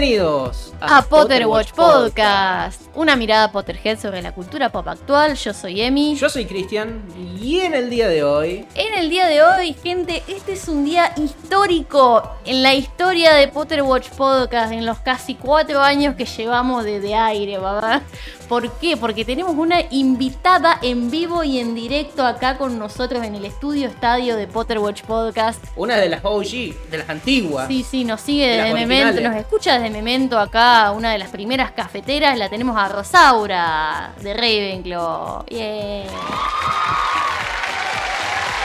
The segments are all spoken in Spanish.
bienvenidos a, Potter Watch Podcast. Una mirada Potterhead sobre la cultura pop actual. Yo soy Emi. Yo soy Cristian y en el día de hoy... En el día de hoy, gente, este es un día histórico en la historia de Potter Watch Podcast, en los casi cuatro años que llevamos de, de aire, ¿verdad? ¿Por qué? Porque tenemos una invitada en vivo y en directo acá con nosotros en el estudio estadio de Potter Watch Podcast. Una de las OG, de las antiguas. Sí, sí, nos sigue desde Memento, nos escucha desde Memento acá, una de las primeras cafeteras, la tenemos a Rosaura de Ravenclaw. Yeah.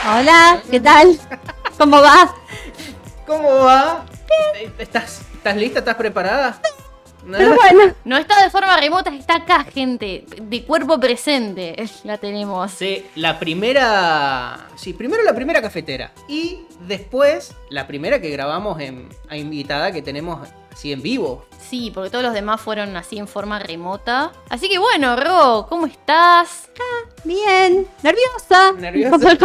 Hola, ¿qué tal? ¿Cómo va? ¿Cómo va? ¿Estás, ¿Estás lista? ¿Estás preparada? Pero bueno. No está de forma remota, está acá, gente. De cuerpo presente. La tenemos. Sí, la primera. Sí, primero la primera cafetera. Y después la primera que grabamos en, a invitada que tenemos así en vivo. Sí, porque todos los demás fueron así en forma remota. Así que bueno, Ro, ¿cómo estás? Ah, bien. Nerviosa. Nerviosa.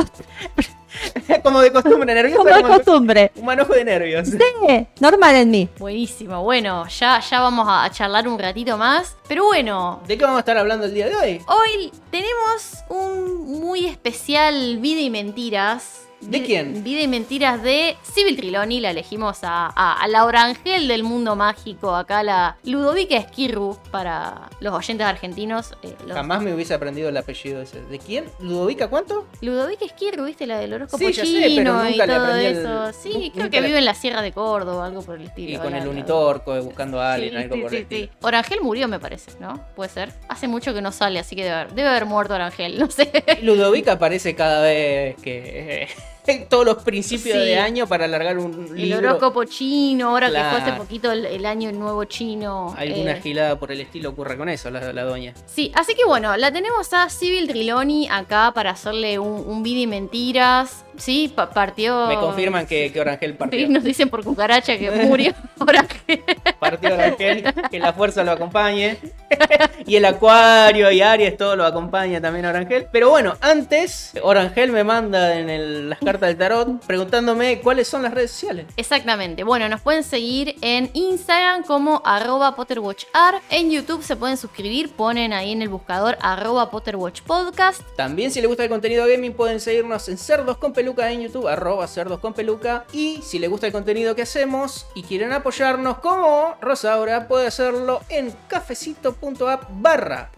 como de costumbre, nerviosa. Como de costumbre. Un manojo de nervios. Sí, normal en mí. Buenísimo. Bueno, ya, ya vamos a charlar un ratito más. Pero bueno. ¿De qué vamos a estar hablando el día de hoy? Hoy tenemos un muy especial Vida y Mentiras ¿De quién? Vida y Mentiras de Civil Triloni. La elegimos a, la Orangel del mundo mágico. Acá la Ludovica Esquirru para los oyentes argentinos. Eh, Jamás me hubiese aprendido el apellido ese. ¿De quién? ¿Ludovica cuánto? Ludovica Esquirru, ¿viste? La del horóscopo sí, chino y todo eso. Sí, creo que vive en la Sierra de Córdoba, algo por el estilo. Y con el unitorco, eh, buscando a alguien, algo por el estilo. Orangel murió, me parece, ¿no? Puede ser. Hace mucho que no sale, así que debe haber, debe haber muerto Orangel, no sé. Ludovica aparece cada vez que... todos los principios de año para alargar un libro. El horóscopo chino, ahora que fue hace poquito el, año nuevo chino. Alguna eh. gilada por el estilo ocurre con eso, la, doña. Sí, así que bueno, la tenemos a Civil Triloni acá para hacerle un, un y mentiras. Sí, partió. Me confirman que, que Orangel partió. Sí, nos dicen por cucaracha que murió Orangel. Partió Orangel, que la fuerza lo acompañe. y el Acuario y Aries, todo lo acompaña también Orangel. Pero bueno, antes, Orangel me manda en las cartas del tarot preguntándome cuáles son las redes sociales. Exactamente. Bueno, nos pueden seguir en Instagram como arroba PotterWatchR. En YouTube se pueden suscribir, ponen ahí en el buscador arroba PotterWatchPodcast. También, si les gusta el contenido gaming, pueden seguirnos en Cerdos con Peluca en YouTube, arroba cerdos con peluca. Y si les gusta el contenido que hacemos y quieren apoyarnos como Rosaura, puede hacerlo en cafecito.app barra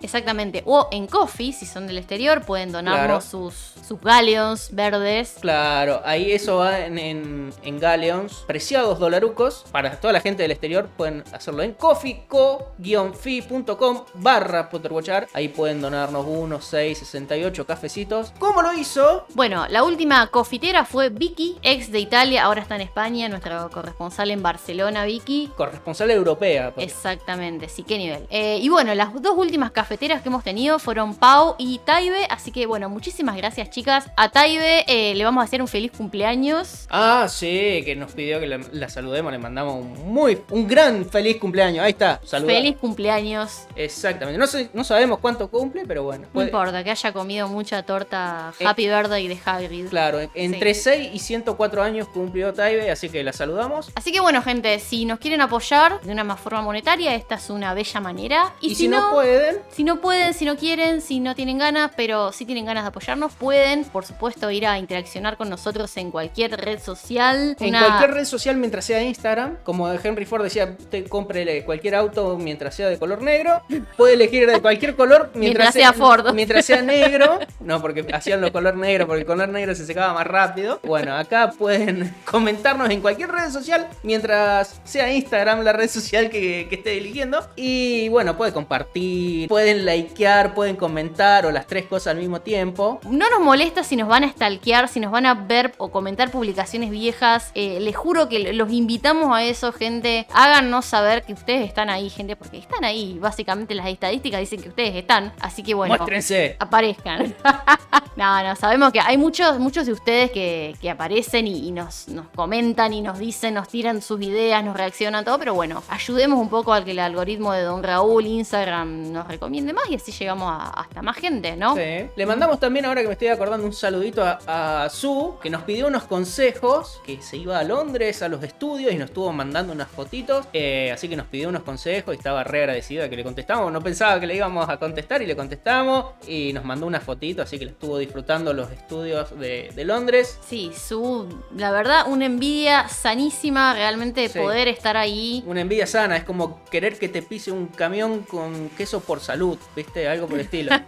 Exactamente. O en Coffee, si son del exterior, pueden donarnos sus, sus galleons verdes. Claro, ahí eso va en, en, en galleons, preciados dolarucos. Para toda la gente del exterior pueden hacerlo en coffeeco-fi.com barra Potterwatchar. Ahí pueden donarnos unos 6, 68 cafecitos. ¿Cómo lo hizo? Bueno, la última cofitera fue Vicky, ex de Italia, ahora está en España, nuestra corresponsal en Barcelona, Vicky. Corresponsal europea. Pues. Exactamente, sí, qué nivel. Eh, y bueno, las dos últimas cafeteras que hemos tenido fueron Pau y Taibe, así que bueno, muchísimas gracias chicas. A Taibe eh, le vamos a hacer un feliz cumpleaños. Ah, sí, que nos pidió que la, saludemos, le mandamos un muy, un gran feliz cumpleaños. Ahí está, saludos. Feliz cumpleaños. Exactamente, no, sé, no sabemos cuánto cumple, pero bueno. No importa, que haya comido mucha torta eh, Happy Birthday de Javi Claro, entre 6 y 104 años cumplió Taibe, así que la saludamos. Así que bueno, gente, si nos quieren apoyar de una más forma monetaria, esta es una bella manera. Y, si, no, pueden. Si no pueden, si no quieren, si no tienen ganas, pero si tienen ganas de apoyarnos, pueden, por supuesto, ir a interaccionar con nosotros en cualquier red social. En cualquier red social mientras sea Instagram, como Henry Ford decía, te compre cualquier auto mientras sea de color negro. Puede elegir de cualquier color mientras, sea, Ford. Mientras sea negro. No, porque hacían los color negro, porque el color negro se secaba más rápido. Bueno, acá pueden comentarnos en cualquier red social, mientras sea Instagram la red social que, esté eligiendo. Y bueno, pueden compartir, pueden likear, pueden comentar o las tres cosas al mismo tiempo. No nos molesta si nos van a stalkear, si nos van a ver o comentar publicaciones viejas. Eh, les juro que los invitamos a eso, gente. Háganos saber que ustedes están ahí, gente, porque están ahí. Básicamente las estadísticas dicen que ustedes están. Así que bueno, muéstrense. Aparezcan. no, no, sabemos que hay muchos, de ustedes que, aparecen y, nos, comentan y nos dicen, nos tiran sus ideas, nos reaccionan, todo, pero bueno, ayudemos un poco a que el algoritmo de Don Raúl Instagram nos recomiende más y así llegamos hasta más gente, ¿no? Sí. Le mandamos también, ahora que me estoy acordando, un saludito a, a Su, que nos pidió unos consejos, que se iba a Londres a los estudios y nos estuvo mandando unas fotitos. eh, así que nos pidió unos consejos y estaba re agradecida de que le contestamos. No pensaba que le íbamos a contestar y le contestamos. Y nos mandó una fotito, así que le estuvo disfrutando los estudios de, de Londres. Sí, su, la verdad, una envidia sanísima realmente de Sí. poder estar ahí. Una envidia sana, es como querer que te pise un camión con queso por salud, ¿viste? Algo por el estilo.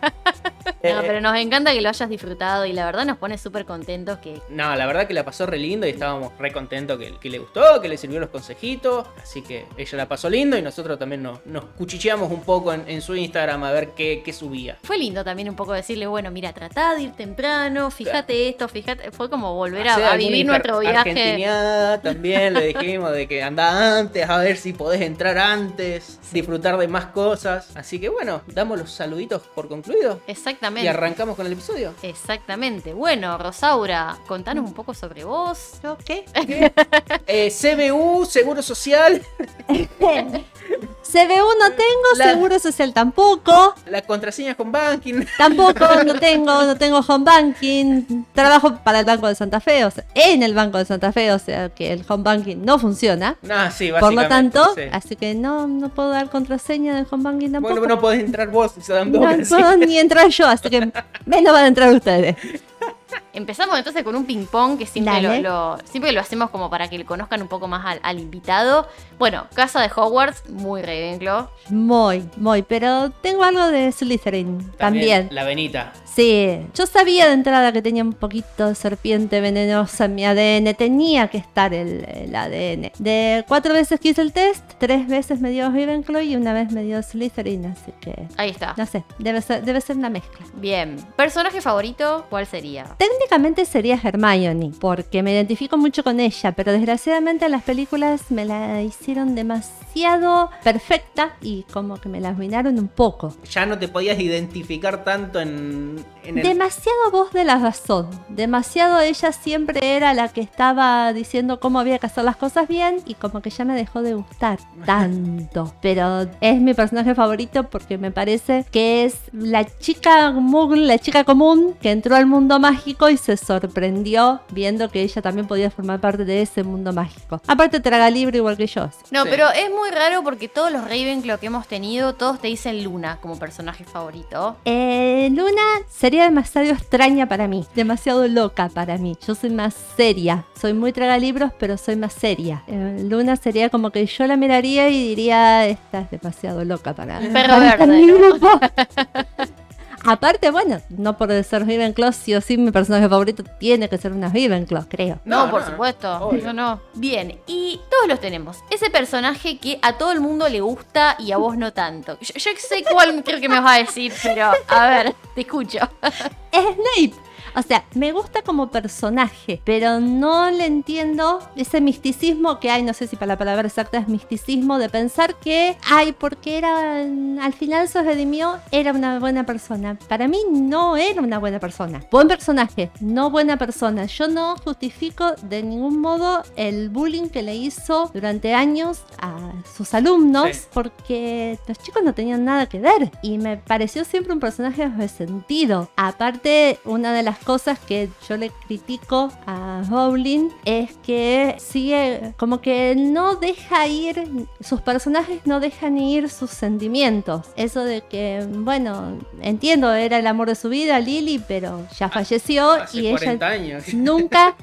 No, Eh, pero nos encanta que lo hayas disfrutado y la verdad nos pone súper contentos que No, la verdad que la pasó re lindo y estábamos re contentos que, que le gustó, que le sirvió los consejitos. Así que ella la pasó lindo y nosotros también nos, nos cuchicheamos un poco en, en su Instagram a ver qué, qué subía. fue lindo también un poco decirle, bueno, mira, tratá de ir temprano, fíjate esto, fíjate, fue como volver a, vivir nuestro viaje. también le dijimos de que anda antes, a ver si podés entrar antes, disfrutar de más cosas. Así que bueno, damos los saluditos por concluido y Exactamente. arrancamos con el episodio. Exactamente. Bueno, Rosaura, contanos un poco sobre vos. ¿Yo qué? Eh, CBU, Seguro Social, CBU no tengo, La- seguro social tampoco. las contraseñas con banking. Tampoco no tengo, no tengo home banking. Trabajo para el Banco de Santa Fe, o sea, en el Banco de Santa Fe, o sea que el home banking no funciona. Ah, sí, Por lo tanto, sí. así que no, no puedo dar contraseña del home banking tampoco. Bueno, no podés entrar vos, se dan dos No así. puedo ni entrar yo, así que menos van a entrar ustedes. Empezamos entonces con un ping-pong que siempre lo, lo- siempre lo hacemos como para que le conozcan un poco más al, al invitado. Bueno, Casa de Hogwarts, muy Ravenclaw. Muy, muy, pero tengo algo de Slytherin también. La Benita. Sí, yo sabía de entrada que tenía un poquito de serpiente venenosa en mi ADN, tenía que estar el, el ADN. De cuatro veces que hice el test, tres veces me dio Ravenclaw y una vez me dio Slytherin, así que Ahí está. no sé, debe ser, debe ser una mezcla. Bien. ¿Personaje favorito? ¿Cuál sería? Técnicamente sería Hermione, porque me identifico mucho con ella, pero desgraciadamente las películas me la hicieron demasiado perfecta y como que me la arruinaron un poco. Ya no te podías identificar tanto en, en el... Demasiado voz de la razón, demasiado ella siempre era la que estaba diciendo cómo había que hacer las cosas bien y como que ya me dejó de gustar tanto. Pero es mi personaje favorito porque me parece que es la chica muggle, la chica común que entró al mundo mágico y se sorprendió viendo que ella también podía formar parte de ese mundo mágico. Aparte traga libro igual que yo. así. No, Sí. pero es muy raro porque todos los Ravenclaw que hemos tenido, todos te dicen Luna como personaje favorito. Eh, Luna sería demasiado extraña para mí, demasiado loca para mí. Yo soy más seria, soy muy traga libros, pero soy más seria. Eh, Luna sería como que yo la miraría y diría, esta es demasiado loca para, para grupo. Aparte, bueno, no por ser Ravenclaw, sí o sí mi personaje favorito tiene que ser una Ravenclaw, creo. No, No, por no, supuesto. obvio. No, no. Bien, y todos los tenemos. Ese personaje que a todo el mundo le gusta y a vos no tanto. Yo, yo sé cuál creo que me vas a decir, pero a ver, te escucho. es Snape. O sea, me gusta como personaje, pero no le entiendo ese misticismo que hay, no sé si para la palabra exacta es misticismo, de pensar que, ay, porque era, al final se redimió, era una buena persona. Para mí no era una buena persona. Buen personaje, no buena persona. Yo no justifico de ningún modo el bullying que le hizo durante años a sus alumnos, Sí. porque los chicos no tenían nada que ver y me pareció siempre un personaje resentido. Aparte, una de las cosas que yo le critico a Rowling es que sigue como que no deja ir, sus personajes no dejan ir sus sentimientos. Eso de que, bueno, entiendo, era el amor de su vida, Lily, pero ya falleció Hace y 40 ella años. nunca,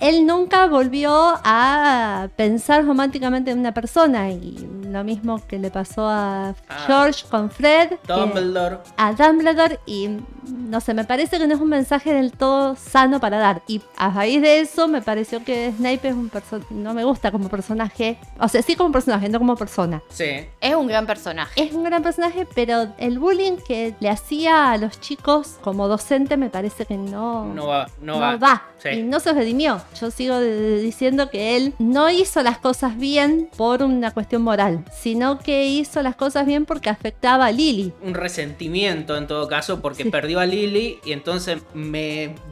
él nunca volvió a pensar románticamente en una persona y lo mismo que le pasó a Ah. George con Fred, que- Dumbledore. a Dumbledore y no sé, me parece que no es un mensaje del todo sano para dar y a raíz de eso me pareció que Snape es un personaje, no me gusta como personaje, o sea, sí como personaje, no como persona. Sí. Es un gran personaje. Es un gran personaje, pero el bullying que le hacía a los chicos como docente me parece que no, No va, no, no va. va. Sí. Y no se redimió. Yo sigo diciendo que él no hizo las cosas bien por una cuestión moral, sino que hizo las cosas bien porque afectaba a Lily. Un resentimiento en todo caso porque Sí. perdió a Lily y entonces me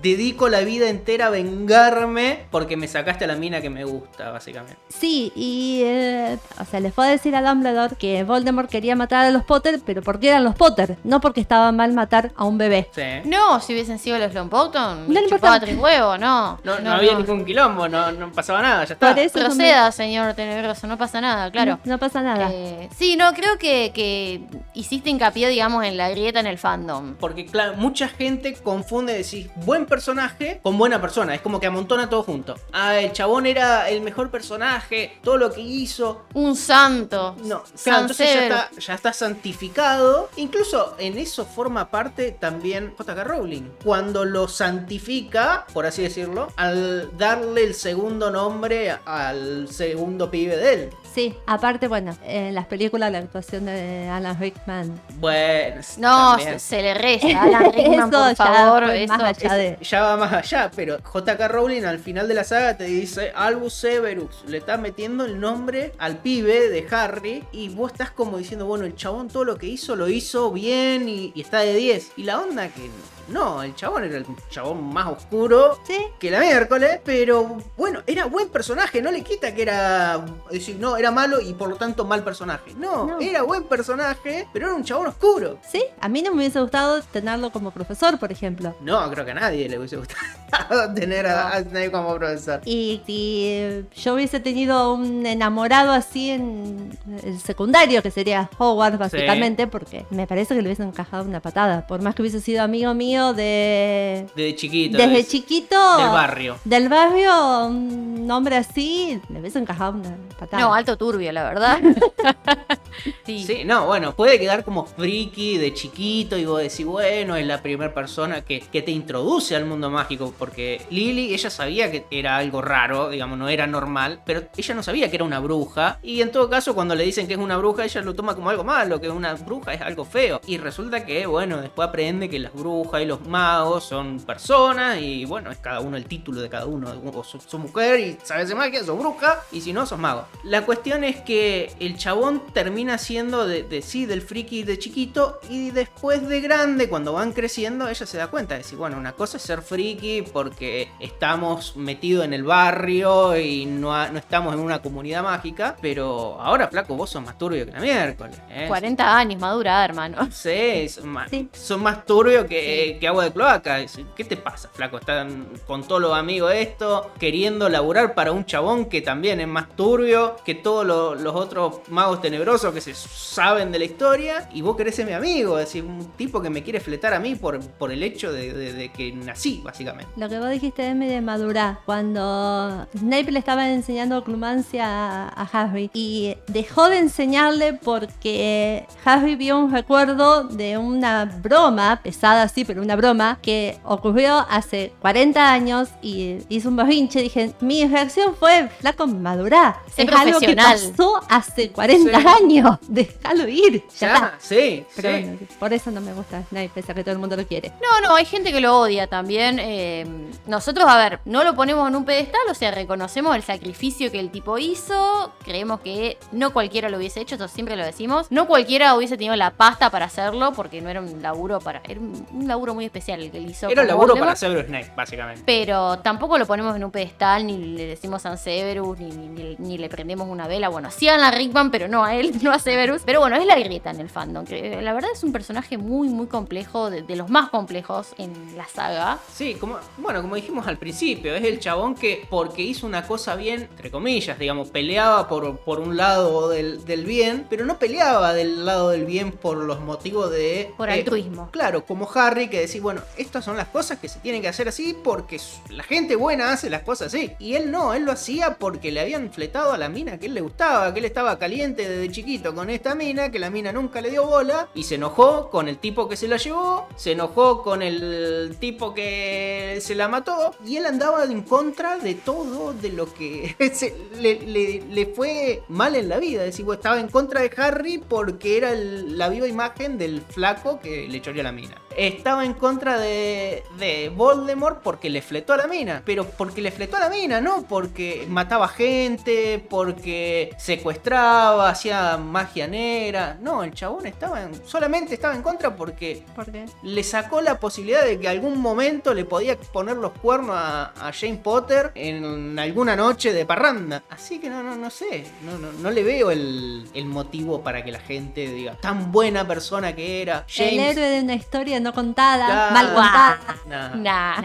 dedico la vida entera a vengarme porque me sacaste a la mina que me gusta, básicamente. Sí, y eh, o sea, les fue a decir a Dumbledore que Voldemort quería matar a los Potter, pero porque eran los Potter, no porque estaba mal matar a un bebé. Sí. No, si hubiesen sido los Longbottom, No importaba. tres huevos, no. No, no había ningún quilombo, no, no pasaba nada, ya está. Por eso Proceda, señor Tenebroso, no pasa nada, claro. No, no pasa nada. Eh, sí, no, creo que, que hiciste hincapié, digamos, en la grieta en el fandom. Porque, claro, mucha gente confunde decir buen personaje con buena persona. Es como que amontona todo junto. Ah, el chabón era el mejor personaje, todo lo que hizo. Un santo. No, claro, entonces ya está, ya está santificado. Incluso en eso forma parte también J.K. Rowling. Cuando lo santifica, por así decirlo, al darle el segundo nombre al segundo pibe de él. Sí, aparte, bueno, en las películas la actuación de Alan Rickman. Bueno, No, se, se le reza. Alan Rickman, Eso por favor. eso- de- ya va más allá, pero JK Rowling al final de la saga te dice Albus Severus, le está metiendo el nombre al pibe de Harry y vos estás como diciendo, bueno, el chabón todo lo que hizo lo hizo bien y, y está de 10. Y la onda que no, el chabón era el chabón más oscuro Sí, que la miércoles, pero bueno, era buen personaje, no le quita que era decir, no, era malo y por lo tanto mal personaje. No, No. era buen personaje, pero era un chabón oscuro. sí. A mí no me hubiese gustado tenerlo como profesor, por ejemplo. No, creo que a nadie le hubiese gustado tener a, a Snape como profesor. Y si yo hubiese tenido un enamorado así en el secundario, que sería Howard, básicamente, porque me parece que le hubiese encajado una patada. Por más que hubiese sido amigo mío de. Desde chiquito. Desde es- chiquito. Del barrio. Del barrio, un hombre así, le hubiese encajado una patada. No, alto turbio, la verdad. sí. Sí, no, bueno, puede quedar como friki de chiquito y vos decís, bueno, es la primera persona que, que te introduce al mundo mágico, porque Lily, ella sabía que era algo raro, digamos, no era normal, pero ella no sabía que era una bruja, y en todo caso, cuando le dicen que es una bruja, ella lo toma como algo malo, que una bruja es algo feo, y resulta que, bueno, después aprende que las brujas y los magos son personas, y bueno, es cada uno el título de cada uno, o sos mujer y sabes de magia, sos bruja, y si no, sos mago. La cuestión es que el chabón termina siendo de, de sí, del friki de chiquito, y después de grande, cuando van creciendo, ella se da cuenta de decir, bueno, una cosa es ser friki porque estamos metidos en el barrio y no, ha- no estamos en una comunidad mágica, pero ahora, flaco, vos sos más turbio que la miércoles. ¿eh? 40 años, madura, hermano. Sí, son más, Sí. son más turbios que, que agua de cloaca. ¿Qué te pasa, flaco? Están con todos los amigos esto, queriendo laburar para un chabón que también es más turbio que todos lo- los otros magos tenebrosos que se saben de la historia. Y vos querés ser mi amigo, es decir, un tipo que me quiere fletar a mí por, por el hecho de, de- de que nací, básicamente. Lo que vos dijiste, Emi, de madurar. Cuando Snape le estaba enseñando clumancia a, a Harry y dejó de enseñarle porque Harry vio un recuerdo de una broma, pesada sí, pero una broma, que ocurrió hace 40 años y hizo un berrinche. Dije, mi reacción fue, flaco, madurar. Sé es algo que pasó hace 40 Sí. años. Déjalo ir. Ya, Ya, está. sí, Pero sí. bueno, por eso no me gusta Snape, pese a que todo el mundo lo quiere. No, no, hay gente que lo odia también. eh, nosotros, a ver, no lo ponemos en un pedestal, o sea, reconocemos el sacrificio que el tipo hizo. Creemos que no cualquiera lo hubiese hecho, eso siempre lo decimos. No cualquiera hubiese tenido la pasta para hacerlo, porque no era un laburo para. Era un un laburo muy especial el que él hizo. Era con laburo Voldemort. para Severus Snape, básicamente. Pero tampoco lo ponemos en un pedestal, ni le decimos San Severus, ni, ni- ni- ni le prendemos una vela. Bueno, sí a la Rickman, pero no a él, no a Severus. Pero bueno, es la grieta en el fandom. que la verdad es un personaje muy, muy complejo, de, de los más complejos en la saga. Sí, como, bueno, como dijimos al principio, es el chabón que porque hizo una cosa bien, entre comillas, digamos, peleaba por, por un lado del, del bien, pero no peleaba del lado del bien por los motivos de... Por eh, altruismo. Claro, como Harry que decía, bueno, estas son las cosas que se tienen que hacer así porque la gente buena hace las cosas así. Y él no, él lo hacía porque le habían fletado a la mina que él le gustaba, que él estaba caliente desde chiquito con esta mina, que la mina nunca le dio bola, y se enojó con el tipo que se la llevó, se enojó con el tipo que se la mató, y él andaba en contra de todo de lo que se- le, le- le fue mal en la vida. Es decir, estaba en contra de Harry porque era la viva imagen del flaco que le choreó la mina. Estaba en contra de, de Voldemort porque le fletó a la mina. Pero porque le fletó a la mina, no porque mataba gente, porque secuestraba, hacía magia negra. No, el chabón estaba en- solamente estaba en contra porque ¿Por qué? le sacó la posibilidad de que algún momento le podía poner los cuernos a, a Jane Potter en alguna noche de parranda. Así que no, no, no sé, no, no, no le veo el, el motivo para que la gente diga tan buena persona que era. El héroe de una historia no contada, Claro. mal contada. nah, Nah,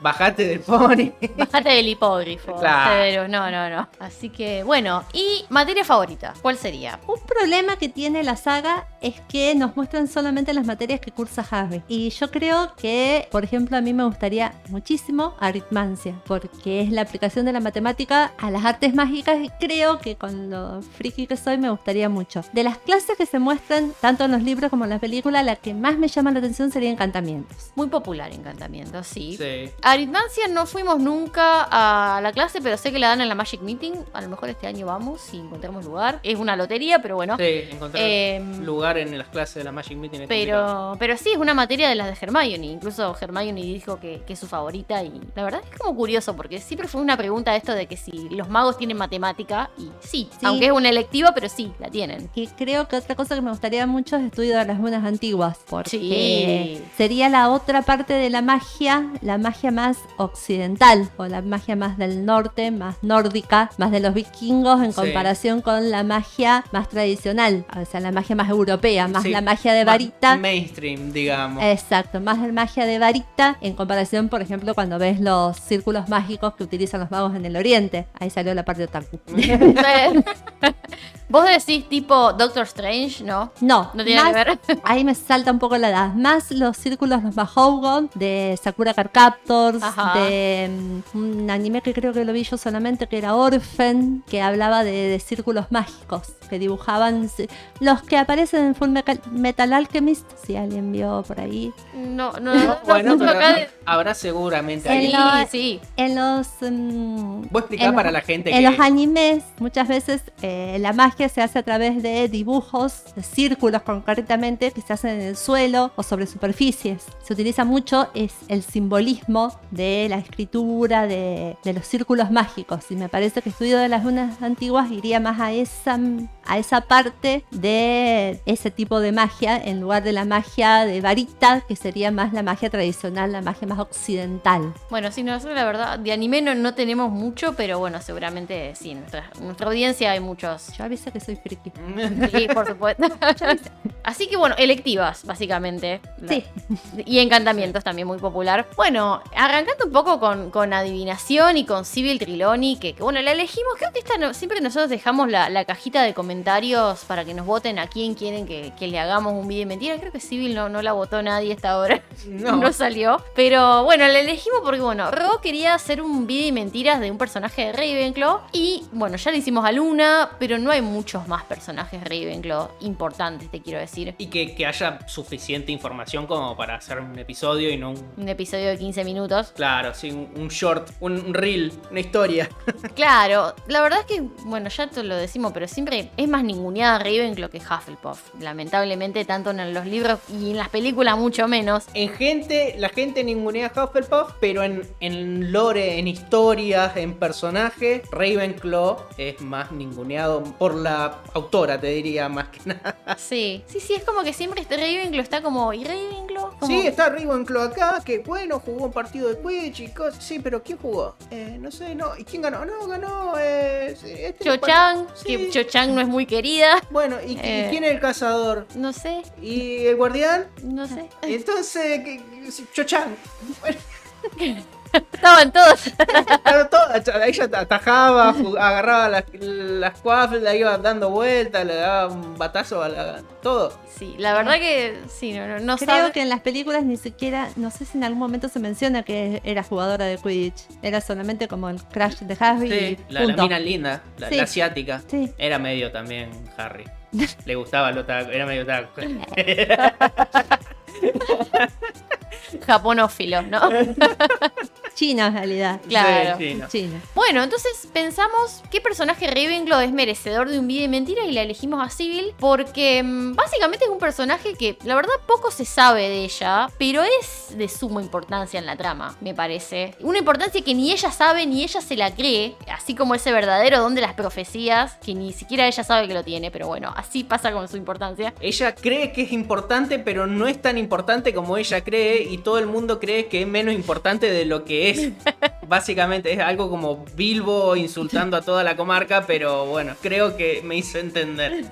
bajate del pony. bájate del hipógrifo. Claro. Pero no, no, no. Así que, bueno, ¿y materia favorita? ¿Cuál sería? Un problema que tiene la saga es que nos muestran solamente las materias que cursa Harry. Y yo creo que, por ejemplo, a mí me gustaría muchísimo aritmancia, porque es la aplicación de la matemática a las artes mágicas y creo que con lo friki que soy me gustaría mucho. De las clases que se muestran, tanto en los libros como en la película, la que más me llama la atención sería encantamientos. Muy popular encantamiento, sí. Sí. Aritmancia no fuimos nunca a la clase, pero sé que la dan en la Magic Meeting. A lo mejor este año vamos si encontramos lugar. Es una lotería, pero bueno. Sí, encontrar Em, lugar en las clases de la Magic Meeting. es complicado. Pero, pero sí, es una materia de las de Hermione. Incluso Hermione dijo que, que es su favorita. Y la verdad es como curioso, porque siempre fue una pregunta esto de que si los magos tienen matemática. Y sí, Sí. aunque es una electiva, pero sí, la tienen. Y creo que otra cosa que me gustaría mucho es estudio de las lunas antiguas, porque Sí. Sería la otra parte de la magia, la magia más occidental, o la magia más del norte, más nórdica, más de los vikingos en Sí. comparación con la magia más tradicional, o sea, la magia más europea, más Sí, la magia de más varita. Mainstream, digamos. Exacto, más de magia de varita en comparación, por ejemplo, cuando ves los círculos mágicos que utilizan los magos en el oriente. Ahí salió la parte otaku. Vos decís tipo Doctor Strange, ¿no? No, No tiene nada más- que ver. Ahí me salta un poco la edad. Más los círculos, los Mahougon, de Sakura Card Captors, Ajá. de mm, un anime que creo que lo vi yo solamente, que era Orphan, que hablaba de, de círculos mágicos, que dibujaban los que aparecen en Full Metal, Metal Alchemist, si alguien vio por ahí. No, no, no. no, bueno, no, pero acá de- habrá seguramente En Sí. En los... mm, Voy a explicar para los- la gente En que. los animes, muchas veces eh, la magia se hace a través de dibujos, de círculos concretamente, que se hacen en el suelo o sobre superficies. Se utiliza mucho es el simbolismo de la escritura, de, de los círculos mágicos. Y me parece que estudio de las lunas antiguas iría más a esa, a esa parte de ese tipo de magia, en lugar de la magia de varita, que sería más la magia tradicional, la magia más occidental. Bueno, sí, nosotros la verdad, de anime no, no tenemos mucho, pero bueno, seguramente sí, en nuestra, en nuestra audiencia hay muchos. Yo aviso que soy friki. Sí, por supuesto. Así que bueno, electivas, básicamente. Sí. Y encantamientos también muy popular. Bueno, arrancando un poco con, con adivinación y con Civil Triloni, que, que, bueno, la elegimos. Creo que esta no- siempre nosotros dejamos la, la cajita de comentarios para que nos voten a quién quieren que, que le hagamos un video de mentira. Creo que Civil no, no la votó nadie esta hora. No. No salió. Pero bueno, la elegimos porque, bueno, Ro quería hacer un video de mentiras de un personaje de Ravenclaw. Y bueno, ya le hicimos a Luna, pero no hay muchos más personajes Ravenclaw importantes, te quiero decir. Y que, que haya suficiente información como para hacer un episodio y no un. Un episodio de 15 minutos. Claro, sí, un, un short, un, un reel, una historia. Claro, la verdad es que, bueno, ya te lo decimos, pero siempre es más ninguneada Ravenclaw que Hufflepuff. Lamentablemente, tanto en los libros y en las películas, mucho menos. En gente, la gente ningunea a Hufflepuff, pero en, en lore, en historias, en personaje, Ravenclaw es más ninguneado por la autora, te diría más que nada. Sí, sí, sí, es como que siempre este Ravenclaw está como. ¿Y Ravenclaw? Como- Sí, está Ravenclaw acá, que bueno, jugó un partido de Quidditch y cosas. Sí, pero ¿quién jugó? Eh, no sé, no. ¿Y quién ganó? No, ganó. Eh, este Cho Chang, Sí. que Cho Chang no es muy querida. Bueno, ¿y, Eh. quién es el cazador? No sé, ¿Y el guardián? no sé. Entonces, ¿qué- qué- Cho Chang. Bueno, Estaban todos. Claro, todo, ella atajaba, agarraba las, las quaffles, la iba dando vueltas, le daba un batazo a la, todo. Sí, la verdad que sí, no, no, no Creo sabe- que en las películas ni siquiera, no sé si en algún momento se menciona que era jugadora de Quidditch. Era solamente como el crash de Harry. Sí, y la, la mina linda, la, Sí. la asiática. Sí. Era medio también Harry. Le gustaba el otaku, era medio otaku. japonófilo, ¿no? Chino en realidad. Claro. Sí, chino. Chino. Bueno, entonces pensamos qué personaje Ravenclaw es merecedor de un video de mentira y la elegimos a Civil porque mm, básicamente es un personaje que la verdad poco se sabe de ella, pero es de suma importancia en la trama, me parece. Una importancia que ni ella sabe ni ella se la cree, así como ese verdadero don de las profecías que ni siquiera ella sabe que lo tiene, pero bueno, así pasa con su importancia. Ella cree que es importante, pero no es tan importante como ella cree y todo el mundo cree que es menos importante de lo que es. Básicamente es algo como Bilbo insultando a toda la comarca, pero bueno, creo que me hizo entender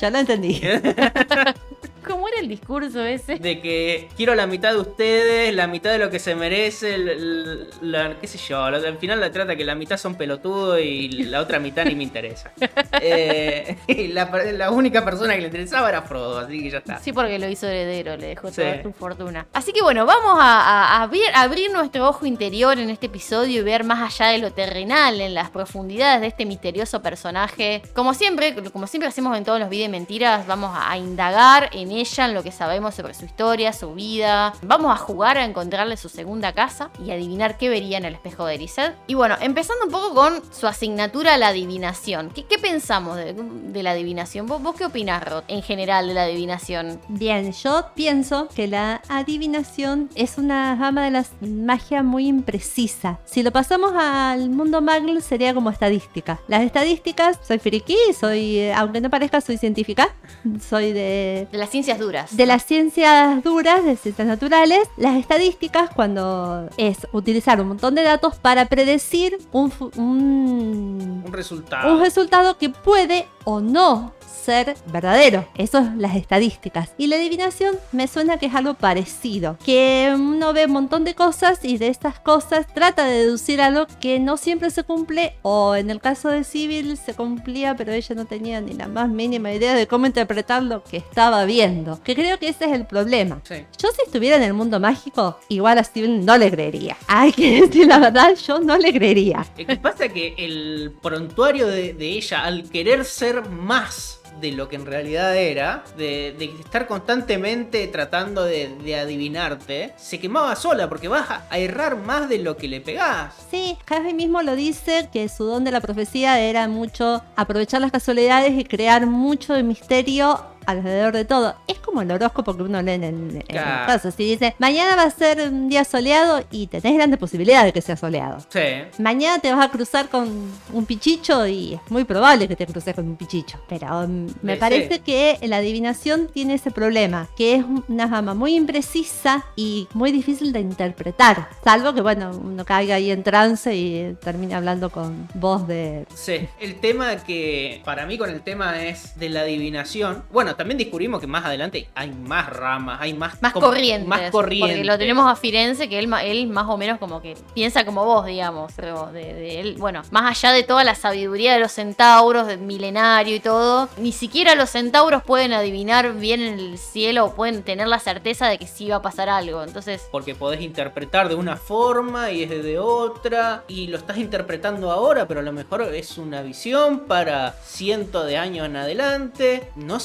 Ya lo entendí. ¿Cómo era el discurso ese? de que quiero la mitad de ustedes, la mitad de lo que se merece, el- el- la- qué sé yo, al final la trata que la mitad son pelotudos y la otra mitad ni me interesa. Eh, y la, la única persona que le interesaba era Frodo, así que ya está. Sí, porque lo hizo heredero, le dejó Sí. toda su fortuna. Así que bueno, vamos a, a- a abrir, nuestro ojo interior en este episodio y ver más allá de lo terrenal, en las profundidades de este misterioso personaje. Como siempre, como siempre hacemos en todos los videos de mentiras, vamos a, a indagar en ella, en lo que sabemos sobre su historia, su vida. Vamos a jugar a encontrarle su segunda casa y adivinar qué vería en el espejo de Erised. Y bueno, empezando un poco con su asignatura a la adivinación. ¿Qué, qué pensamos de, de la adivinación? ¿Vos, vos qué opinás, Rod, en general de la adivinación? Bien, yo pienso que la adivinación es una rama de la magia muy imprecisa. Si lo pasamos al mundo Muggle sería como estadística. Las estadísticas, soy friki, soy, eh, aunque no parezca, soy científica, soy de De las ciencias duras. de las ciencias duras, de ciencias naturales, las estadísticas cuando es utilizar un montón de datos para predecir un, Un resultado. un resultado que puede o no ser verdadero. Eso es las estadísticas. Y la adivinación me suena que es algo parecido. Que uno ve un montón de cosas y de estas cosas trata de deducir algo que no siempre se cumple. O en el caso de Civil se cumplía, pero ella no tenía ni la más mínima idea de cómo interpretar lo que estaba viendo. Que creo que ese es el problema. Sí. Yo si estuviera en el mundo mágico, igual a Steven no le creería. Hay que decir la verdad, yo no le creería. Es que pasa que el prontuario de, de ella, al querer ser más de lo que en realidad era, de, estar constantemente tratando de, adivinarte, se quemaba sola porque vas a, a errar más de lo que le pegás. Sí, Harry mismo lo dice, que su don de la profecía era mucho aprovechar las casualidades y crear mucho de misterio alrededor de todo. Es como el horóscopo que uno lee en el, en el caso. Si dice, mañana va a ser un día soleado y tenés grandes posibilidades de que sea soleado. Sí. Mañana te vas a cruzar con un pichicho y es muy probable que te cruces con un pichicho. Pero um, me Sí, parece sí. que la adivinación tiene ese problema, que es una gama muy imprecisa y muy difícil de interpretar. Salvo que, bueno, uno caiga ahí en trance y termine hablando con voz de... Sí, el tema que para mí con el tema es de la adivinación. Bueno, también descubrimos que más adelante hay más ramas, hay más, Más como- corrientes. Más corrientes. Porque lo tenemos a Firenze, que él, él más o menos como que piensa como vos, digamos. de, de él, bueno, más allá de toda la sabiduría de los centauros, del milenario y todo, ni siquiera los centauros pueden adivinar bien en el cielo o pueden tener la certeza de que sí va a pasar algo. Entonces, Porque podés interpretar de una forma y es de otra. Y lo estás interpretando ahora, pero a lo mejor es una visión para cientos de años en adelante. No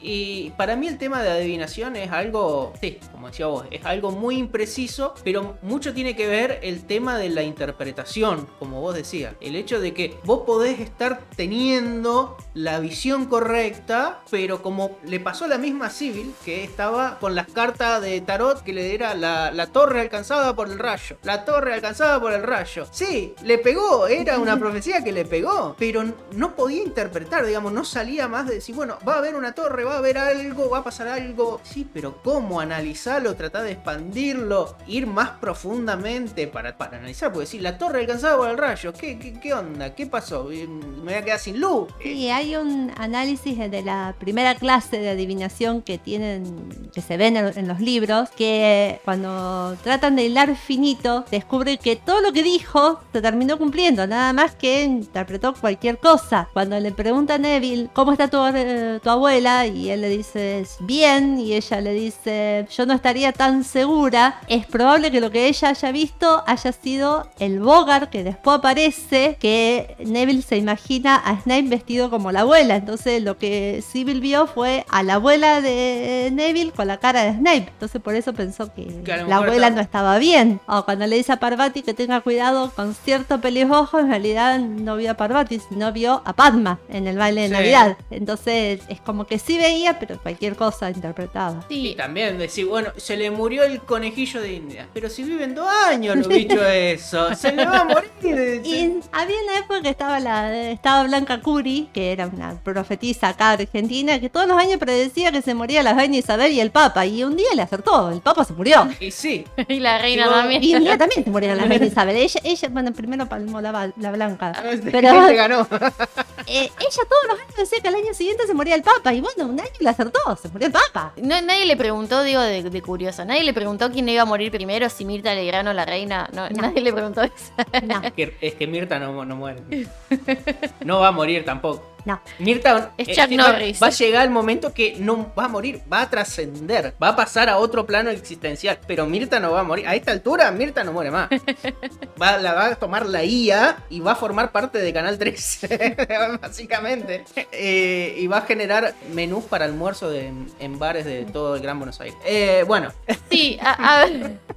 Y para mí el tema de adivinación es algo, sí, como decía vos, es algo muy impreciso. Pero mucho tiene que ver el tema de la interpretación, como vos decías. El hecho de que vos podés estar teniendo la visión correcta, pero como le pasó a la misma Civil, que estaba con las cartas de tarot que le era la, la torre alcanzada por el rayo. La torre alcanzada por el rayo. Sí, le pegó, era una profecía que le pegó, pero no podía interpretar, digamos, no salía más de decir, bueno, va a haber una torre, va a haber algo, va a pasar algo. Sí, pero ¿cómo analizarlo? Tratar de expandirlo, ir más profundamente para, para analizar, porque si la torre alcanzada por el rayo, ¿qué, qué, onda? ¿Qué pasó? ¿Me voy a quedar sin luz? Sí, hay un análisis de la primera clase de adivinación que tienen, que se ven en los libros, que cuando tratan de hilar finito, descubre que todo lo que dijo se terminó cumpliendo, nada más que interpretó cualquier cosa. Cuando le pregunta a Neville cómo está tu, eh, tu abuela, Y él le dice, bien, y ella le dice, yo no estaría tan segura. Es probable que lo que ella haya visto haya sido el Bogart que después aparece, que Neville se imagina a Snape vestido como la abuela. Entonces lo que Sybil vio fue a la abuela de Neville con la cara de Snape. Entonces por eso pensó que, Que la abuela no estaba bien. O cuando le dice a Parvati que tenga cuidado con cierto pelirrojo, en realidad no vio a Parvati, sino vio a Padma en el baile de Sí. Navidad. Entonces es como que sí veía, pero cualquier cosa interpretaba. Y Sí, también decir, bueno, se le murió el conejillo de India. Pero si viven dos años lo bicho eso, se le va a morir. Y había una época que estaba, la, estaba Blanca Curi, que era una profetisa acá argentina, que todos los años predecía que se moría la reina Isabel y el Papa. Y un día le acertó, el Papa se murió. Y sí, y la reina Sí, vos- también. Y un día también se murió la reina Isabel. Ella, ella bueno, primero palmó la, la Blanca. Pero... Pero te ganó. eh, ella todos los años decía que al año siguiente se moría el Papa. Y bueno, un año le acertó, se murió el Papa. No, nadie le preguntó, digo, de, de curioso, nadie le preguntó quién iba a morir primero, si Mirta Legrano la reina. No, No. Nadie le preguntó eso. No, Es que, es que Mirta no, no muere. No va a morir tampoco. No. Mirta Es eh, Chuck eh, Norris. va a llegar el momento que no va a morir, va a trascender, va a pasar a otro plano existencial. Pero Mirta no va a morir. A esta altura, Mirta no muere más. Va, la va a tomar la IA y va a formar parte de Canal 3, básicamente. Eh, y va a generar menús para almuerzo de- en bares de todo el Gran Buenos Aires. Eh, bueno, Sí, a, a-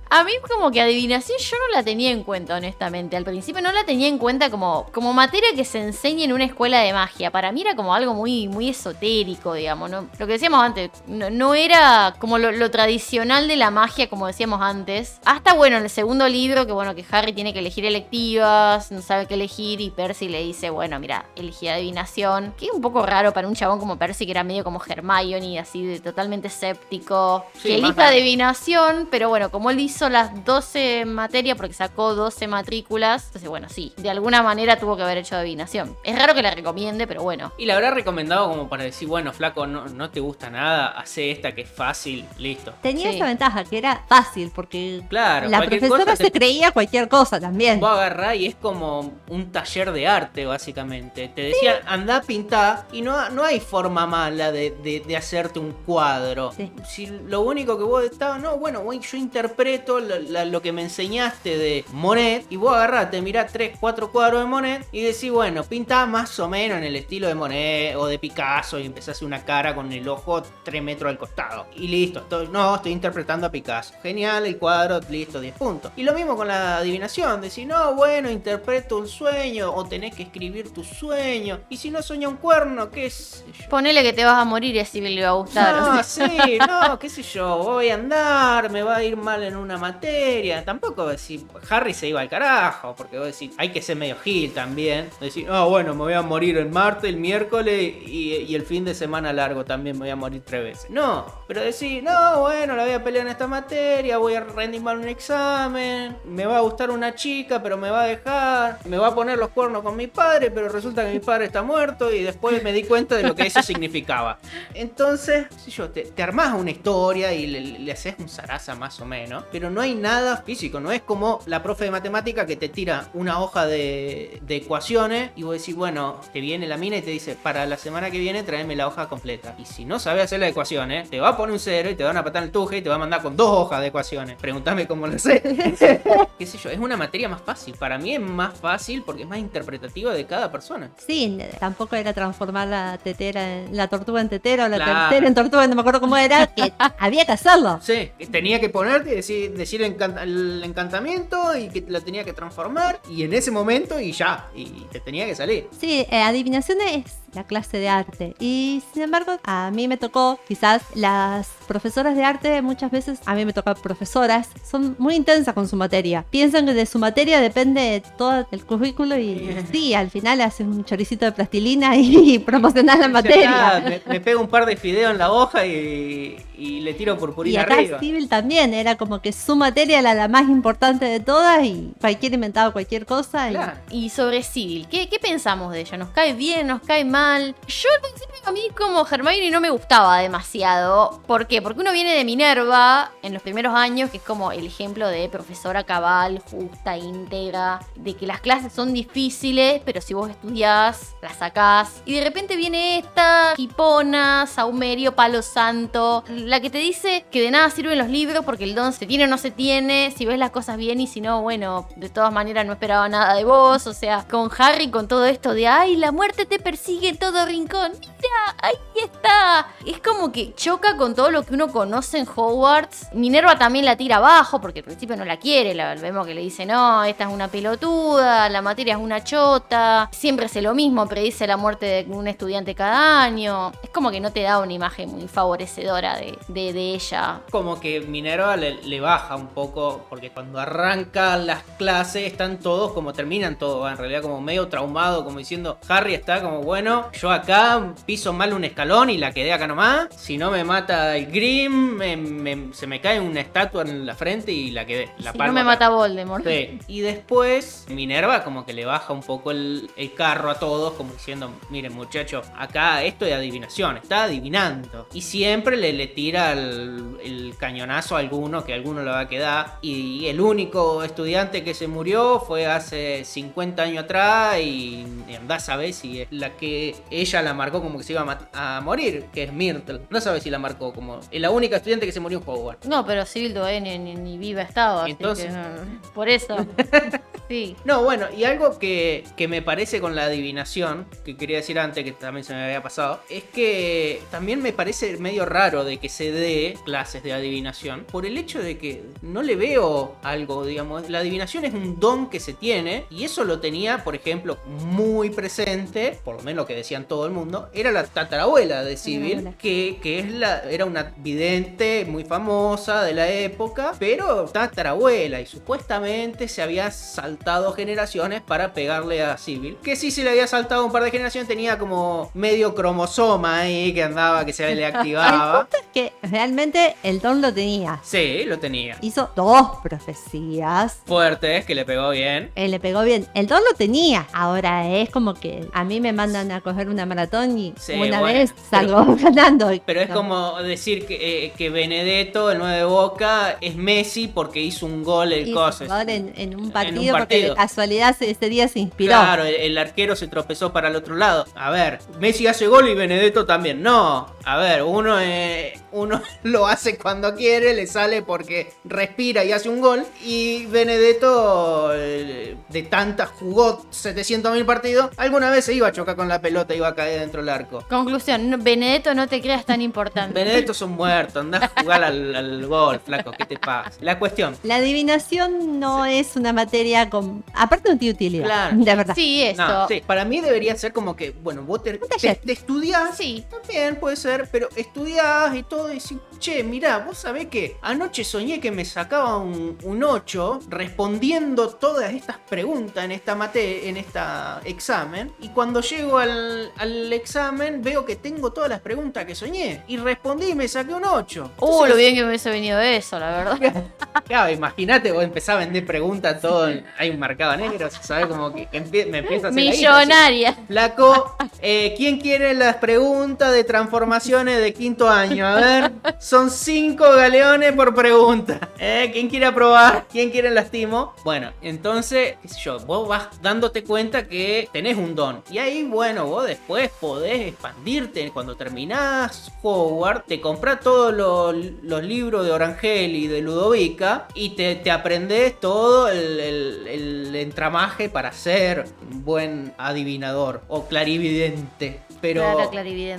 a mí como que adivinación yo no la tenía en cuenta, honestamente. Al principio no la tenía en cuenta como, como materia que se enseña en una escuela de magia. Para mí era como algo muy, muy esotérico, digamos. ¿no? Lo que decíamos antes, no, no era como lo, lo tradicional de la magia, como decíamos antes. Hasta, bueno, en el segundo libro, que bueno, que Harry tiene que elegir electivas, no sabe qué elegir, y Percy le dice, bueno, mira, elegí adivinación. Que es un poco raro para un chabón como Percy, que era medio como Hermione, así de totalmente escéptico. Sí, que elija adivinación, pero bueno, como él hizo las 12 materias, porque sacó 12 matrículas, entonces bueno, sí, de alguna manera tuvo que haber hecho adivinación. Es raro que la recomiende, pero bueno. y la habrá recomendado como para decir, bueno, flaco, no, no te gusta nada, hace esta que es fácil, listo. Tenía Sí. esa ventaja, que era fácil, porque Claro, la profesora te- se creía cualquier cosa también. Vos agarrás y es como un taller de arte, básicamente. Te decían, anda a pintar y no, no hay forma mala de, de- de hacerte un cuadro. Sí. Si lo único que vos estabas, no, bueno, yo interpreto la- la- lo que me enseñaste de Monet y vos agarrás, te mirás 3, 4 cuadros de Monet y decís, bueno, pintá más o menos en el estilo de Monet o de Picasso y empezás a hacer una cara con el ojo 3 metros al costado. Y listo, estoy, no, estoy interpretando a Picasso. Genial, el cuadro, listo, 10 puntos. Y lo mismo con la adivinación, decir, no, bueno, interpreto un sueño o tenés que escribir tu sueño. Y si no sueña un cuerno, ¿qué sé yo? Ponele que te vas a morir y así le va a gustar. No, sí, no, qué sé yo, voy a andar, me va a ir mal en una materia. Tampoco decir, Harry se iba al carajo, porque vos decís, hay que ser medio gil también. Decir, no, bueno, me voy a morir el el miércoles y, el fin de semana largo también me voy a morir tres veces. No, pero decir, no, bueno, la voy a pelear en esta materia, voy a rendir mal un examen, me va a gustar una chica, pero me va a dejar, me va a poner los cuernos con mi padre, pero resulta que mi padre está muerto y después me di cuenta de lo que eso significaba. Entonces, sé yo, te, te armás una historia y le, le haces un zaraza más o menos, pero no hay nada físico, no es como la profe de matemática que te tira una hoja de, de ecuaciones y vos decís, bueno, te viene la mina y te dice, para la semana que viene tráeme la hoja completa. Y si no sabes hacer las ecuaciones, te va a poner un cero y te van a patar el tuje y te va a mandar con dos hojas de ecuaciones. Pregúntame cómo lo sé. qué sé yo, es una materia más fácil. Para mí es más fácil porque es más interpretativa de cada persona. Sí, tampoco era transformar la tetera en, la tortuga en tetera o la Claro. tetera en tortuga, no me acuerdo cómo era, que había que hacerlo. Sí, tenía que ponerte y decir, decir el encantamiento y que la tenía que transformar y en ese momento y ya, y te tenía que salir. Sí, eh, adivinación es la clase de arte. Y sin embargo, a mí me tocó, quizás las profesoras de arte muchas veces, a mí me tocan profesoras, son muy intensas con su materia. Piensan que de su materia depende todo el currículo y sí, al final haces un choricito de plastilina y, promocionas la materia. está, me, me pego un par de fideos en la hoja y, y le tiro Y purpurina acá arriba. Civil también, era como que su materia era la más importante de todas y cualquiera inventaba cualquier cosa. y- Claro. Y sobre Civil, ¿qué, qué pensamos de ella? ¿Nos cae bien? ¿Nos cae mal? Yo al principio a mí como Hermione no me gustaba demasiado. ¿Por qué? Porque uno viene de Minerva en los primeros años, que es como el ejemplo de profesora cabal, justa, íntegra, de que las clases son difíciles, pero si vos estudiás, las sacás. Y de repente viene esta hipona, saumerio, palo santo, la que te dice que de nada sirven los libros porque el don se tiene o no se tiene, si ves las cosas bien y si no, bueno, de todas maneras no esperaba nada de vos. O sea, con Harry, con todo esto de, ay, la muerte te persigue todo rincón. Mira, ahí está. Es como que choca con todo lo que uno conoce en Hogwarts. Minerva también la tira abajo porque al principio no la quiere. Vemos que le dice, no, esta es una pelotuda, la materia es una chota. Siempre hace lo mismo, predice la muerte de un estudiante cada año. Es como que no te da una imagen muy favorecedora de, de, ella. Como que Minerva le, le, baja un poco porque cuando arrancan las clases están todos como terminan todos, en realidad como medio traumado, como diciendo, Harry está como, bueno, yo acá piso mal un escalón y la quedé acá nomás. Si no me mata el Grim, se me cae una estatua en la frente y la quedé. La si no me mata Voldemort. Y después Minerva como que le baja un poco el, carro a todos, como diciendo, miren muchachos, acá esto de adivinación, está adivinando. Y siempre le, le tira el, cañonazo a alguno, que alguno lo va a quedar. Y el único estudiante que se murió fue hace 50 años atrás y, andás a ver si es la que ella la marcó como que se iba a, morir, que es Myrtle. No sabes si la marcó como es la única estudiante que se murió en Hogwarts. No, pero Civil ni, ni, viva estaba. Entonces, por eso. sí. No, bueno, y algo que, que me parece con la adivinación, que quería decir antes, que también se me había pasado, es que también me parece medio raro de que se dé clases de adivinación por el hecho de que no le veo algo, digamos, la adivinación es un don que se tiene y eso lo tenía, por ejemplo, muy presente, por lo menos lo que decían todo el mundo, era la tatarabuela de Civil, que, que es la, era una vidente muy famosa de la época, pero tatarabuela y supuestamente se había saltado generaciones para pegarle a Civil, que sí se le había saltado un par de generaciones, tenía como medio cromosoma ahí que andaba, que se le activaba. El punto es que realmente el don lo tenía. Sí, lo tenía. Hizo dos profecías. Fuertes, que le pegó bien. Él le pegó bien. El don lo tenía. Ahora es como que a mí me mandan a coger una maratón y una vez salgo ganando. Pero es como decir que, eh, que Benedetto, el 9 de Boca, es Messi porque hizo un gol el coso. En, en, un partido, porque de casualidad ese día se inspiró. Claro, el, arquero se tropezó para el otro lado. A ver, Messi hace gol y Benedetto también. No, a ver, uno, eh, uno lo hace cuando quiere, le sale porque respira y hace un gol. Y Benedetto, eh, de tantas, jugó 700 mil partidos, alguna vez se iba a chocar con la pelota y iba a caer dentro del arco. Conclusión, Benedetto no te creas tan importante. Benedetto es un muerto, anda a jugar al, gol, flaco, ¿qué te pasa? La cuestión. La adivinación no es una materia con... Aparte no tiene utilidad, claro. de verdad. Sí, eso. sí. Para mí debería ser como que, bueno, vos te, estudiás, sí. también puede ser, pero estudiás y todo y decís, che, mirá, vos sabés que anoche soñé que me sacaba un, un 8 respondiendo todas estas preguntas en esta materia, en esta examen, y cuando llego al, al examen veo que tengo todas las preguntas que soñé, y respondí y me saqué un 8. uh, lo bien que me hubiese venido eso, la verdad. claro, imagínate, vos empezás a vender preguntas, todo, hay un marcado negro, ¿sabes? Como que, me empieza a hacer Millonaria. Flaco, eh, ¿quién quiere las preguntas de transformaciones de quinto año? A ver, son cinco galeones por pregunta. ¿Eh? ¿Quién quiere aprobar? ¿Quién quiere el lastimo? Bueno, entonces, yo, vos vas dándote cuenta que tenés un don. Y ahí, bueno, vos después podés expandirte. Cuando terminás Hogwarts, te compras todos los, libros de Orangel y de Ludovica y te, te aprendés todo el, el entramaje para ser un buen adivinador o clarividente. Pero,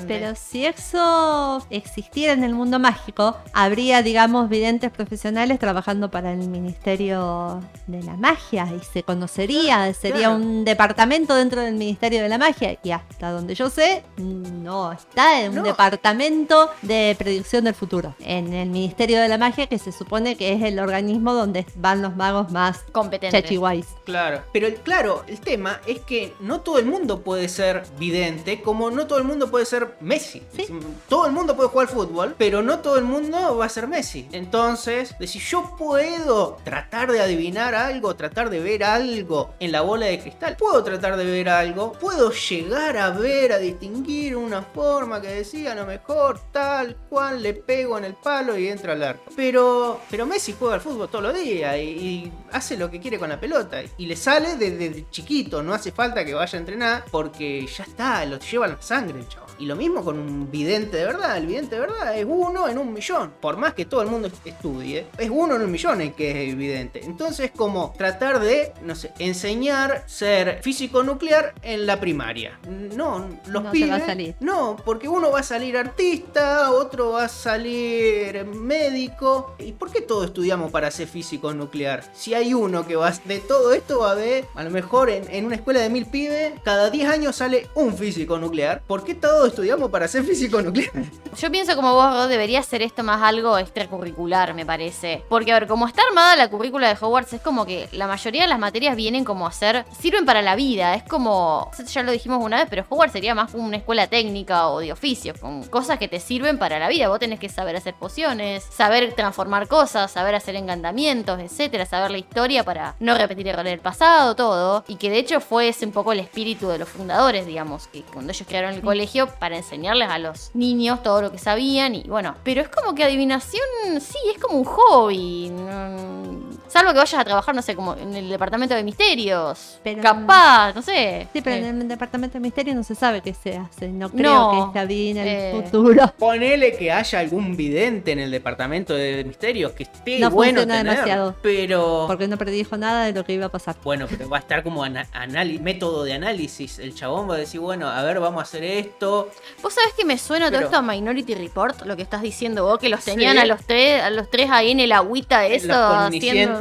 pero si eso existiera en el mundo mágico, habría, digamos, videntes profesionales trabajando para el Ministerio de la Magia y se conocería, sería un departamento dentro del Ministerio de la Magia y hasta donde yo sé, no está en un departamento de predicción del futuro. En el Ministerio de la Magia, que se supone que es el organismo donde van los magos más competentes. Chachiguais. Claro, pero claro, el tema es que no todo el mundo puede ser vidente, como no todo el mundo puede ser Messi. Sí. Todo el mundo puede jugar al fútbol, pero no todo el mundo va a ser Messi. Entonces, si yo puedo tratar de adivinar algo, tratar de ver algo en la bola de cristal, puedo tratar de ver algo, puedo llegar a ver, a distinguir una forma que decía a lo mejor tal cual le pego en el palo y entra al arco. Pero, pero Messi juega al fútbol todos los días y, y hace lo que quiere con la pelota y le sale desde chiquito, no hace falta que vaya a entrenar porque ya está, lo lleva sangre el chavo. Y lo mismo con un vidente de verdad, el vidente de verdad es uno en un millón. Por más que todo el mundo estudie, es uno en un millón el que es evidente. Entonces como tratar de, no sé, enseñar ser físico nuclear en la primaria. No, los No pibes... va a salir. No, porque uno va a salir artista, otro va a salir médico. ¿Y por qué todos estudiamos para ser físico nuclear? Si hay uno que va de todo esto va a haber, a lo mejor en, en una escuela de mil pibes, cada 10 años sale un físico nuclear. ¿Por qué todos estudiamos para ser físico nuclear? Yo pienso como vos, debería ser esto más algo extracurricular, me parece. Porque, a ver, como está armada la currícula de Hogwarts, es como que la mayoría de las materias vienen como a ser. sirven para la vida. Es como. Ya lo dijimos una vez, pero Hogwarts sería más como una escuela técnica o de oficios, con cosas que te sirven para la vida. Vos tenés que saber hacer pociones, saber transformar cosas, saber hacer encantamientos, etcétera, saber la historia para no repetir errores del pasado, todo. Y que de hecho fue ese un poco el espíritu de los fundadores, digamos, que cuando ellos crearon el colegio para enseñarles a los niños todo lo que sabían y bueno, pero es como que adivinación, sí, es como un hobby. mm, Salvo que vayas a trabajar, no sé, como en el departamento de misterios. Pero- Capaz, no sé. Sí, pero Eh, en el departamento de misterio no se sabe qué se hace. No creo No, que se adivine eh, el futuro. Ponele que haya algún vidente en el departamento de misterios que esté No bueno tener, demasiado. pero Porque no predijo nada de lo que iba a pasar. Bueno, pero va a estar como método de análisis. El chabón va a decir, bueno, a ver, vamos a hacer esto. Vos sabés que me suena todo esto a Minority Report, lo que estás diciendo vos, que los tenían Sí. a los tres, a los tres ahí en el agüita eso, Los haciendo.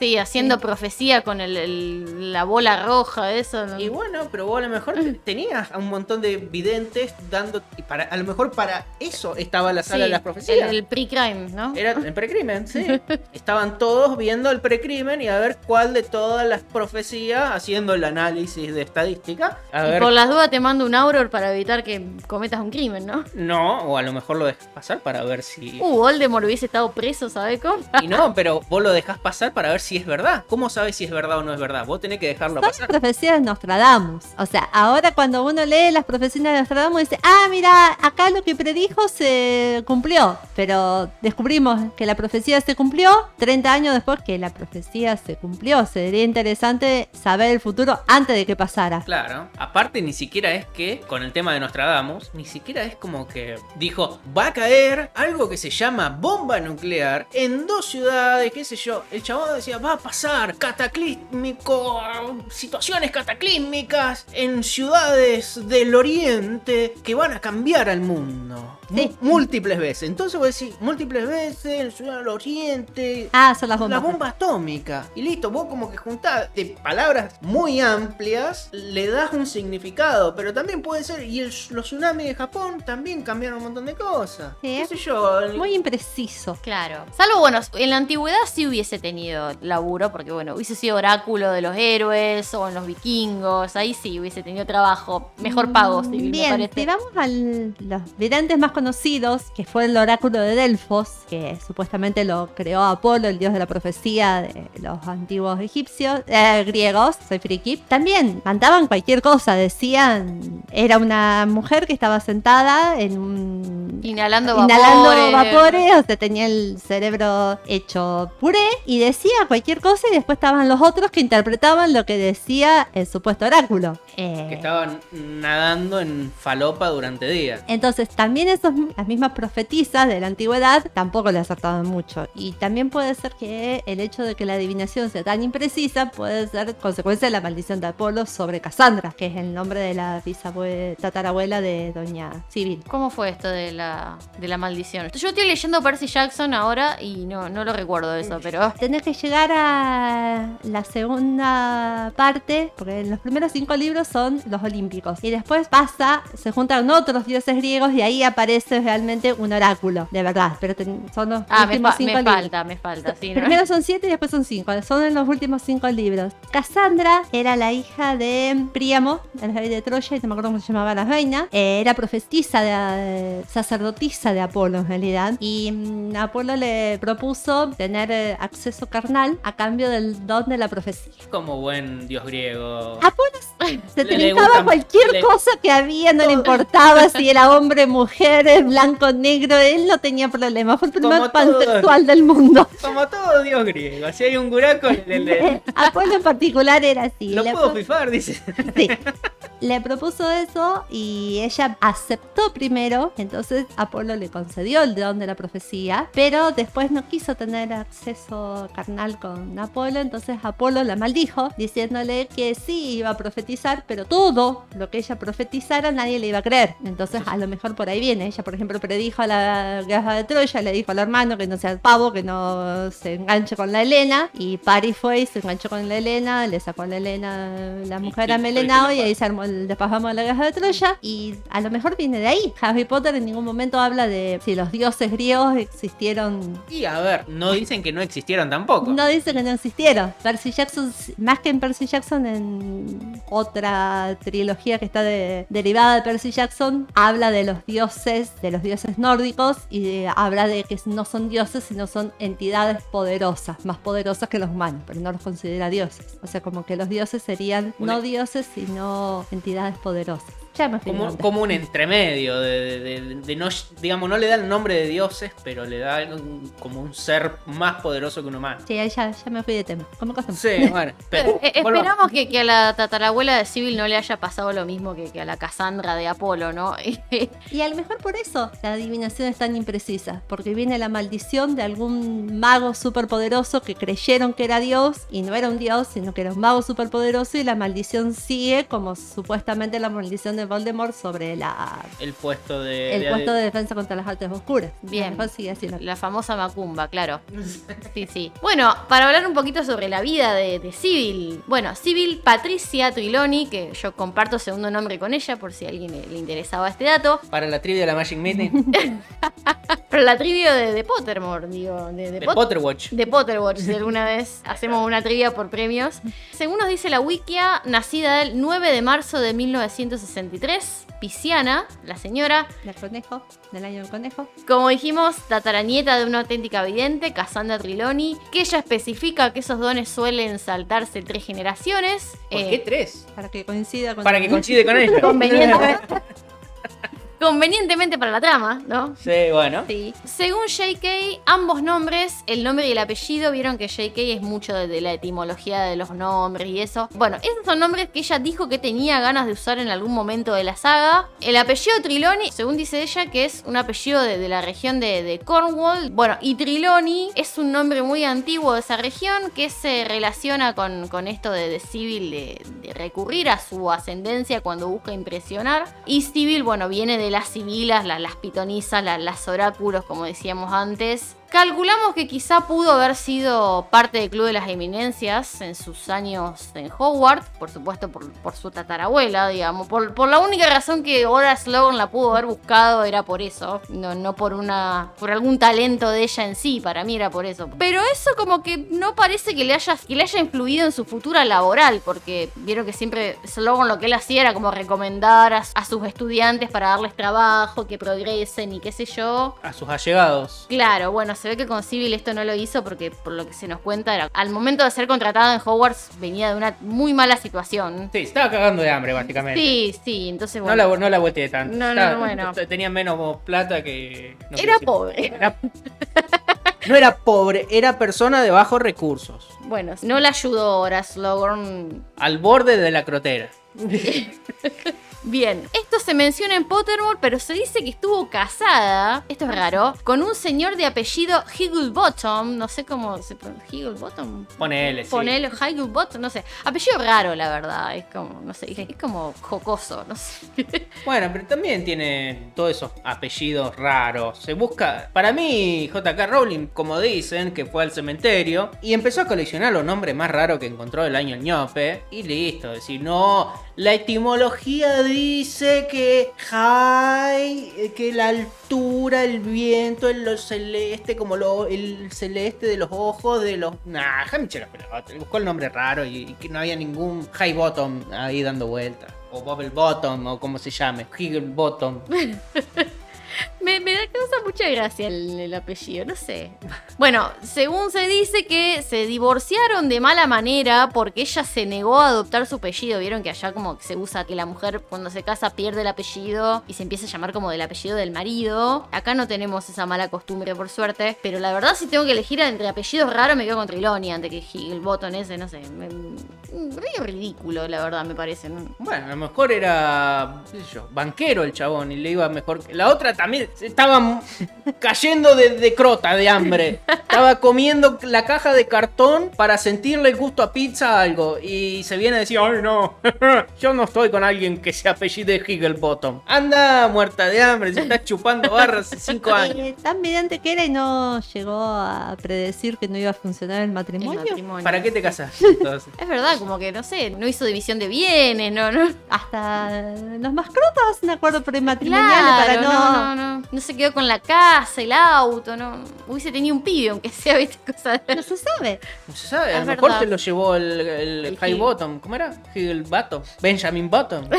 Sí, haciendo profecía con el, el- la bola roja, eso. ¿no? Y bueno, pero vos a lo mejor te- tenías a un montón de videntes dando. Y para, a lo mejor para eso estaba la sala Sí, de las profecías. El, el pre-crime, ¿no? Era el precrimen, sí. Estaban todos viendo el precrimen y a ver cuál de todas las profecías, haciendo el análisis de estadística. A Y ver. por las dudas te mando un Auror para evitar que cometas un crimen, ¿no? No, o a lo mejor lo dejas pasar para ver si. Uh, Voldemort hubiese estado preso, ¿sabes cómo? Y no, pero vos lo dejás pasar para ver si es verdad. ¿Cómo sabes si es verdad o no es verdad? Vos tenés que dejarlo Son las pasar. profecías de Nostradamus. O sea, ahora cuando uno lee las profecías de Nostradamus dice, ah, mira, acá lo que predijo se cumplió. Pero descubrimos que la profecía se cumplió 30 años después que la profecía se cumplió. Sería interesante saber el futuro antes de que pasara. Claro. Aparte, ni siquiera es que, con el tema de Nostradamus, ni siquiera es como que dijo, va a caer algo que se llama bomba nuclear en dos ciudades, qué sé yo. El chabón decía, va a pasar cataclísmico, situaciones cataclísmicas en ciudades del oriente que van a cambiar al mundo. Sí. múltiples veces. Entonces vos decís, múltiples veces en ciudad del oriente, Ah, son las bombas. la bomba atómica. Y listo, vos como que juntás de palabras muy amplias, le das un significado. Pero también puede ser, y el- los tsunamis de Japón también cambiaron un montón de cosas. Sí. ¿Qué sé yo? el- Muy impreciso. Claro. Salvo, bueno, en la antigüedad sí hubiese tenido laburo, porque bueno, hubiese sido oráculo de los héroes o en los vikingos, ahí sí hubiese tenido trabajo, mejor pago, me Mm, Bien, parece. si vamos a los videntes más conocidos, que fue el oráculo de Delfos, que supuestamente lo creó Apolo, el dios de la profecía de los antiguos egipcios, eh, griegos, soy friki, también mandaban cualquier cosa, decían, era una mujer que estaba sentada en un... Inhalando vapores. Inhalando vapores, o sea, tenía el cerebro hecho puré y decía cualquier cosa y después estaban los otros que interpretaban lo que decía el supuesto oráculo. Eh, Que estaban nadando en falopa durante días. entonces, también esos, las mismas profetisas de la antigüedad tampoco le acertaban mucho. Y también puede ser que el hecho de que la adivinación sea tan imprecisa puede ser consecuencia de la maldición de Apolo sobre Cassandra, que es el nombre de la bisabue- tatarabuela de Doña Civil. ¿Cómo fue esto de la, de la maldición? Yo estoy leyendo Percy Jackson ahora y no, no lo recuerdo eso, pero... Tenés que llegar llegar a la segunda parte, porque los primeros cinco libros son los olímpicos, y después pasa, se juntan otros dioses griegos y ahí aparece realmente un oráculo, de verdad, pero ten- son los Ah, me, últimos fa- cinco me libros. falta, me falta, sí, ¿no? Primero son siete y después son cinco. Son en los últimos cinco libros. Cassandra era la hija de Príamo, el rey de Troya, y no me acuerdo cómo se llamaba la reina. Eh, era profetisa, de, sacerdotisa de Apolo en realidad. Y mm, Apolo le propuso tener eh, acceso carnal a cambio del don de la profecía. Como buen dios griego. Apolo se Le- le trincaba cualquier le- cosa que había, no le importaba si era hombre, mujer, blanco, negro, él no tenía problema. Fue el primer pansexual del mundo. Como todo dios griego. Si hay un guraco, le, le- Apolo en particular era así. lo puedo fifar, dice. sí. Le propuso eso y ella aceptó primero. Entonces Apolo le concedió el don de la profecía, pero después no quiso tener acceso carnal con Apolo. Entonces Apolo la maldijo, diciéndole que sí iba a profetizar, pero todo lo que ella profetizara nadie le iba a creer. Entonces a lo mejor por ahí viene. Ella, por ejemplo, predijo a la guerra de Troya, le dijo al hermano que no sea pavo, que no se enganche con la Helena. Y Paris fue y se enganchó con la Helena, le sacó a la Helena la mujer a Melenao y ahí se armó el despajamo de la guerra de Troya. Y a lo mejor viene de ahí. Harry Potter en ningún momento habla de si los dioses griegos existieron Y a ver, no dicen que no existieron tampoco. no dice que no existieron. Percy Jackson, más que en Percy Jackson, en otra trilogía que está de- derivada de Percy Jackson, habla de los dioses, de los dioses nórdicos y de- habla de que no son dioses, sino son entidades poderosas, más poderosas que los humanos, pero no los considera dioses. O sea, como que los dioses serían no dioses, sino entidades poderosas. Ya me fui Como, un entremedio de, de- de- de no, digamos, no le da el nombre de dioses, pero le da un- como un ser más poderoso que un humano. Sí, ya, ya me fui de tema. ¿Cómo costumbre? Sí, bueno. pero- Eh, esperamos que, que a la tatarabuela de Civil no le haya pasado lo mismo que, que a la Cassandra de Apolo, ¿no? Y a lo mejor por eso la adivinación es tan imprecisa, porque viene la maldición de algún mago superpoderoso que creyeron que era Dios y no era un Dios, sino que era un mago superpoderoso y la maldición sigue como supuestamente la maldición de Voldemort sobre la, el puesto de. el de- puesto de defensa contra las artes oscuras. Bien. Sigue así. la- La famosa Macumba, claro. Sí, sí. Bueno, para hablar un poquito sobre la vida de, de Civil. Bueno, Civil Patricia Triloni, que yo comparto segundo nombre con ella, por si a alguien le, le interesaba este dato. Para la trivia de la Magic Meeting Pero la trivia de, de Pottermore, digo, de, de de Pot- Potterwatch. de Potterwatch, si alguna vez hacemos una trivia por premios. Según nos dice la Wikia, nacida el 9 de marzo de 1963, Pisciana, la señora, La conejo, del año del conejo. como dijimos, tataranieta de una auténtica vidente, Cassandra Triloni, que ella especifica que esos dones suelen saltarse tres generaciones. ¿Por eh, qué tres? Para que coincida con Para que coincide con ella. Convenientemente. Convenientemente para la trama, ¿no? Sí, bueno. Sí. Según JK, ambos nombres, el nombre y el apellido, vieron que JK es mucho de, la etimología de los nombres y eso. Bueno, esos son nombres que ella dijo que tenía ganas de usar en algún momento de la saga. El apellido Triloni, según dice ella, que es un apellido de, de la región de, de Cornwall. Bueno, y Triloni es un nombre muy antiguo de esa región que se relaciona con, con esto de, de Civil, de, de recurrir a su ascendencia cuando busca impresionar. Y Civil, bueno, viene de las sibilas, la- las pitonisas, la- las oráculos, como decíamos antes. Calculamos que quizá pudo haber sido parte del Club de las Eminencias en sus años en Hogwarts, por supuesto por, por su tatarabuela, digamos. Por, por la única razón que Horace Slogan la pudo haber buscado era por eso, no, no por una por algún talento de ella en sí, para mí era por eso. Pero eso como que no parece que le haya, que le haya influido en su futura laboral, porque vieron que siempre Slogan lo que él hacía era como recomendar a, a sus estudiantes para darles trabajo, que progresen y qué sé yo. A sus allegados. Claro, bueno, se ve que con Civil esto no lo hizo porque por lo que se nos cuenta era al momento de ser contratada en Hogwarts venía de una muy mala situación. Sí, estaba cagando de hambre, básicamente. Sí, sí, entonces No bueno. la, no la volteé tanto. No, no, Estaba- bueno. Tenía menos plata que. no Era pobre. Era- No era pobre, era persona de bajos recursos. Bueno, no le ayudó Horace Slogan. Al borde de la crotera. Bien, esto se menciona en Pottermore, pero se dice que estuvo casada, esto es raro, con un señor de apellido Higglebottom, no sé cómo se pronuncia, Higglebottom. Ponele, sí. Ponele Higglebottom, no sé. Apellido raro, la verdad, es como, no sé, es como jocoso, no sé. Bueno, pero también tiene todos esos apellidos raros. Se busca. Para mí, J.K. Rowling, como dicen, que fue al cementerio y empezó a coleccionar los nombres más raros que encontró el año el ñope. Y listo. Decir, no, la etimología dice que high, que la altura, el viento, el lo celeste, como lo, el celeste de los ojos de los. Nah, las pelotas. Buscó el nombre raro y, y que no había ningún high bottom ahí dando vueltas. O Bubble Bottom, o como se llame. Higgle Bottom. Me, me da causa mucha gracia el, el apellido, no sé. Bueno, según se dice que se divorciaron de mala manera porque ella se negó a adoptar su apellido. Vieron que allá como se usa que la mujer cuando se casa pierde el apellido y se empieza a llamar como del apellido del marido. Acá no tenemos esa mala costumbre, por suerte. Pero la verdad, si tengo que elegir entre apellidos raros, me quedo con Trilonia antes que el botón ese, no sé. Me, medio ridículo, la verdad, me parece. ¿no? Bueno, a lo mejor era, qué sé yo, banquero el chabón y le iba mejor. que- La otra también estaba cayendo de, de crota, de hambre. Estaba comiendo la caja de cartón para sentirle el gusto a pizza a algo. Y se viene a decir, ay no, yo no estoy con alguien que se apellide Higglebottom. Anda muerta de hambre, se está chupando barras hace cinco años. Eh, tan mediante que era y no llegó a predecir que no iba a funcionar el El matrimonio. matrimonio. ¿Para qué te casas? entonces? Es verdad, como que no sé, no hizo división de bienes, no, no. Hasta los mascotas hacen acuerdo prematrimonial para no. no, no, no. No se quedó con la casa, el auto, no. Hubiese tenido un pibe, aunque sea, viste, cosa de... No se sabe. No se sabe, a lo mejor te lo llevó el, el El High Bottom. ¿Cómo era? Higglebottom. Benjamin Bottom.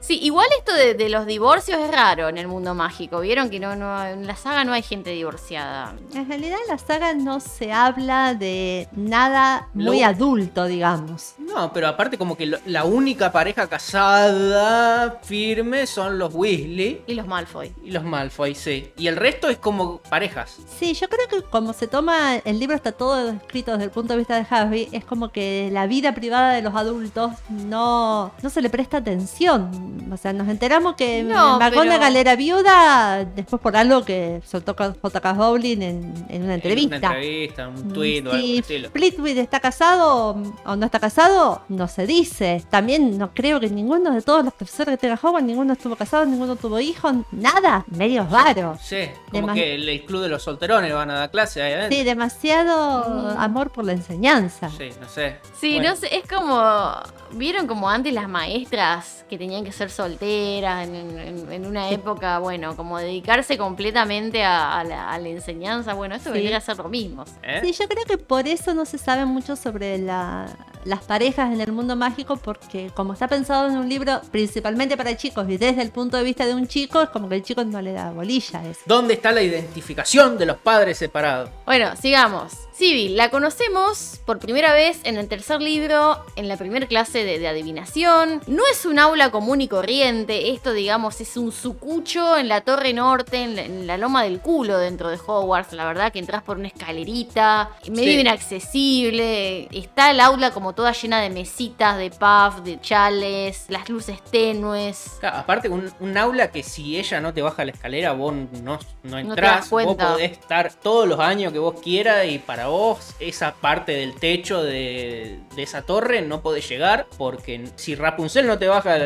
Sí, igual esto de, de los divorcios es raro en el mundo mágico. Vieron que no, no, en la saga no hay gente divorciada. En realidad en la saga no se habla de nada muy Lo- adulto, digamos. No, pero aparte como que lo- la única pareja casada firme son los Weasley Y los Malfoy. y los Malfoy, sí. Y el resto es como parejas. Sí, yo creo que como se toma, el libro está todo escrito desde el punto de vista de Harvey, es como que la vida privada de los adultos no, no se le presta atención. O sea, nos enteramos que No, McGonagall pero- era viuda después por algo que soltó J.K. Rowling en, en una entrevista. En una entrevista, un tweet o algo. Flitwick está casado o no está casado, no se dice. También no creo que ninguno de todos los profesores que tenga Hogwarts, ninguno estuvo casado, ninguno tuvo hijos, nada. Medio raro. Sí, como que el, el club de los solterones van a dar clase ahí adentro. Sí, demasiado Mm. amor por la enseñanza. Sí, no sé. Sí, Bueno. no sé, es como. ¿Vieron como antes las maestras que tenían que ser solteras en, en- en una época, bueno, como dedicarse completamente a, a la, a la enseñanza? Bueno, esto Sí. vendría a ser lo mismo. ¿Eh? Sí, yo creo que por eso no se sabe mucho sobre la- las parejas en el mundo mágico, porque como está pensado en un libro principalmente para chicos y desde el punto de vista de un chico, es como que el chico no le da bolilla a eso. ¿Dónde está la identificación de los padres separados? Bueno, sigamos. Sibyl, la conocemos por primera vez en el tercer libro, en la primera clase de, de adivinación. No es un aula común y corriente, esto digamos es un sucucho en la torre norte, en la, en la loma del culo dentro de Hogwarts. La verdad que entras por una escalerita, medio Sí. inaccesible. Está el aula como toda llena de mesitas, de puff, de chales, las luces tenues. Claro, aparte, un, un aula que si ella no te baja la escalera, vos no, no das entrás. vos podés estar todos los años que vos quieras y para vos esa parte del techo de, de esa torre no podés llegar porque si Rapunzel no te baja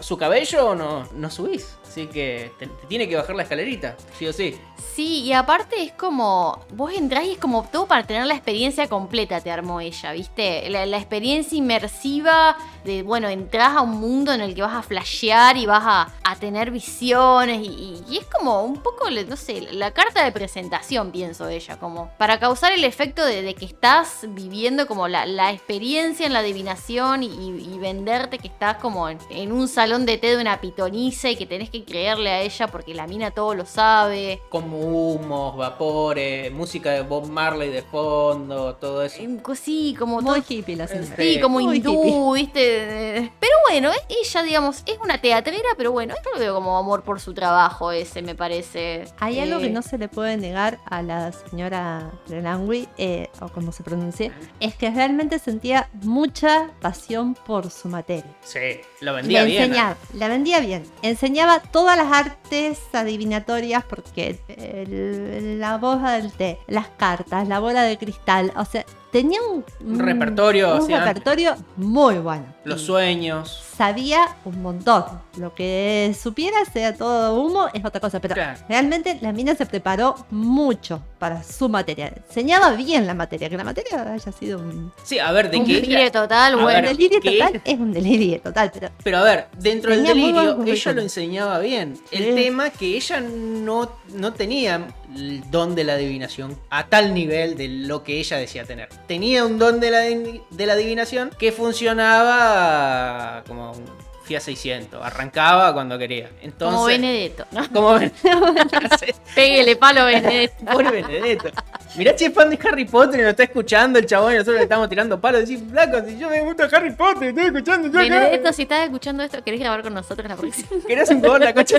su cabello, no, no subís. Así que te, tiene que bajar la escalerita, sí o sí. Sí, y aparte es como, vos entrás y es como todo para tener la experiencia completa, te armó ella, ¿viste? La experiencia inmersiva de, bueno, entras a un mundo en el que vas a flashear y vas a, a tener visiones y, y- y es como un poco, le- no sé, la carta de presentación, pienso ella, como para causar el efecto de, de que estás viviendo como la, la experiencia en la adivinación y, y venderte que estás como en, en un salón de té de una pitoniza y que tenés que creerle a ella porque la mina todo lo sabe. Como humos, vapores, música de Bob Marley de fondo, todo eso. Em, Sí, como Muy todo. hippie la señora. Sí, como Muy hindú, ¿viste? Pero bueno, eh, ella, digamos, es una teatrera, pero bueno, yo lo veo como amor por su trabajo ese, me parece. Hay algo que Eh, no se le puede negar a la señora Renangui, eh, o como se pronuncie, es que realmente sentía mucha pasión por su materia. Sí, lo La vendía bien. ¿eh? enseñaba, la vendía bien. Enseñaba todas las artes adivinatorias porque el- la bola del té, las cartas, la bola de cristal, o sea, tenía un, Un repertorio, un o sea, repertorio muy bueno. Los sueños. Sabía un montón. Lo que supiera, sea todo humo, es otra cosa. Pero Claro. realmente la mina se preparó mucho para su materia. Enseñaba bien la materia, que la materia haya sido un, Sí, a ver, de un delirio total, A un ver, bueno. delirio total. Es un delirio total, pero Pero a ver, dentro del delirio, ella lo enseñaba bien. El tema que ella no, no tenía el don de la adivinación a tal nivel de lo que ella decía tener. Tenía un don de la, de la adivinación que funcionaba como un Fiat 600. Arrancaba cuando quería. Entonces, como Benedetto, ¿no? Como Ben- Sí, Péguele palo Benedetto. Pobre Benedetto. Mirá si es fan de Harry Potter y nos está escuchando el chabón y nosotros le estamos tirando palos. Decís, flaco, si yo me gusta Harry Potter, estoy escuchando yo acá". Benedetto, si estás escuchando esto, ¿querés grabar con nosotros la próxima? ¿Querés un gol la concha?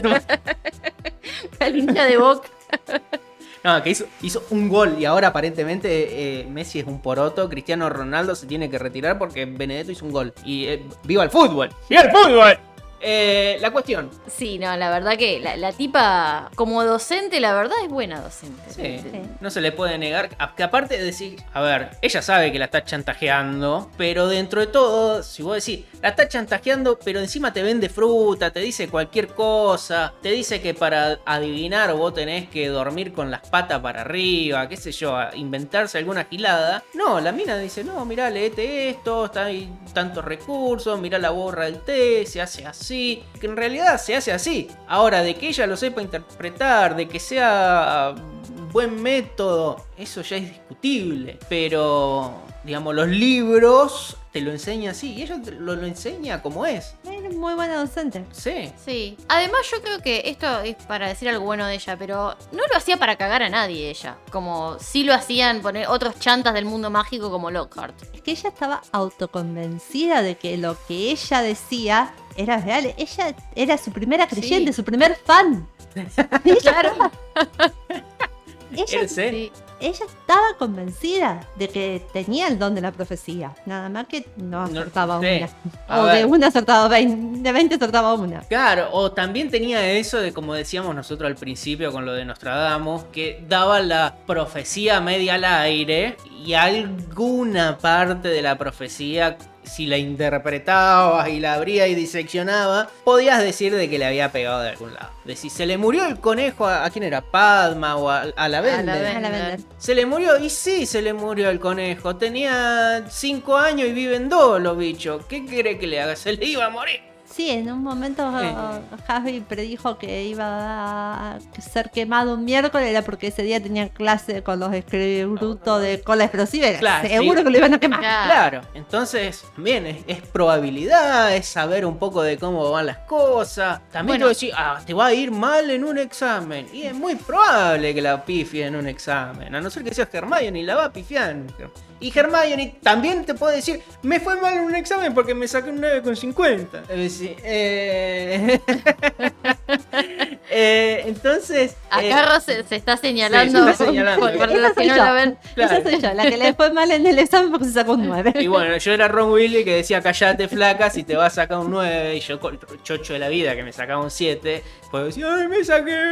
El hincha de Boca. No, que hizo, un gol y ahora aparentemente eh, Messi es un poroto. Cristiano Ronaldo se tiene que retirar porque Benedetto hizo un gol. Y eh, ¡viva el fútbol! ¡Viva el fútbol! Eh, la cuestión. Sí, no, la verdad que la, la tipa, como docente, la verdad es buena docente. Sí, Sí. no se le puede negar. a- Que aparte de decir, a ver, ella sabe que la está chantajeando, pero dentro de todo, si vos decís, la está chantajeando, pero encima te vende fruta, te dice cualquier cosa, te dice que para adivinar vos tenés que dormir con las patas para arriba, qué sé yo, a inventarse alguna gilada. No, la mina dice, no, mirá, leete esto, está ahí tantos recursos, mirá la borra del té, se hace así, que en realidad se hace así. Ahora, de que ella lo sepa interpretar, de que sea un buen método, eso ya es discutible. Pero, digamos, los libros te lo enseñan así y ella te lo, lo enseña como es. era muy buena docente. Sí. Sí. Además, yo creo que esto es para decir algo bueno de ella, pero no lo hacía para cagar a nadie ella. Como sí lo hacían poner otros chantas del mundo mágico como Lockhart. Es que ella estaba autoconvencida de que lo que ella decía era real. Ella era su primera creyente, su primer fan. Claro. Ella. Sí. estaba convencida de que tenía el don de la profecía. Nada más que no acertaba sí. una. O de una acertaba 20, de 20 acertaba una. Claro, o también tenía eso de como decíamos nosotros al principio con lo de Nostradamus, que daba la profecía media al aire y alguna parte de la profecía, si la interpretabas y la abría y diseccionaba, podías decir de que le había pegado de algún lado. De si se le murió el conejo a, ¿a quién era, Padma o a. A la vender. Se le murió, y sí, se le murió el conejo. Tenía 5 años y viven dos los bichos. ¿Qué quiere que le haga? Se le iba a morir. Sí, en un momento uh, Harry predijo que iba a ser quemado un miércoles, era porque ese día tenía clase con los escribrutos de cola explosiva. Claro, seguro sí. que lo iban a quemar. Claro. Claro, entonces también es, es probabilidad, es saber un poco de cómo van las cosas. También Bueno. decir, ah, te va a ir mal en un examen. Y es muy probable que la pifie en un examen. A no ser que seas Hermione y la va a pifiar. Y Hermione también te puede decir, me fue mal en un examen porque me saqué un 9,50. Es decir, eh... eh, entonces... eh, Acá se, se está señalando. se está señalando. por- por Esa soy no yo. la ven. Claro. Esa soy yo, la que le fue mal en el examen porque se sacó un 9. Y bueno, yo era Ron Willy que decía callate flaca si te vas a sacar un 9 y yo con chocho de la vida que me sacaba un 7, pues decía, ay me saqué.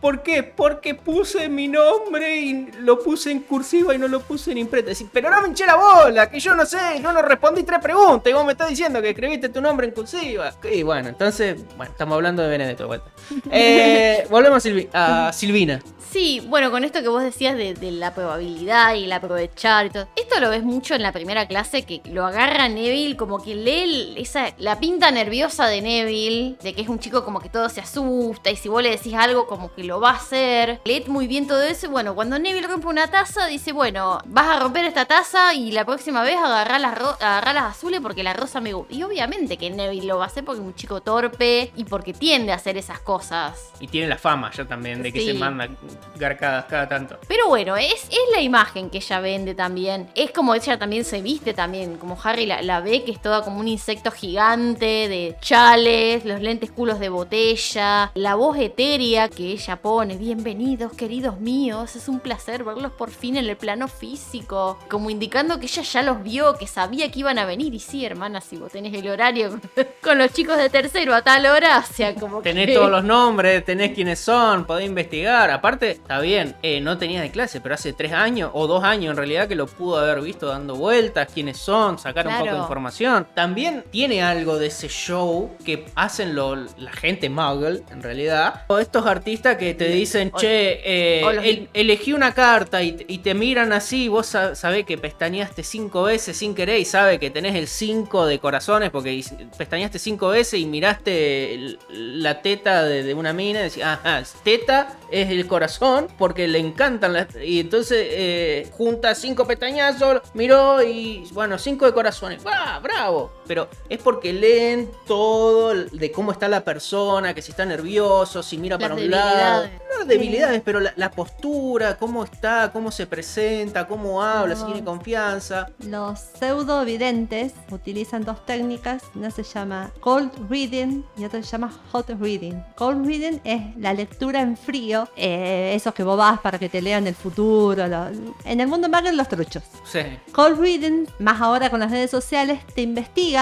¿Por qué? Porque puse mi nombre y lo puse en cursiva y no lo puse en imprenta. Decía, pero no me hinché la bola, que yo no sé, yo no respondí tres preguntas y vos me estás diciendo que escribiste tu nombre en cursiva. Y bueno, entonces, bueno, estamos hablando de Benedetto de vuelta. Eh, volvemos a, Silvi- a Silvina. Sí, bueno, con esto que vos decías de, de la probabilidad y el aprovechar y todo. Esto lo ves mucho en la primera clase que lo agarra Neville, como que lee esa, la pinta nerviosa de Neville, de que es un chico como que todo se asusta y si vos le decís algo como que lo va a hacer. Lee muy bien todo eso y bueno, cuando Neville rompe una taza, dice, bueno, vas a romper esta taza y la próxima vez agarrá las, agarrá las azules porque la rosa me gusta. Y obviamente que Neville lo va a hacer porque es un chico torpe y porque tiende a hacer esas cosas. Y tiene la fama ya también de que Sí. se manda garcadas cada tanto. Pero bueno, es, es la imagen que ella vende también. Es como ella también se viste también, como Harry la, la ve, que es toda como un insecto gigante de chales, los lentes culos de botella, la voz etérea que ella pone, bienvenidos queridos míos, es un placer verlos por fin en el plano físico, como indicando que ella ya los vio, que sabía que iban a venir. Y sí, hermana, si vos tenés el horario con los chicos de tercero a tal hora, o sea, como Tenés que... todos los nombres, tenés quiénes son, podés investigar. Aparte, está bien, eh, no tenía de clase, pero hace tres años o dos años en realidad que lo pudo haber visto dando vueltas, quiénes son, sacar un poco de información. También tiene algo de ese show que hacen lo- la gente muggle, en realidad. O estos artistas que te dicen, che, eh, el- elegí una carta y, y te miran así, vos sa- sabés que pestañaste cinco veces sin querer y sabe que tenés el 5 de corazones porque pestañaste cinco veces y miraste la teta de, una mina y decís, ajá, teta es el corazón porque le encantan las... Y entonces eh, junta cinco pestañazos, miró y bueno, cinco de corazones. ¡Ah, bravo! Pero es porque leen todo de cómo está la persona, que si está nervioso, si mira Las para un lado. No las debilidades, pero la, la postura, cómo está, cómo se presenta, cómo habla, si tiene confianza. Los pseudovidentes utilizan dos técnicas, una se llama cold reading y otra se llama hot reading. Cold reading es la lectura en frío, eh, esos que vos vas para que te lean el futuro. lo- en el mundo maguen los truchos. Sí. Cold reading, más ahora con las redes sociales, te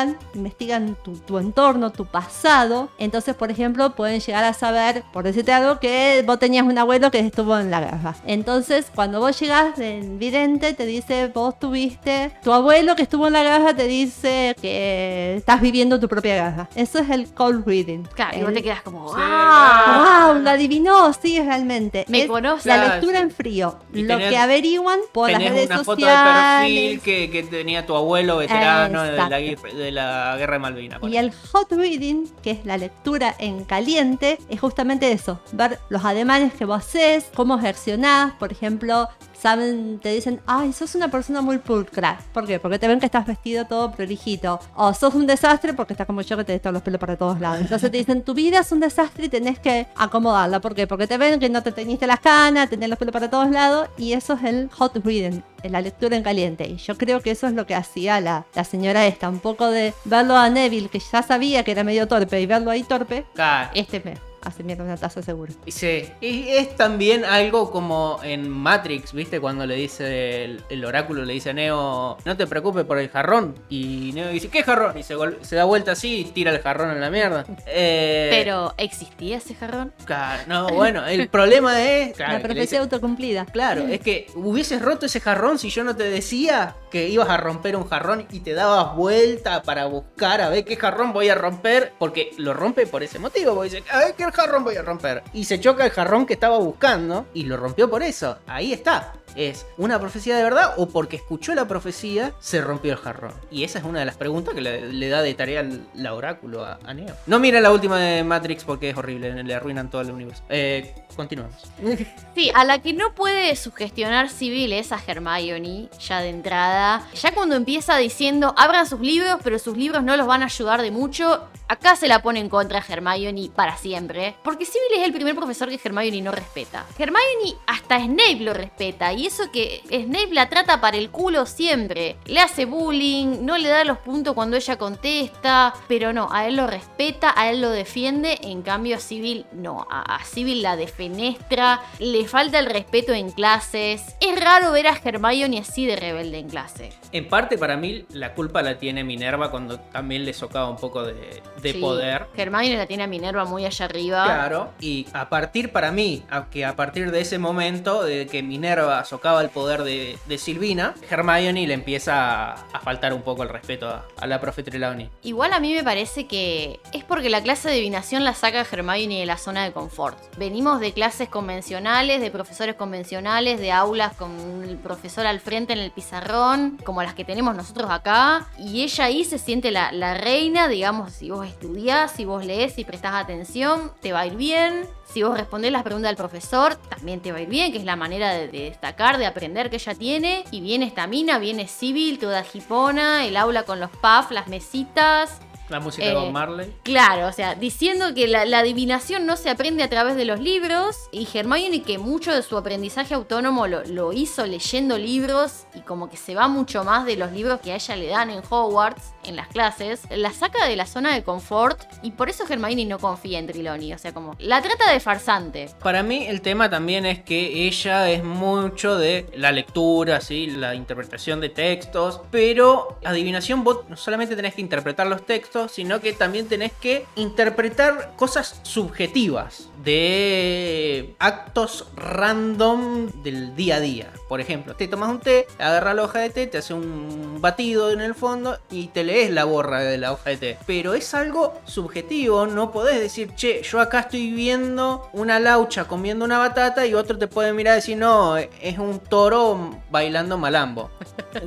investigan, investigan tu, tu entorno, tu pasado. Entonces, por ejemplo, pueden llegar a saber, por decirte algo, que vos tenías un abuelo que estuvo en la guerra. Entonces, cuando vos llegás en vidente, te dice, vos tuviste, tu abuelo que estuvo en la guerra te dice que estás viviendo tu propia guerra. Eso es el cold reading. Claro, y vos El- te quedas como. ¡ah! ¡Wow! Lo adivinó, sí, realmente. Me Es conoce. La lectura en frío. Y lo tenés- que averiguan por las Tenés redes una foto sociales. de perfil que, que tenía tu abuelo veterano de la, Exacto. De la guerra de Malvinas. Y el hot reading, que es la lectura en caliente, es justamente eso, ver los ademanes que vos haces, cómo reaccionás, por ejemplo, saben, te dicen, ay, sos una persona muy pulcra. ¿Por qué? Porque te ven que estás vestido todo prolijito. O sos un desastre porque estás como yo que te todos los pelos para todos lados. Entonces te dicen, tu vida es un desastre y tenés que acomodarla. ¿Por qué? Porque te ven que no te teñiste las canas, tenés los pelos para todos lados. Y eso es el hot reading, es la lectura en caliente. Y yo creo que eso es lo que hacía la, la señora esta. Un poco de verlo a Neville, que ya sabía que era medio torpe, y verlo ahí torpe. Claro. Este me hace mierda una taza seguro. Sí, y es también algo como en Matrix, ¿viste? Cuando le dice el, el oráculo, le dice a Neo, no te preocupes por el jarrón. Y Neo dice, ¿qué jarrón? Y se, da vuelta así y tira el jarrón en la mierda. Eh, Pero, ¿existía ese jarrón? claro, no, bueno, el problema es... claro, la profecía autocumplida. Claro, es que hubieses roto ese jarrón si yo no te decía que ibas a romper un jarrón y te dabas vuelta para buscar a ver qué jarrón voy a romper, porque lo rompe por ese motivo, porque dice, a ver qué jarrón voy a romper. Y se choca el jarrón que estaba buscando y lo rompió por eso. Ahí está. ¿Es una profecía de verdad o porque escuchó la profecía se rompió el jarrón? Y esa es una de las preguntas que le, da de tarea la oráculo a, Neo. No miren la última de Matrix porque es horrible, le arruinan todo el universo. Eh, continuamos. Sí, a la que no puede sugestionar civil es a Hermione, ya de entrada. Ya cuando empieza diciendo, abran sus libros, pero sus libros no los van a ayudar de mucho, acá se la pone en contra a Hermione para siempre. Porque Civil es el primer profesor que Hermione no respeta. Hermione hasta Snape lo respeta, y eso que Snape la trata para el culo siempre. Le hace bullying, no le da los puntos cuando ella contesta, pero no, a él lo respeta, a él lo defiende, en cambio a Civil no, a, a Civil la defenestra, le falta el respeto en clases. Es raro ver a Hermione así de rebelde en clase. En parte para mí la culpa la tiene Minerva cuando también le socava un poco de, de Sí, poder. Hermione la tiene a Minerva muy allá arriba. Claro, y a partir para mí, que a partir de ese momento de que Minerva socava el poder de, de Silvina, Hermione le empieza a, a faltar un poco el respeto a, a la profe Trelawney. Igual a mí me parece que porque la clase de adivinación la saca Hermione de la zona de confort. Venimos de clases convencionales, de profesores convencionales, de aulas con el profesor al frente en el pizarrón, como las que tenemos nosotros acá. Y ella ahí se siente la, reina, digamos, si vos estudiás, si vos lees, si prestás atención, te va a ir bien. Si vos respondés las preguntas del profesor, también te va a ir bien, que es la manera de, de destacar, de aprender que ella tiene. Y viene esta mina, viene civil, toda jipona, el aula con los puffs, las mesitas. La música de Eh, Bob Marley. Claro, o sea, diciendo que la, la adivinación no se aprende a través de los libros y Hermione que mucho de su aprendizaje autónomo lo, lo hizo leyendo libros y como que se va mucho más de los libros que a ella le dan en Hogwarts, en las clases, la saca de la zona de confort y por eso Hermione no confía en Triloni, o sea, como la trata de farsante. Para mí el tema también es que ella es mucho de la lectura, ¿sí? la interpretación de textos, pero adivinación vos no solamente tenés que interpretar los textos, sino que también tenés que interpretar cosas subjetivas de actos random del día a día. Por ejemplo, te tomas un té, agarras la hoja de té, te hace un batido en el fondo y te lees la borra de la hoja de té. Pero es algo subjetivo, no podés decir, che, yo acá estoy viendo una laucha comiendo una batata y otro te puede mirar y decir, no, es un toro bailando malambo.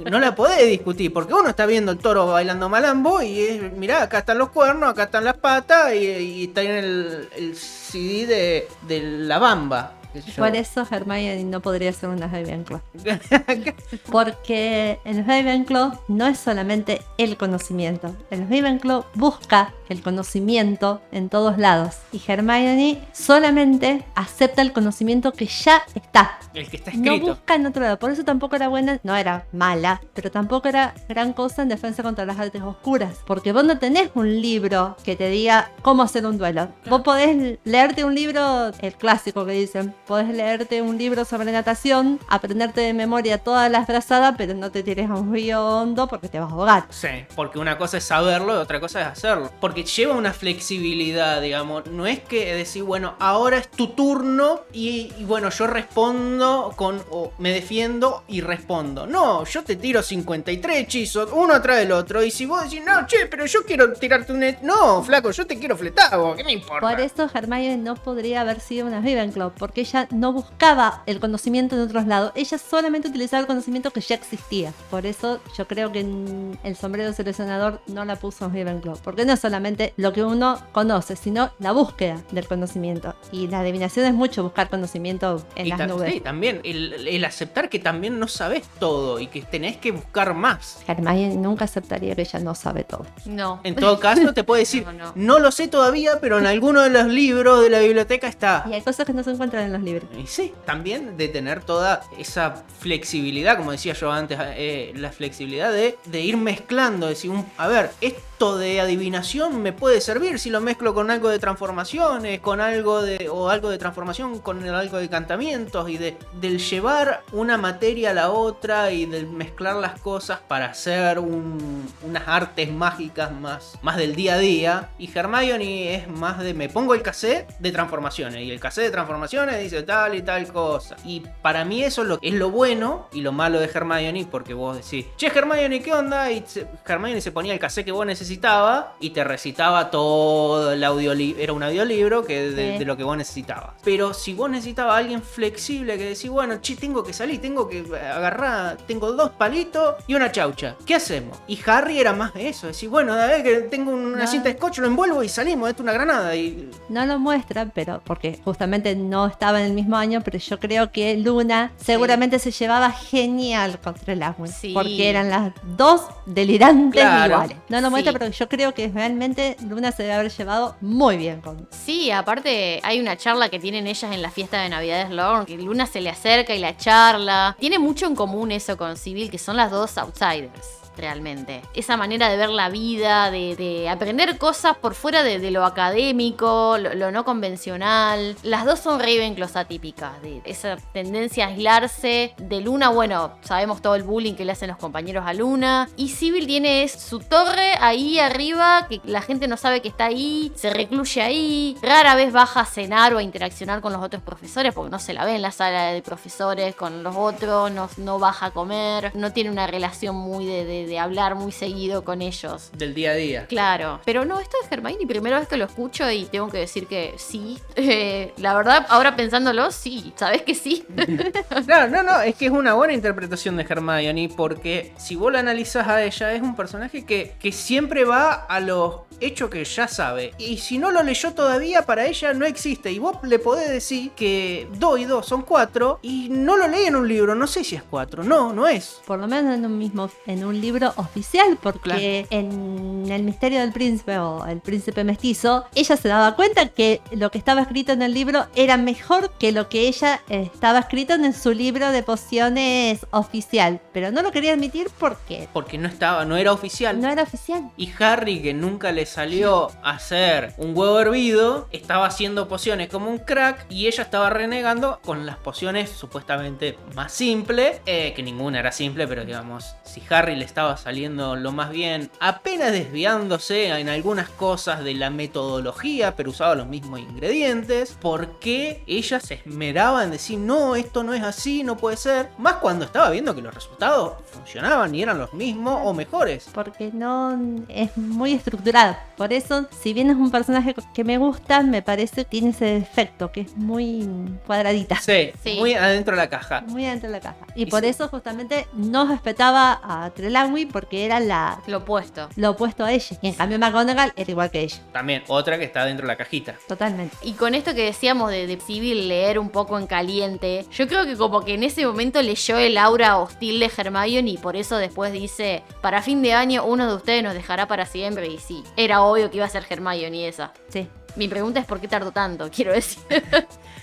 No la podés discutir, porque uno está viendo el toro bailando malambo y es, mirá, acá están los cuernos, acá están las patas y, está en el, CD de la bamba. Yo. Por eso Hermione no podría ser una Ravenclaw. Porque el Ravenclaw no es solamente el conocimiento. El Ravenclaw busca el conocimiento en todos lados. Y Hermione solamente acepta el conocimiento que ya está. el que está No escrito. busca en otro lado. Por eso tampoco era buena, no era mala, pero tampoco era gran cosa en defensa contra las artes oscuras. Porque vos no tenés un libro que te diga cómo hacer un duelo. Vos podés leerte un libro, el clásico que dicen, podés leerte un libro sobre natación, aprenderte de memoria todas las brazadas, pero no te tires a un río hondo porque te vas a ahogar. Sí, porque una cosa es saberlo y otra cosa es hacerlo. Porque lleva una flexibilidad, digamos. No es que decir, bueno, ahora es tu turno y, y bueno, yo respondo con. o me defiendo y respondo. No, yo te tiro 53 hechizos, uno atrás del otro. Y si vos decís, no, che, pero yo quiero tirarte un. No, flaco, yo te quiero fletar, ¿qué me importa? Por eso Hermione no podría haber sido una Ravenclaw, porque ella no buscaba el conocimiento en otros lados, ella solamente utilizaba el conocimiento que ya existía. Por eso yo creo que en el sombrero seleccionador no la puso en Ravenclaw, porque no es solamente lo que uno conoce, sino la búsqueda del conocimiento. Y la adivinación es mucho buscar conocimiento en Y las nubes. sí, también el, el aceptar que también no sabes todo y que tenés que buscar más. Hermione nunca aceptaría que ella no sabe todo. No. En todo caso, te puede decir, No, no. no lo sé todavía, pero en alguno de los libros de la biblioteca está. Y hay cosas que no se encuentran en los libros. Y sí, también de tener toda esa flexibilidad, como decía yo antes, eh, la flexibilidad de, de ir mezclando, decir, un- a ver, esto de adivinación me puede servir si lo mezclo con algo de transformaciones, con algo de, o algo de transformación con algo de cantamientos y de, del llevar una materia a la otra y del mezclar las cosas para hacer un- unas artes mágicas más, más del día a día. Y Hermione es más de me pongo el cassette de transformaciones y el cassette de transformaciones dice tal y tal cosa. Y para mí eso es lo, bueno y lo malo de Hermione porque vos decís, che Hermione, ¿qué onda? Y Hermione se ponía el cassette que vos necesitabas y te recitaba todo el audiolibro, era un audiolibro que de, Sí. de lo que vos necesitabas. Pero si vos necesitabas a alguien flexible que decís, bueno, che, tengo que salir, tengo que agarrar, tengo dos palitos y una chaucha, ¿qué hacemos? Y Harry era más de eso, decir, bueno, a ver que tengo una No. cinta de scotch, lo envuelvo y salimos, esto es una granada y No lo muestra, pero porque justamente no estaba en el mismo año, pero yo creo que Luna seguramente se llevaba genial contra el. Sí. Porque eran las dos delirantes Claro. iguales. No lo muestra, Sí. Pero yo creo que realmente Luna se debe haber llevado muy bien con. Sí, aparte hay una charla que tienen ellas en la fiesta de Navidad de que Luna se le acerca y la charla. Tiene mucho en común eso con Civil, que son las dos outsiders. Realmente. Esa manera de ver la vida, de, de aprender cosas por fuera de, lo académico, lo, no convencional. Las dos son Ravenclaws atípicas, de esa tendencia a aislarse. De Luna, bueno, sabemos todo el bullying que le hacen los compañeros a Luna. Y Civil tiene su torre ahí arriba, que la gente no sabe que está ahí, se recluye ahí. Rara vez baja a cenar o a interaccionar con los otros profesores, porque no se la ve en la sala de profesores con los otros, no, no baja a comer, no tiene una relación muy de- de hablar muy seguido con ellos. del día a día. Claro, pero no, esto de Hermione, primera vez que lo escucho y tengo que decir que sí. Eh, la verdad, ahora pensándolo, sí, sabes que sí. Claro, no, no, es que es una buena interpretación de Hermione porque si vos la analizas a ella es un personaje que, que siempre va a los hecho que ya sabe. Y si no lo leyó todavía, para ella no existe. Y vos le podés decir que 2 y 2 son 4 y no lo leí en un libro, no sé si es 4. No, no es. Por lo menos en un mismo, en un libro oficial, porque en El misterio del príncipe o El príncipe mestizo, ella se daba cuenta que lo que estaba escrito en el libro era mejor que lo que ella eh, estaba escrito en su libro de pociones oficial. Pero no lo quería admitir porque Porque no estaba, no era oficial. no era oficial. Y Harry, que nunca le salió a hacer un huevo hervido, estaba haciendo pociones como un crack y ella estaba renegando con las pociones supuestamente más simples, eh, que ninguna era simple, pero digamos, si Harry le estaba saliendo lo más bien, apenas desviándose en algunas cosas de la metodología, pero usaba los mismos ingredientes, ¿por qué ella se esmeraba en decir, no, esto no es así, no puede ser? Más cuando estaba viendo que los resultados funcionaban y eran los mismos o mejores. Porque no es muy estructurada. Por eso, si bien es un personaje que me gusta, me parece que tiene ese defecto, que es muy cuadradita. Sí, Sí. muy adentro de la caja. Muy adentro de la caja. Y Y por sí. eso justamente no respetaba a Trelawney porque era la, Lo opuesto. lo opuesto a ella. Y en cambio McGonagall era igual que ella. También otra que está dentro de la cajita. Totalmente. Y con esto que decíamos de, de Civil leer un poco en caliente, yo creo que como que en ese momento leyó el aura hostil de Hermione y por eso después dice, para fin de año uno de ustedes nos dejará para siempre y sí, era obvio que iba a ser Hermione esa. Sí. Mi pregunta es por qué tardó tanto, quiero decir.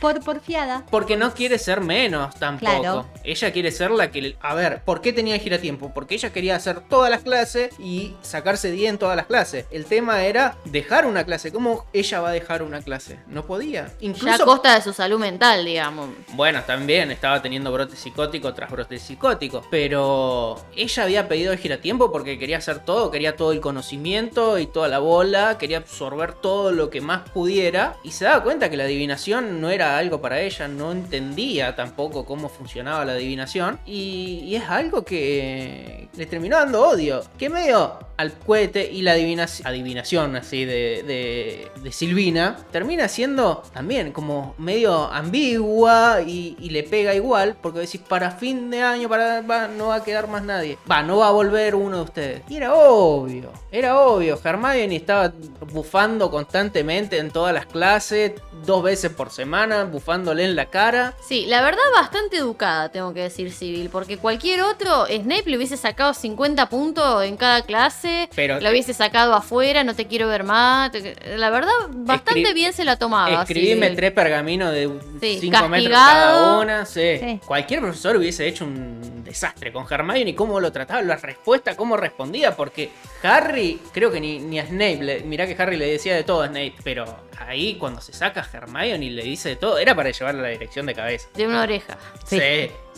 Por porfiada. Porque no quiere ser menos tampoco. Claro. Ella quiere ser la que... le- A ver, ¿por qué tenía giratiempo? Porque ella quería hacer todas las clases y sacarse 10 en todas las clases. El tema era dejar una clase. ¿Cómo ella va a dejar una clase? No podía. ya a Incluso... costa de su salud mental, digamos. Bueno, también estaba teniendo brote psicótico tras brote psicótico. Pero ella había pedido el giratiempo porque quería hacer todo, quería todo el conocimiento y toda la bola, quería absorber todo lo que más pudiera. Y se daba cuenta que la adivinación no era algo para ella, no entendía tampoco cómo funcionaba la adivinación. Y, y es algo que le terminó dando odio. Que medio al cohete y la adivinación, así de, de, de Silvina termina siendo también como medio ambigua y, y le pega igual porque decís para fin de año para no va a quedar más nadie. Va no va a volver uno de ustedes y era obvio era obvio. Hermione estaba bufando constantemente en todas las clases dos veces por semana bufándole en la cara. Sí, la verdad bastante educada, tengo que decir, Civil, porque cualquier otro, Snape le hubiese sacado 50 puntos en cada clase, Pero- lo hubiese sacado afuera, no te quiero ver más. La verdad, bastante Escri- bien se la tomaba. Escribime Civil. tres pergaminos de Sí, 5 metros castigado. cada una. Sí. Sí. Cualquier profesor hubiese hecho un desastre con Hermione y cómo lo trataba, la respuesta, cómo respondía, porque Harry, creo que ni, ni a Snape, le- mirá que Harry le decía de todo a Snape, pero ahí cuando se saca a Hermione y le dice de todo, era para llevarle a la dirección de cabeza. De una oreja. Sí.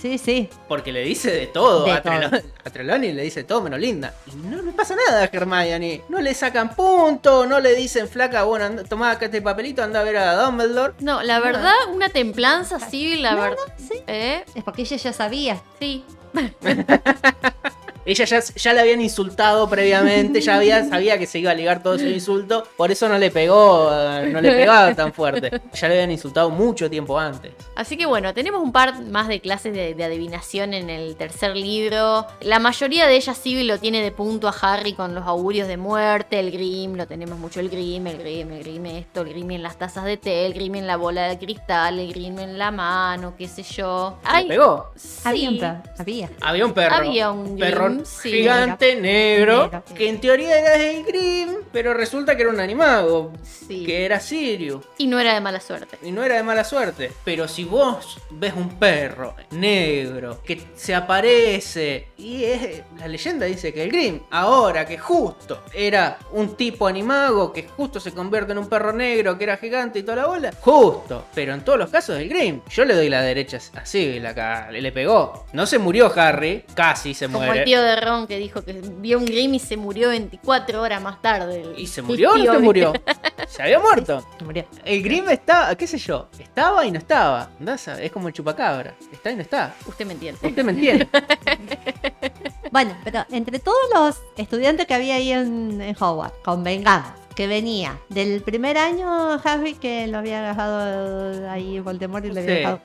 Sí. Sí, sí. Porque le dice de todo, De a, todo. A Trelawney le dice todo menos linda. Y no le pasa nada a Hermione. No le sacan punto, no le dicen flaca, bueno, anda, tomá acá este papelito, anda a ver a Dumbledore. No, la verdad, una templanza Civil, la No, verdad. no, sí. ¿Eh? Es porque ella ya sabía. Sí. Ella ya, ya le habían insultado previamente, ya había, sabía que se iba a ligar todo ese insulto, por eso no le pegó, no le pegaba tan fuerte. Ya le habían insultado mucho tiempo antes. Así que bueno, tenemos un par más de clases de, de adivinación en el tercer libro. La mayoría de ellas Civil lo tiene de punto a Harry con los augurios de muerte, el Grim, lo tenemos mucho el Grim, el Grim, el Grim esto, el Grim en las tazas de té, el Grim en la bola de cristal, el Grim en la mano, qué sé yo. ¿Le pegó? sí. Había un perro. Había. Había un perro. Había un perro Sí. gigante, negro, que en teoría era el Grim, pero resulta que era un animago, Sí. que era Sirius. Y no era de mala suerte. Y no era de mala suerte. Pero si vos ves un perro negro que se aparece y es. La leyenda dice que el Grim, ahora que justo era un tipo animago que justo se convierte en un perro negro que era gigante y toda la bola. Justo. Pero en todos los casos el Grim. Yo le doy la derecha así, la le, le pegó. No se murió Harry, casi se Como muere. el tío de Ron que dijo que vio un Grim y se murió 24 horas más tarde. El- ¿Y se murió o no se murió? Se había muerto. El Grim estaba, qué sé yo, estaba y no estaba. Es como el chupacabra. Está y no está. Usted me entiende. Usted me entiende. Bueno, pero entre todos los estudiantes que había ahí en, en Hogwarts, convengamos que venía del primer año Harry que lo había agarrado ahí Voldemort y le había dejado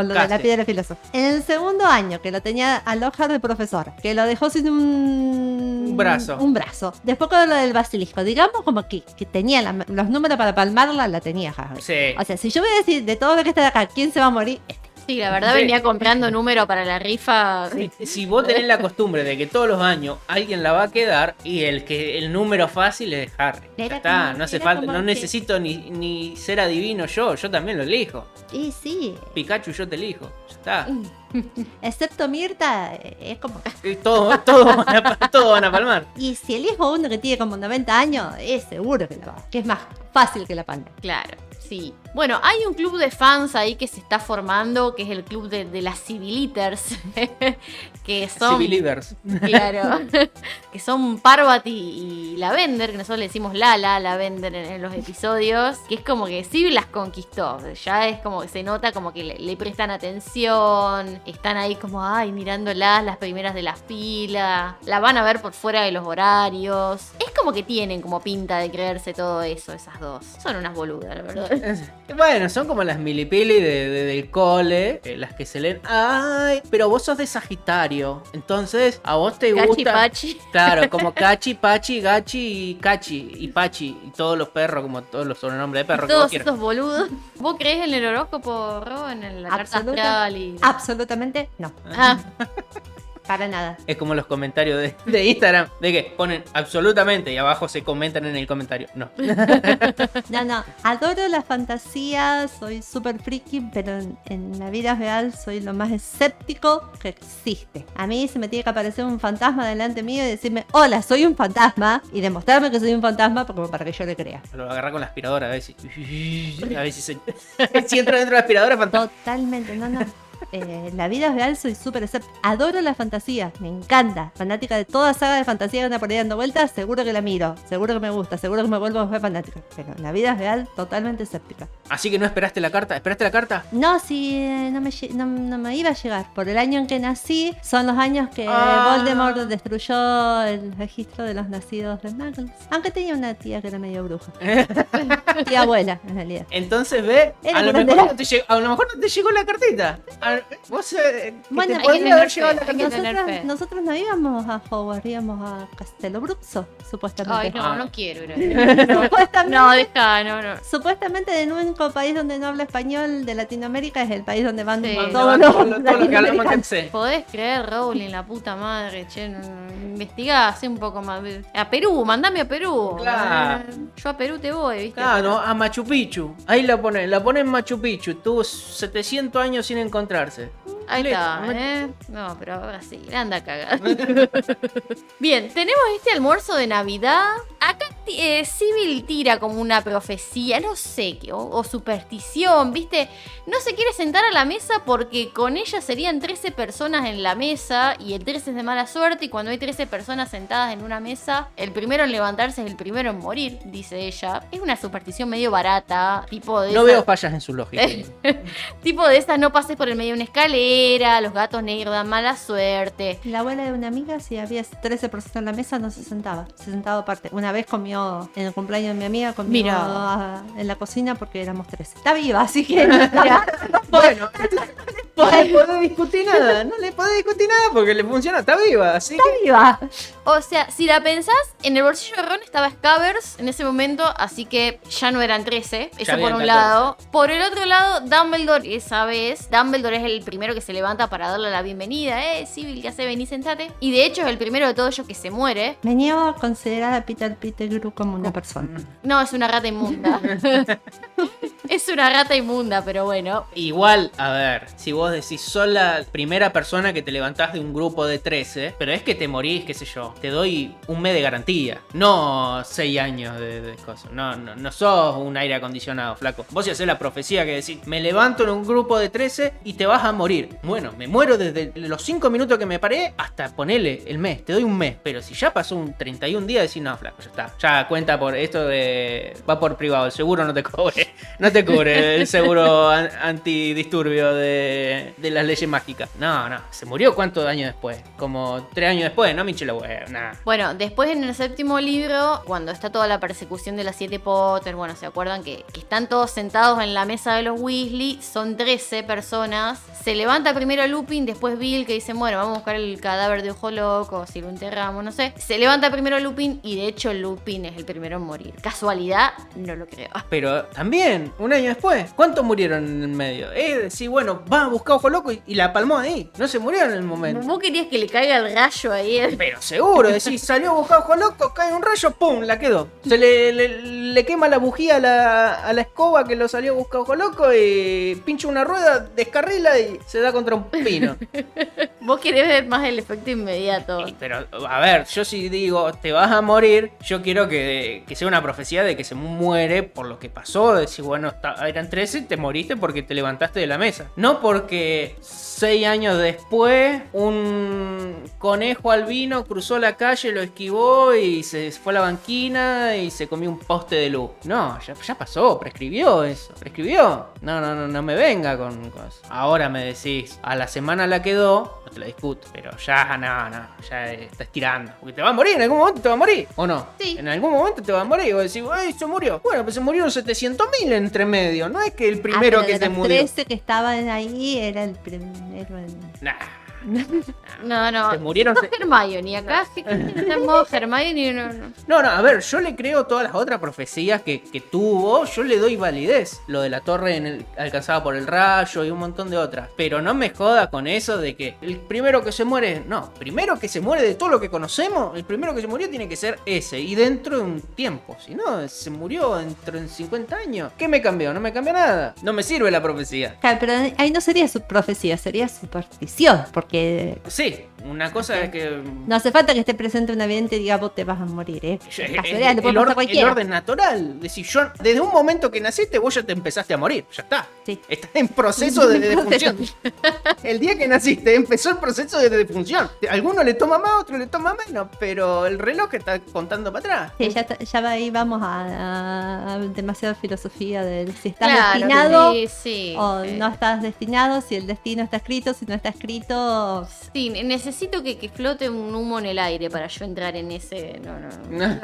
con lo de la piedra filosofal. En el segundo año, que lo tenía a Lockhart de profesor, que lo dejó sin un... Un brazo. Un brazo. Después con lo del basilisco, digamos como que, que tenía la- los números para palmarla, la tenía Hagrid. Sí. O sea, si yo voy a decir de todo lo que está de acá, ¿quién se va a morir? Este. Sí, la verdad Sí. venía comprando número para la rifa. Si vos tenés la costumbre de que todos los años alguien la va a quedar y el que el número fácil es Harry. Ya está, como- no hace falta, no que- necesito ni, ni ser adivino yo, yo también lo elijo. Y sí, Pikachu yo te elijo. Ya está. excepto Mirta, eh, es como... Y Todo, todo, van a, todo van a palmar. Y si elijo uno que tiene como 90 años, es seguro que la va. Que es más fácil que la palma. Claro, sí. Bueno, hay un club de fans ahí que se está formando, que es el club de, de las Civiliters, que son... Civilivers. Claro, que son Parvati y Lavender, que nosotros le decimos Lala, Lavender en, en los episodios, que es como que Civil las conquistó, ya es como que se nota como que le, le prestan atención, están ahí como, ay, mirándolas, las primeras de la fila, la van a ver por fuera de los horarios, es como que tienen como pinta de creerse todo eso, esas dos, son unas boludas, la verdad. Bueno, son como las milipili de, de- del cole, eh, las que se leen. Ay, pero vos sos de Sagitario. Entonces, a vos te Cachi gusta. Pachi. Claro, como Cachi, Pachi, Gachi y Cachi y Pachi y todos los perros, como todos los sobrenombres de perros que vos Todos estos boludos. ¿Vos crees en el horóscopo, Ro? En la carta Absoluta- astral y... Absolutamente no. Ah, Para nada. Es como los comentarios de, de Instagram, de que ponen absolutamente y abajo se comentan en el comentario. No. No, no. Adoro la fantasía, soy súper friki, pero en, en la vida real soy lo más escéptico que existe. A mí se me tiene que aparecer un fantasma delante mío y decirme, hola, soy un fantasma, y demostrarme que soy un fantasma como para que yo le crea. Lo agarra con la aspiradora a ver si. A ver si se. si entra dentro de la aspiradora, fantasma. Totalmente, no, no. Eh, la vida real soy súper escéptica. Adoro la fantasía, me encanta. Fanática de toda saga de fantasía que anda por ahí dando vueltas, seguro que la miro, seguro que me gusta, seguro que me vuelvo a fanática. Pero la vida real, totalmente escéptica. Así que no esperaste la carta. ¿Esperaste la carta? No, si eh, no, me, lle- no, no me iba a llegar. Por el año en que nací, son los años que Ah. Voldemort destruyó el registro de los nacidos de Muggles. Aunque tenía una tía que era medio bruja. tía abuela, en realidad. Entonces ve, a lo, mejor no te llegó, a lo mejor no te llegó la cartita. A- vos eh, Bueno, te podría haber llegado la Nosotros, nosotros no íbamos a Hogwarts, íbamos a Castelo Bruxo, supuestamente. Ay, no, Ah. no quiero ir. Supuestamente, No, deja, no, no. supuestamente el único país donde no habla español de Latinoamérica es el país donde van Sí. Todos van los los- que. Podés creer, Rowling, la puta madre, che, no, no, investigá, hacé un poco más. A Perú, mandame a Perú. Claro. Yo a Perú te voy, ¿viste? Claro, a Machu Picchu. Ahí la ponen, la ponen en Machu Picchu. Tuvo 700 años sin Ahí Listo. está, ¿eh? No, pero ahora sí, anda a cagar. Bien, tenemos este almuerzo de Navidad. Acá eh, Civil tira como una profecía, no sé qué, o, o superstición, ¿viste? No se quiere sentar a la mesa porque con ella serían 13 personas en la mesa y el 13 es de mala suerte y cuando hay 13 personas sentadas en una mesa, el primero en levantarse es el primero en morir, dice ella. Es una superstición medio barata, tipo de... No esa- veo fallas en su lógica. Tipo de esas, no pases por el medio de una escalera, los gatos negros dan mala suerte. La abuela de una amiga, si había 13 personas en la mesa, no se sentaba. Se sentaba aparte. Una vez comió, en el cumpleaños de mi amiga, comió Mira. en la cocina porque éramos 13. Está viva, así que. bueno, no le podés discutir nada. No le podés discutir nada porque le funciona. Está viva. Así que. Está viva. O sea, si la pensás, en el bolsillo de Ron estaba Scabbers en ese momento, así que ya no eran 13. Eso habían por 14. un lado. Por el otro lado, Dumbledore, esa vez, Dumbledore es el primero que se levanta para darle la bienvenida. Eh, Civil, ya se vení, sentate. Y de hecho es el primero de todos ellos que se muere. Me niego a considerar a Peter Pettigrew como una persona. No, es una rata inmunda. es una rata inmunda, pero bueno. Igual, a ver, si vos decís, sos la primera persona que te levantás de un grupo de 13, pero es que te morís, qué sé yo, te doy un mes de garantía, no 6 años de, de cosas. No, no, no sos un aire acondicionado, flaco. Vos si haces la profecía que decís, me levanto en un grupo de 13 y te vas a morir. Bueno, me muero desde los 5 minutos que me paré hasta ponele el mes, te doy un mes. Pero si ya pasó un 31 días, decís, no, flaco, ya está. Ya cuenta por esto de. Va por privado, el seguro no te cobre. No te cubre el seguro an- antidisturbio de, de las leyes mágicas. No, no. ¿Se murió cuántos años después? Como tres años después, ¿no, Michelle? Nah. Bueno, después en el séptimo libro, cuando está toda la persecución de las siete Potter, bueno, ¿se acuerdan que, que están todos sentados en la mesa de los Weasley? Son 13 personas. Se levanta primero Lupin, después Bill, que dice, bueno, vamos a buscar el cadáver de Ojo Loco, si lo enterramos, no sé. Se levanta primero Lupin y de hecho Lupin es el primero en morir. ¿Casualidad? No lo creo. Pero también, un año después, ¿cuántos murieron en el medio? Es decir, bueno, va a buscar ojo loco y, y la palmó ahí. No se murió en el momento. ¿Vos querías que le caiga el rayo ahí? Pero seguro, decís, salió a buscar ojo loco, cae un rayo, ¡pum! La quedó. Se le, le- le quema la bujía a la, a la escoba que lo salió a buscar ojo loco y pincha una rueda, descarrila y se da contra un pino. Vos querés ver más el efecto inmediato. Pero, a ver, yo si digo, te vas a morir, yo quiero que, que sea una profecía de que se muere por lo que pasó. De decir, bueno, está- eran 13, te moriste porque te levantaste de la mesa. No porque seis años después un conejo albino cruzó la calle, lo esquivó y se fue a la banquina y se comió un poste de luz. No, ya, ya pasó, prescribió eso. Prescribió. No, no, no, no me venga con cosas. Ahora me decís, a la semana la quedó, no te la discuto. Pero ya, no, no, ya estás tirando. Porque te va a morir, en algún momento te va a morir. ¿O no? Sí. En algún momento te va a morir. Y vos decís, ¡ay, se murió! Bueno, pues se murieron 700.000 entre medio. No es que el primero Ah, que se murió. 13 que estaban ahí era el primero en... Nah, No, no. se murieron. No Hermione, acá sí que Hermione no, no. No, no, a ver, yo le creo todas las otras profecías que, que tuvo, yo le doy validez. Lo de la torre en el- alcanzada por el rayo y un montón de otras. Pero no me joda con eso de que el primero que se muere, no, primero que se muere de todo lo que conocemos, el primero que se murió tiene que ser ese. Y dentro de un tiempo, si no, se murió dentro de 50 años. ¿Qué me cambió? No me cambió nada. No me sirve la profecía. Claro, pero ahí no sería su profecía, sería superstición, porque Sí, una cosa es que... no hace falta que esté presente un evidente y diga vos te vas a morir, ¿eh? Yo- el, or- el orden natural. Decir, yo, desde un momento que naciste, vos ya te empezaste a morir. Ya está. Sí. Estás en proceso de, de defunción. El día que naciste empezó el proceso de defunción. A alguno le toma más, otro le toma menos, pero el reloj está contando para atrás. Sí, ya, está- ya ahí vamos a, a demasiada filosofía de si estás Claro, destinado sí, sí. o Eh, no estás destinado, si el destino está escrito, si no está escrito. Sí, necesito que, que flote un humo en el aire para yo entrar en ese. No, no, no.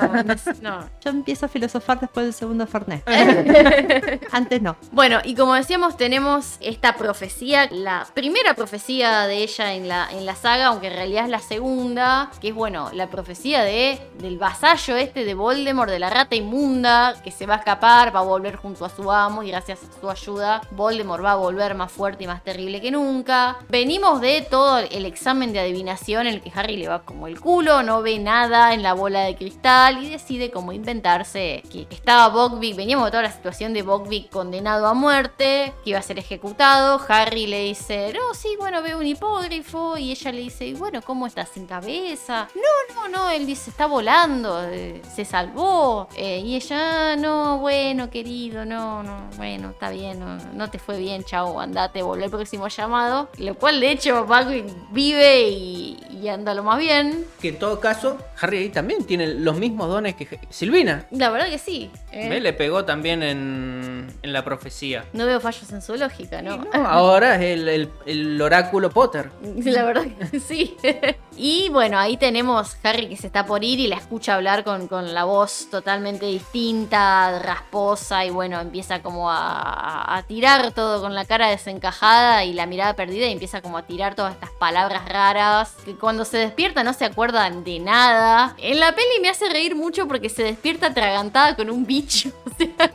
No. Yo empiezo a filosofar después del segundo Fernet. Antes no. Bueno, y como decíamos, tenemos esta profecía, la primera profecía de ella en la, en la saga, aunque en realidad es la segunda, que es, bueno, la profecía de, del vasallo este de Voldemort, de la rata inmunda, que se va a escapar, va a volver junto a su amo y gracias a su ayuda, Voldemort va a volver más fuerte y más terrible que nunca. Venimos de todo el examen de adivinación en el que Harry le va como el culo, no ve nada en la bola de cristal y decide como inventarse que estaba Buckbeak, veníamos de toda la situación de Buckbeak condenado a muerte, que iba a ser ejecutado. Harry le dice, no, sí, bueno, veo un hipógrafo y ella le dice, "Y bueno, ¿cómo estás sin cabeza? No, no, no, él dice, está volando, eh, se salvó. Eh, y ella, "Ah, no, bueno, querido, no, no, bueno, está bien, no, te fue bien, chao, andate, volvé al próximo llamado. Lo cual, de hecho, Buckbeak vive y, y anda lo más bien. Que en todo caso, Harry ahí también tiene los mismos dones que Silvina. La verdad que sí. eh. Le pegó también en, en la profecía. No veo fallos en su lógica, ¿no? Ahora es el, el- el oráculo Potter. La verdad que sí. y bueno, ahí tenemos Harry que se está por ir y la escucha hablar con, con la voz totalmente distinta, rasposa, y bueno, empieza como a, a- a tirar todo con la cara desencajada y la mirada perdida y empieza como a tirar todas estas palabras raras que cuando se despierta no se acuerdan de nada. En la peli me hace reír mucho porque se despierta atragantada con un bicho. O sea,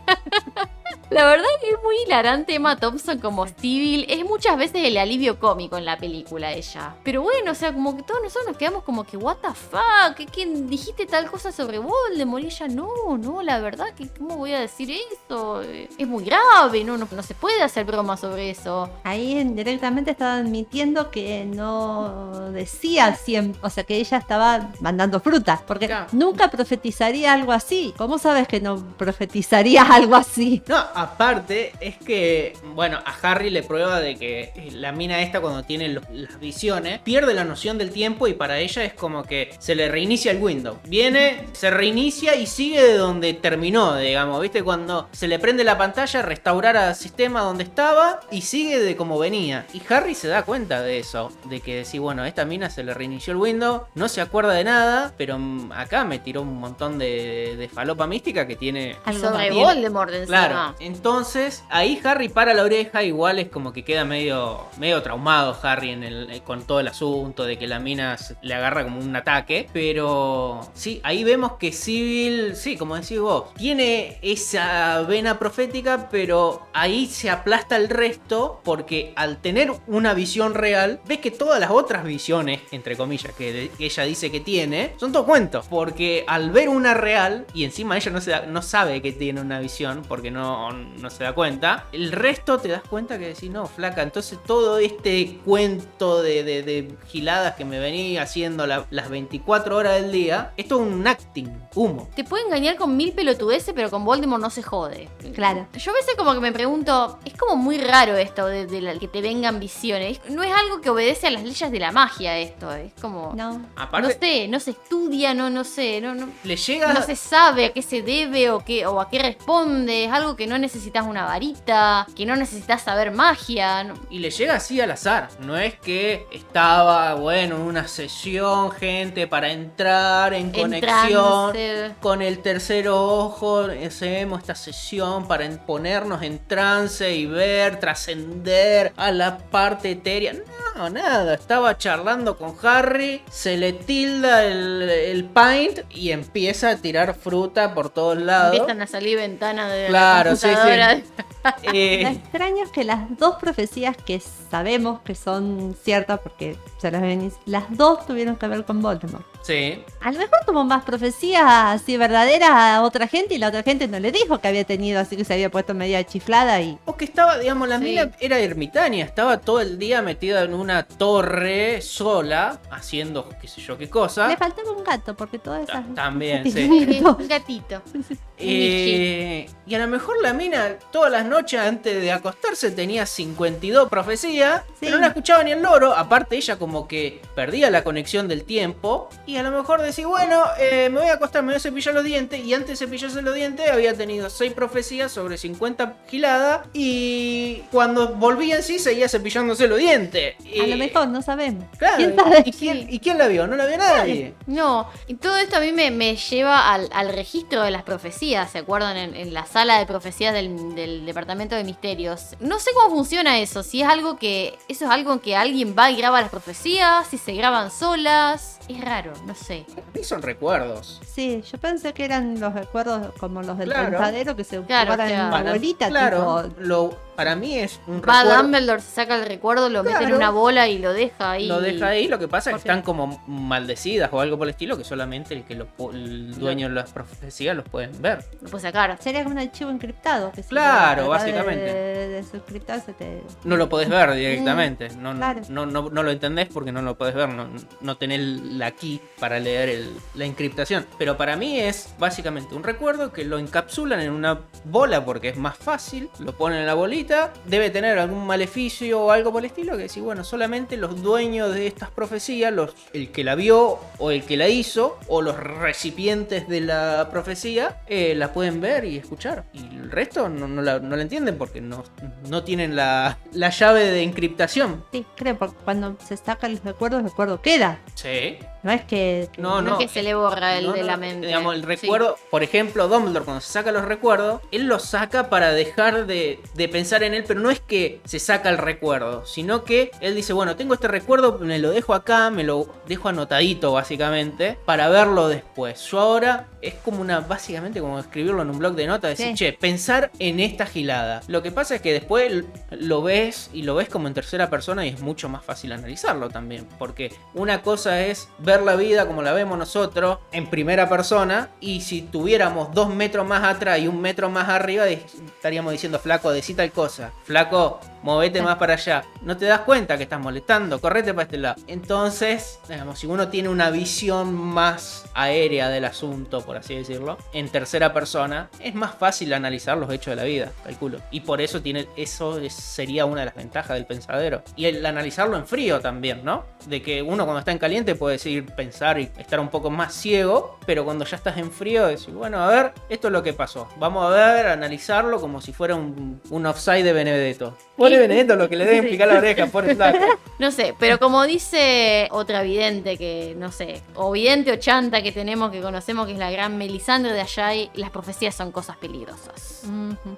La verdad que es muy hilarante Emma Thompson como Stevie. Es muchas veces el alivio cómico en la película ella. Pero bueno, o sea, como que todos nosotros nos quedamos como que, what the fuck, ¿Qué, qué dijiste tal cosa sobre Voldemort? Y ella, no, no, la verdad que, ¿cómo voy a decir eso? Eh, Es muy grave, no, no, no se puede hacer broma sobre eso. Ahí directamente estaba admitiendo que no decía siempre, o sea, que ella estaba mandando frutas, porque Claro. nunca profetizaría algo así. ¿Cómo sabes que no profetizaría algo así? No, aparte es que, bueno, a Harry le prueba de que la mina esta cuando tiene los- las visiones pierde la noción del tiempo y para ella es como que se le reinicia el window. Viene, se reinicia y sigue de donde terminó, digamos, ¿viste? Cuando se le prende la pantalla, restaurar al sistema donde estaba y sigue de como venía. Y Harry se da cuenta de eso, de que sí, bueno, a esta mina se le reinició el window, no se acuerda de nada, pero acá me tiró un montón de, de falopa mística que tiene Algo tiene- Voldemort encima. Claro, entonces ahí Harry para la oreja, igual es como que queda medio, medio traumado Harry en el, eh, con todo el asunto de que la mina le agarra como un ataque. Pero sí, ahí vemos que Civil, sí, como decís vos, tiene esa vena profética, pero ahí se aplasta el resto porque al tener una visión real, ves que todas las otras visiones, entre comillas, que ella dice que tiene, son todo cuentos. Porque al ver una real, y encima ella no, se no sabe que tiene una visión, porque no, no se da cuenta, el resto te das cuenta que decís, no, flaca, entonces todo este cuento de, de- de giladas que me venía haciendo la- las 24 horas del día, esto es un acting, humo. Te puede engañar con mil pelotudeces, pero con Voldemort no se jode. Claro. Yo a veces como que me pregunto, es como muy raro esto de, de la- que te vengan visiones. No es algo que obedece a las leyes de la magia esto, es como... No. Aparte, No sé, no se estudia, no, no sé, no, no, le llega... no se sabe a qué se debe o, qué, o a qué responde. Es algo que no necesitas una varita, que no necesitas saber magia. no- Y le llega así al azar. No es que estaba, bueno, en una sesión, gente, para entrar en En conexión trance. con el tercer ojo. Hacemos esta sesión para ponernos en trance y ver, trascender a la parte etérea. No, nada. Estaba charlando con Harry, se le tilda el, el paint y empieza a tirar fruta por todos lados. Empiezan a salir ventanas de Claro, la sí, sí. computadora. Eh, Lo extraño es que las dos profecías que sabemos que son ciertas, porque se las venís, las dos tuvieron que ver con Voldemort. sí. A lo mejor tuvo más profecías así verdaderas a otra gente y la otra gente no le dijo que había tenido, así que se había puesto media chiflada y. O que estaba, digamos, la Sí. mina era ermitaña, estaba todo el día metida en una torre sola, haciendo qué sé yo qué cosa. Le faltaba un gato, porque todas Ta- esas. También, sí. Un gatito. Eh, y a lo mejor la mina todas las noches antes de acostarse tenía 52 profecías, Sí. pero no escuchaba ni el loro. Aparte ella como que perdía la conexión del tiempo. Y a lo mejor decía, bueno, eh, me voy a acostar, me voy a cepillar los dientes. Y antes de cepillarse los dientes había tenido 6 profecías sobre 50 giladas. Y cuando volvía en sí seguía cepillándose los dientes. A lo mejor, no sabemos. Claro, ¿Quién sabe? ¿y quién, y quién la vio? No la vio nadie. No, y todo esto a mí me, me lleva al, al registro de las profecías, ¿se acuerdan? En, en la sala de profecías del, del Departamento de Misterios. No sé cómo funciona eso, si es algo que. Eso es algo que alguien va y graba las profecías, si se graban solas. Es raro, no sé. Para mí son recuerdos. Sí, yo pensé que eran los recuerdos como los del Claro. que se Claro, guardan en Para- bolita, claro, tipo. lo, para mí es un Va recuerdo. Dumbledore, se saca el recuerdo, lo mete en Claro. una bola y lo deja ahí. Lo deja ahí, lo que pasa es que están como maldecidas o algo por el estilo, que solamente el que lo el dueño de las profecías los pueden ver. Lo puede sacar. Sería como un archivo encriptado. Que Claro, básicamente. De, te. No lo podés ver directamente. No, no- claro. no, no, no lo entendés porque no lo podés ver. No, no tenés la key para leer el- la encriptación. Pero para mí es básicamente un recuerdo que lo encapsulan en una bola porque es más fácil. Lo ponen en la bolita. Debe tener algún maleficio o algo por el estilo. Que decir, bueno, solamente los dueños de estas profecías, los, el que la vio o el que la hizo, o los recipientes de la profecía, eh, la pueden ver y escuchar. Y el resto no, no la, no la entienden porque no, no tienen la, la llave de encriptación. Sí, creo, porque cuando se saca los recuerdos, el recuerdo queda. Sí. No es que. No, No, no. es que se le borra el No, de la mente. Digamos, el Sí. recuerdo, por ejemplo, Dumbledore cuando se saca los recuerdos, él los saca para dejar de, de pensar en él, pero no es que se saca el recuerdo, sino que él dice, bueno, tengo este recuerdo, me lo dejo acá, me lo dejo anotadito básicamente, para verlo después. Yo ahora es como una, básicamente como escribirlo en un blog de notas, decir, Sí. che, pensar en esta gilada. Lo que pasa es que después lo ves y lo ves como en tercera persona y es mucho más fácil analizarlo también, porque una cosa es ver la vida como la vemos nosotros, en primera persona, y si tuviéramos dos metros más atrás y un metro más arriba, estaríamos diciendo, flaco, decí tal cosa. Flaco, movete más para allá. No te das cuenta que estás molestando, correte para este lado. Entonces, digamos, si uno tiene una visión más aérea del asunto, por así decirlo, en tercera persona, es más fácil analizar los hechos de la vida, calculo. Y por eso tiene, eso es- sería una de las ventajas del pensadero. Y el analizarlo en frío también, ¿no? De que uno cuando está en caliente puede decir, pensar y estar un poco más ciego, pero cuando ya estás en frío, decir, bueno, a ver, esto es lo que pasó. Vamos a ver, analizarlo como si fuera un, un offside de Benedetto. Pobre Benedetto lo que le deben picar la oreja, por flaco. No sé, pero como dice otra vidente que, no sé, o vidente o chanta que tenemos, que conocemos, que es la gran Melisandre de Ayay, las profecías son cosas peligrosas.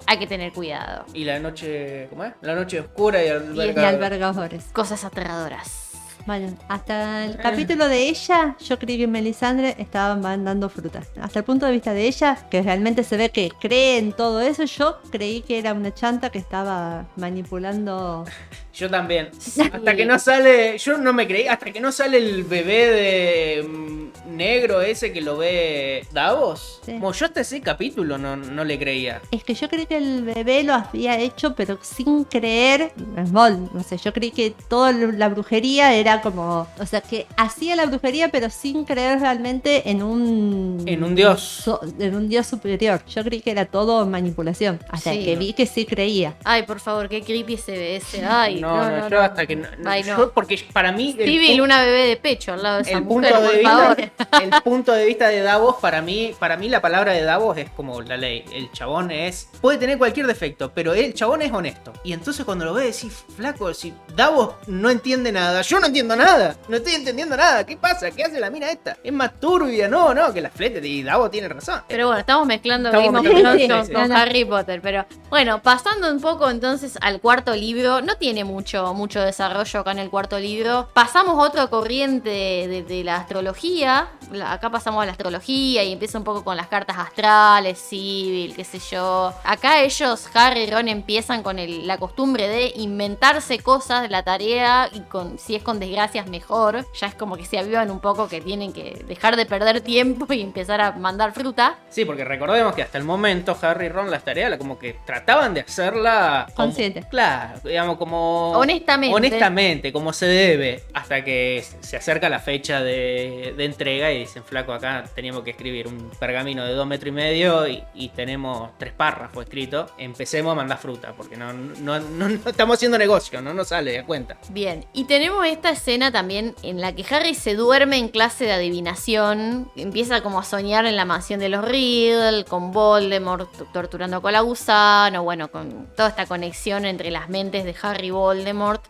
Hay que tener cuidado. Y la noche, ¿cómo es? La noche oscura y Y alberga... albergadores. Cosas aterradoras. Bueno, hasta el capítulo de ella, yo creí que Melisandre estaba mandando frutas. Hasta el punto de vista de ella, que realmente se ve que cree en todo eso, yo creí que era una chanta que estaba manipulando. Yo también. Hasta que no sale. Yo no me creí. Hasta que no sale el bebé de mm, negro ese que lo ve Davos. Sí. Como yo hasta ese capítulo no, no le creía. Es que yo creí que el bebé lo había hecho, pero sin creer en Vol. No sé, yo creí que toda la brujería era como. O sea, que hacía la brujería, pero sin creer realmente en un. En un dios. so- en un dios superior. Yo creí que era todo manipulación. Hasta Sí. que vi que sí creía. Ay, por favor, qué creepy se ve ese. Ay, no, no, yo hasta que no. no, Ay, no. yo porque para mí. el Civil, pu- una bebé de pecho al lado de esa el mujer, punto, de por favor. vista, el punto de vista de Davos, para mí, para mí la palabra de Davos es como la ley. El chabón es. Puede tener cualquier defecto, pero el chabón es honesto. Y entonces cuando lo ves decís, flaco, si Davos no entiende nada, yo no entiendo nada. No estoy entendiendo nada. ¿Qué pasa? ¿Qué hace la mina esta? Es más turbia, no, no, que la flete. Y Davos tiene razón. Pero bueno, estamos mezclando Estamos Game of mezclando, Thrones sí, con, sí. con. Harry Potter. Pero bueno, pasando un poco entonces al cuarto libro, no tiene mucho, mucho desarrollo acá en el cuarto libro. Pasamos a otra corriente de, de la astrología. Acá pasamos a la astrología y empieza un poco con las cartas astrales, civil, qué sé yo. Acá ellos, Harry y Ron, empiezan con el- la costumbre de inventarse cosas de la tarea y con, si es con desgracias mejor. Ya es como que se avivan un poco que tienen que dejar de perder tiempo y empezar a mandar fruta. Sí, porque recordemos que hasta el momento Harry y Ron las tareas como que trataban de hacerla Consciente. claro, digamos como Honestamente. honestamente, como se debe, hasta que se acerca la fecha de, de entrega y dicen, flaco, acá teníamos que escribir un pergamino de dos metros y medio y, y tenemos tres párrafos escritos. Empecemos a mandar fruta, porque no, no, no- no estamos haciendo negocio, no nos sale a cuenta. Bien, y tenemos esta escena también en la que Harry se duerme en clase de adivinación, empieza como a soñar en la mansión de los Riddle, con Voldemort torturando con la gusano, bueno, con toda esta conexión entre las mentes de Harry y Voldemort.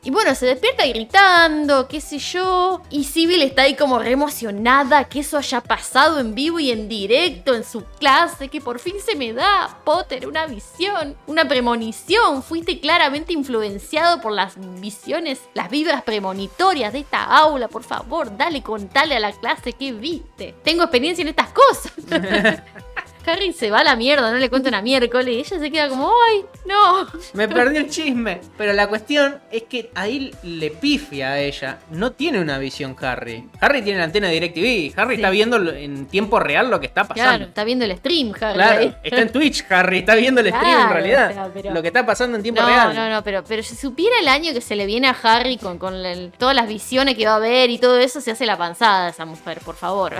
Y bueno, se despierta gritando, qué sé yo, y Sybil está ahí como re emocionada que eso haya pasado en vivo y en directo en su clase, que por fin se me da, Potter, una visión, una premonición, fuiste claramente influenciado por las visiones, las vibras premonitorias de esta aula, por favor, dale, contale a la clase qué viste. Tengo experiencia en estas cosas. Harry se va a la mierda, no le cuenta una miércoles y ella se queda como, ay, no. Me perdí el chisme. Pero la cuestión es que ahí le pifia a ella. No tiene una visión Harry. Harry tiene la antena de DirecTV. Harry Sí. está viendo en tiempo real lo que está Claro, pasando. está viendo el stream, Harry. Claro, está en Twitch, Harry, está viendo el stream en Claro, realidad. o sea, pero- Lo que está pasando en tiempo No, real. no, no, pero, pero si supiera el año que se le viene a Harry con, con el- todas las visiones que va a ver y todo eso, se hace la panzada esa mujer, por favor.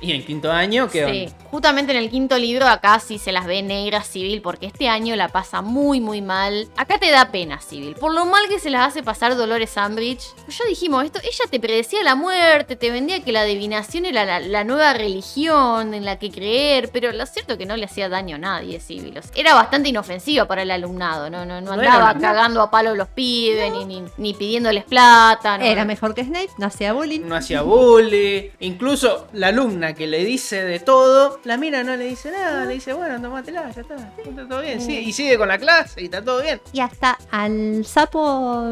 Y en quinto año, ¿qué Sí, justamente en el quinto libro acá sí se las ve negras Civil porque este año la pasa muy muy mal. Acá te da pena Civil, por lo mal que se las hace pasar Dolores Umbridge. Ya dijimos esto, ella te predecía la muerte, te vendía que la adivinación era la, la nueva religión en la que creer, pero lo cierto es que no le hacía daño a nadie Civil. O sea, Era bastante inofensiva para el alumnado, no, no, no andaba una- cagando a palo los pibes, ni, ni, ni pidiéndoles plata. no, Era mejor que Snape, no hacía bullying. No hacía bully. Incluso la alumna que le dice de todo, la mira no le dice nada. Le dice, bueno, tomátela, ya está. Está todo bien. Sí, y sigue con la clase y está todo bien. Y hasta al sapo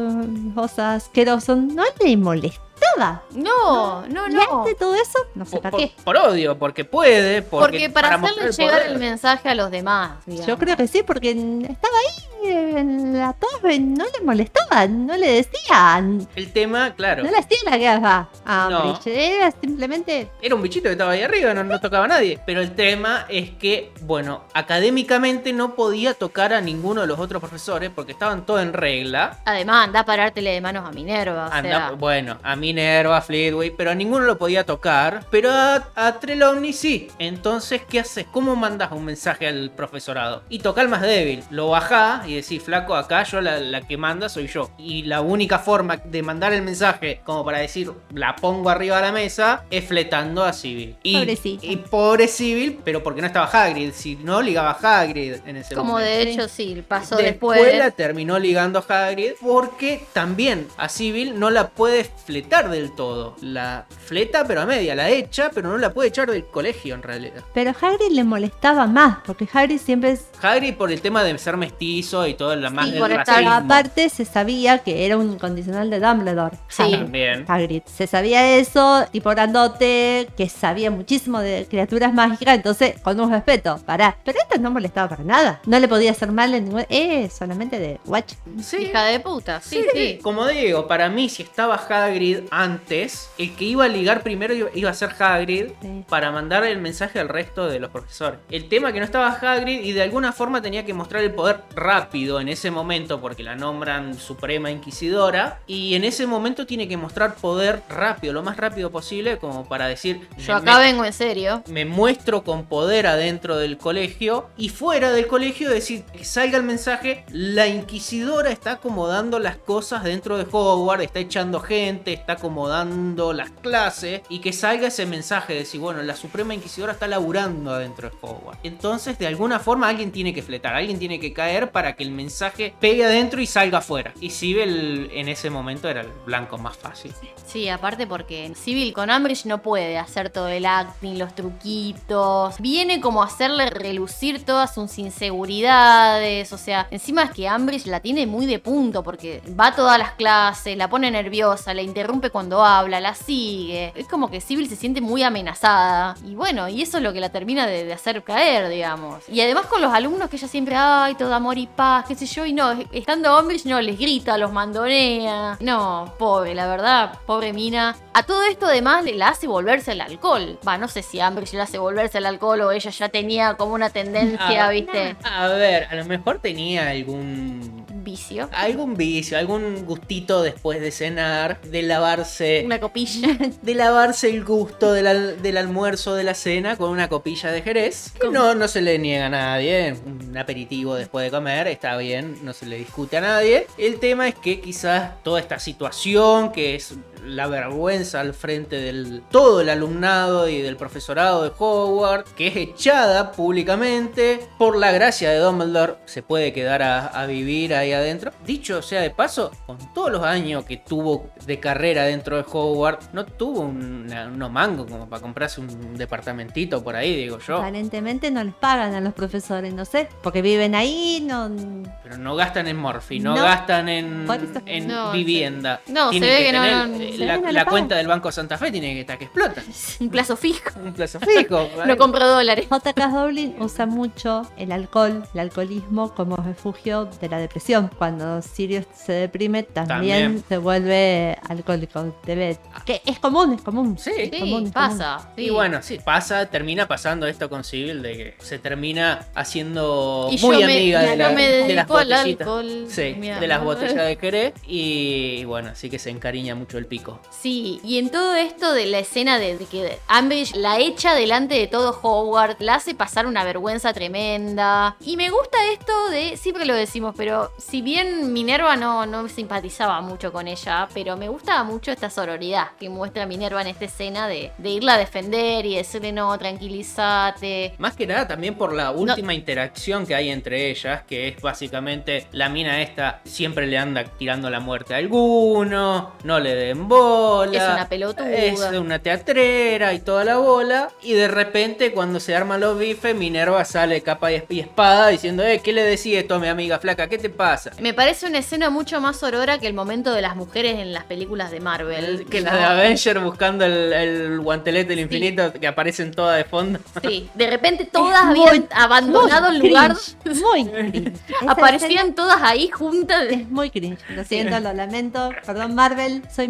Rosa asqueroso no le molestaba. No, no, Y no. hace todo eso, no sé Por, para por- qué. por odio, porque puede. Porque, Porque para, hacerle mostrar el llegar poder. el mensaje a los demás. digamos. Yo creo que sí, porque estaba ahí en la torre, no le molestaba. guerra no le decían. El tema, claro, No le hacían la guerra a No. Era simplemente. era un bichito que estaba ahí arriba, no, no tocaba a nadie. Pero el tema es que, bueno, académicamente no podía tocar a ninguno de los otros profesores porque estaban todos en regla. Además, anda a parártele de manos a Minerva. O Anda- sea, bueno, a Minerva, a Fleetway, pero a ninguno lo podía tocar. Pero a, a Trelawney sí. Entonces, ¿qué haces? ¿Cómo mandas un mensaje al profesorado? Y toca al más débil. Lo bajás y decís, flaco, acá yo la, la que manda soy yo. Y la única forma de mandar el mensaje, como para decir, la pongo arriba de la mesa, es fletando a Civil. Y, Pobrecita. y pobre Civil, pero porque no estaba Hagrid. Si no, ligaba a Hagrid en ese como momento. de hecho, sí, pasó Después, después. la terminó ligando a Hagrid porque también a Civil no la puede fletar del todo. La fleta pero a media, la echa pero no la puede echar del colegio en realidad. Pero Hagrid le molestaba más, porque Hagrid siempre es. Hagrid por el tema de ser mestizo y todo la más Sí, por racismo. Aparte, se sabía que era un incondicional de Dumbledore. Sí. Hagrid. También. Hagrid. Se sabía eso, tipo grandote, que sabía muchísimo de criaturas mágicas, entonces, con un respeto, pará. Pero esto no molestaba para nada. No le podía hacer mal en ningún. Eh, solamente de watch. Sí. Hija de puta, sí, sí. Como digo, para mí si estaba Hagrid antes, el que iba a ligar primero iba- iba a ser Hagrid Sí. para mandar el mensaje al resto de los profesores. El tema que no estaba Hagrid y de alguna forma tenía que mostrar el poder rápido en ese momento porque la nombran Suprema Inquisidora y en ese momento tiene que mostrar poder rápido, lo más rápido posible como para decir Yo me- acá vengo en serio. me muestro con poder adentro del colegio y fuera del colegio decir que salga el mensaje, la inquisidora está acomodando las cosas dentro de Hogwarts, está echando gente, está acomodando las clases y que salga ese mensaje de decir, bueno, la Suprema Inquisidora está laburando adentro de Hogwarts. Entonces, de alguna forma alguien tiene que fletar, alguien tiene que caer para que el mensaje pegue adentro y salga afuera. Y Sibel en ese momento era el blanco más fácil. Sí, aparte porque Civil con Ambridge no puede hacer todo el acting, los truquitos. Viene como a hacerle relucir todas sus inseguridades. O sea, encima es que Ambridge la tiene muy de punto porque va a todas las clases, la pone nerviosa, la interrumpe cuando habla, la sigue. Es como que Civil se siente muy amenazada. Y bueno, y eso es lo que la termina de, de hacer caer, digamos. Y además con los alumnos que ella siempre, ay, todo amor y paz, qué sé yo. Y no, estando Ambridge no, les grita, los mandonea. No, pobre, la verdad, pobre mina. A todo esto además le la hace volverse al alcohol. Va, no sé si Ambridge le hace volverse al alcohol o ella ya tenía como una tendencia, Ah, ¿viste? A ver, a lo mejor tenía algún Vicio. algún vicio, algún gustito después de cenar, de lavarse, Una copilla. de lavarse el gusto del, al- del almuerzo de la cena con una copilla de Jerez. No, no se le niega a nadie, un aperitivo después de comer, está bien, no se le discute a nadie. El tema es que quizás toda esta situación, que es la vergüenza al frente del todo el alumnado y del profesorado de Hogwarts, que es echada públicamente por la gracia de Dumbledore, se puede quedar a, a vivir ahí adentro. Dicho sea de paso, con todos los años que tuvo de carrera dentro de Hogwarts, no tuvo una- unos mangos como para comprarse un departamentito por ahí, digo yo. Aparentemente no les pagan a los profesores, no sé, porque viven ahí, no. Pero no gastan en Morphy, no, No. gastan en, No, vivienda. No, se ve que no- se ve que la pagan. cuenta del Banco Santa Fe tiene que estar que explota. Un plazo fijo. Un plazo fijo. No compro dólares. J.K. Rowling usa mucho el alcohol, el alcoholismo como refugio de la depresión. Cuando Sirius se deprime, también, También. se vuelve alcohólico. Debe, que es común, es común. Sí. es Sí, común, es pasa. Y sí. bueno, sí, pasa, termina pasando esto con Civil de que se termina haciendo Y muy yo me- amiga y de, la- me de las botellitas. alcohol, Sí, de las botellas de Jerez. Y bueno, así que se encariña mucho el pico. Sí, y en todo esto de la escena de, de que Ambridge la echa delante de todo Hogwarts, la hace pasar una vergüenza tremenda. Y me gusta esto de, siempre lo decimos, pero si bien Minerva no, no simpatizaba mucho con ella, pero me gusta mucho esta sororidad que muestra Minerva en esta escena de, de irla a defender y decirle no, tranquilízate. Más que nada también por la última interacción que hay entre ellas, que es básicamente la mina esta siempre le anda tirando la muerte a alguno, no le den bola. Es una pelotuda. Es una teatrera y toda la bola. Y de repente, cuando se arman los bifes, Minerva sale capa y espada diciendo, eh, ¿qué le decía esto a mi amiga flaca? ¿Qué te pasa? Me parece una escena mucho más aurora que el momento de las mujeres en las películas de Marvel. Que la de Avenger buscando el, el guantelete del infinito que aparecen todas de fondo. Sí, de repente todas Es habían muy- abandonado muy el lugar. cringe, Muy cringe. Aparecían todas ahí juntas. Es muy cringe. Lo siento, lo lamento. Perdón, Marvel. Soy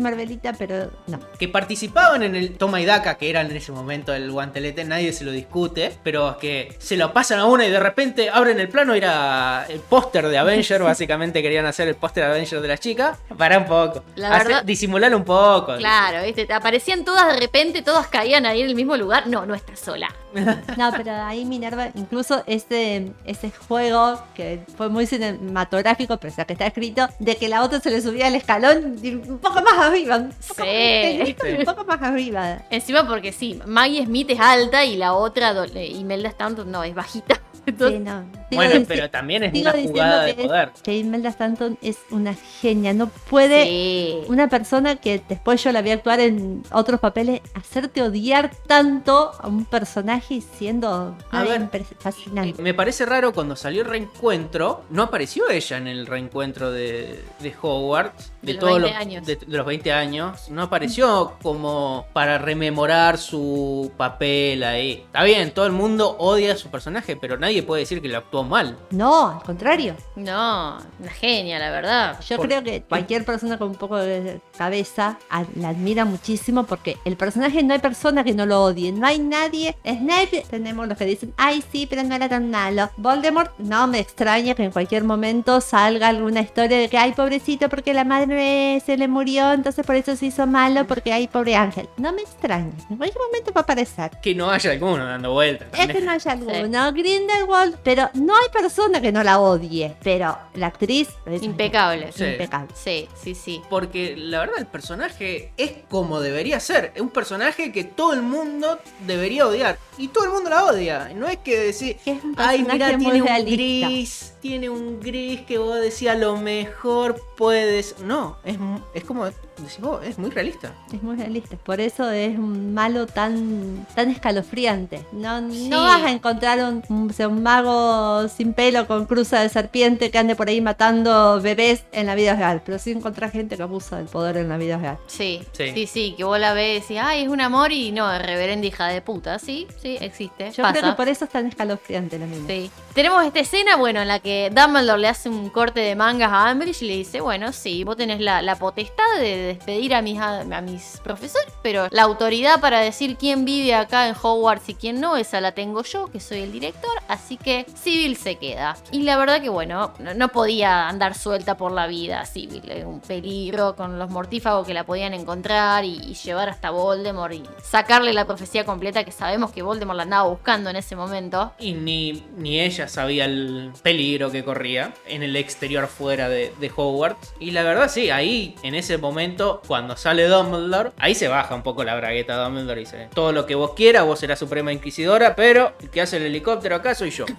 Pero no. que participaban en el toma y daca, que era en ese momento el guantelete, nadie se lo discute, pero que se lo pasan a una y de repente abren el plano, era el póster de Avenger, básicamente querían hacer el póster de Avenger de la chica. Para un poco. La Hace- verdad- disimular un poco. Claro, ¿viste? Aparecían todas de repente, todas caían ahí en el mismo lugar. No, no estás sola. No, pero ahí Minerva, incluso ese, ese juego que fue muy cinematográfico, pero ya que está escrito, de que la otra se le subía al escalón y un poco más arriba. Un poco, Sí. un poco más arriba. Encima porque sí, Maggie Smith es alta y la otra, eh, Imelda Stanton, no, es bajita. Entonces, Sí, no. Bueno, pero también es una jugada de poder. Que Imelda Stanton es una genia. No puede sí. una persona que después yo la vi actuar en otros papeles, hacerte odiar tanto a un personaje siendo A ver, fascinante. Me parece raro cuando salió el reencuentro, no apareció ella en el reencuentro de, de Hogwarts, de, De los todos 20 años. De, de los 20 años, no apareció como para rememorar su papel ahí. Está bien, todo el mundo odia a su personaje, pero nadie puede decir que lo actuó mal. No, al contrario. No, una genia, la verdad. Yo Por- creo que cualquier persona con un poco de cabeza a- la admira muchísimo porque el personaje no hay persona que no lo odie. No hay nadie. Snape, tenemos los que dicen, ay, sí, pero no era tan malo. Voldemort, no me extraña que en cualquier momento salga alguna historia de que, ay, pobrecito, porque la madre se le murió, entonces por eso se hizo malo, porque ay, pobre ángel. No me extraña. En cualquier momento va a aparecer. Que no haya alguno dando vueltas. Es que no haya alguno. Grindelwald, pero no hay persona que no la odie. Pero la actriz es Impecable. Sí. impecable. Sí, sí, sí. Porque la verdad el personaje es como debería ser. Es un personaje que todo el mundo debería odiar. Y todo el mundo la odia. No es que decir, Que es un ay, mira, tiene un realista. gris. Tiene un gris que vos decís a lo mejor puedes. No, es, es como decís vos, es muy realista. Es muy realista. Por eso es un malo tan, tan escalofriante. No, Sí. no vas a encontrar un, un- un mago sin pelo con cruza de serpiente que ande por ahí matando bebés en la vida real. Pero sí encontrar gente que abusa del poder en la vida real. Sí, Sí. sí, sí, que vos la ves y ay, es un amor y no, es reverenda hija de puta. Sí, sí, existe. Yo pasa. creo que por eso es tan escalofriante la misma. Sí. Tenemos esta escena, bueno, en la que Dumbledore le hace un corte de mangas a Ambridge y le dice, bueno, sí, vos tenés la, potestad de despedir a mis, profesores, pero la autoridad para decir quién vive acá en Hogwarts y quién no, esa la tengo yo, que soy el director, así que Civil se queda. Y la verdad que, bueno, no, podía andar suelta por la vida Civil, un peligro con los mortífagos que la podían encontrar y, llevar hasta Voldemort y sacarle la profecía completa que sabemos que Voldemort la andaba buscando en ese momento. Y ni, ni ella sabía el peligro que corría en el exterior fuera de Hogwarts. Y la verdad, sí, ahí en ese momento, cuando sale Dumbledore, ahí se baja un poco la bragueta de Dumbledore y dice: Todo lo que vos quieras, vos serás Suprema Inquisidora, pero el que hace el helicóptero acá soy yo.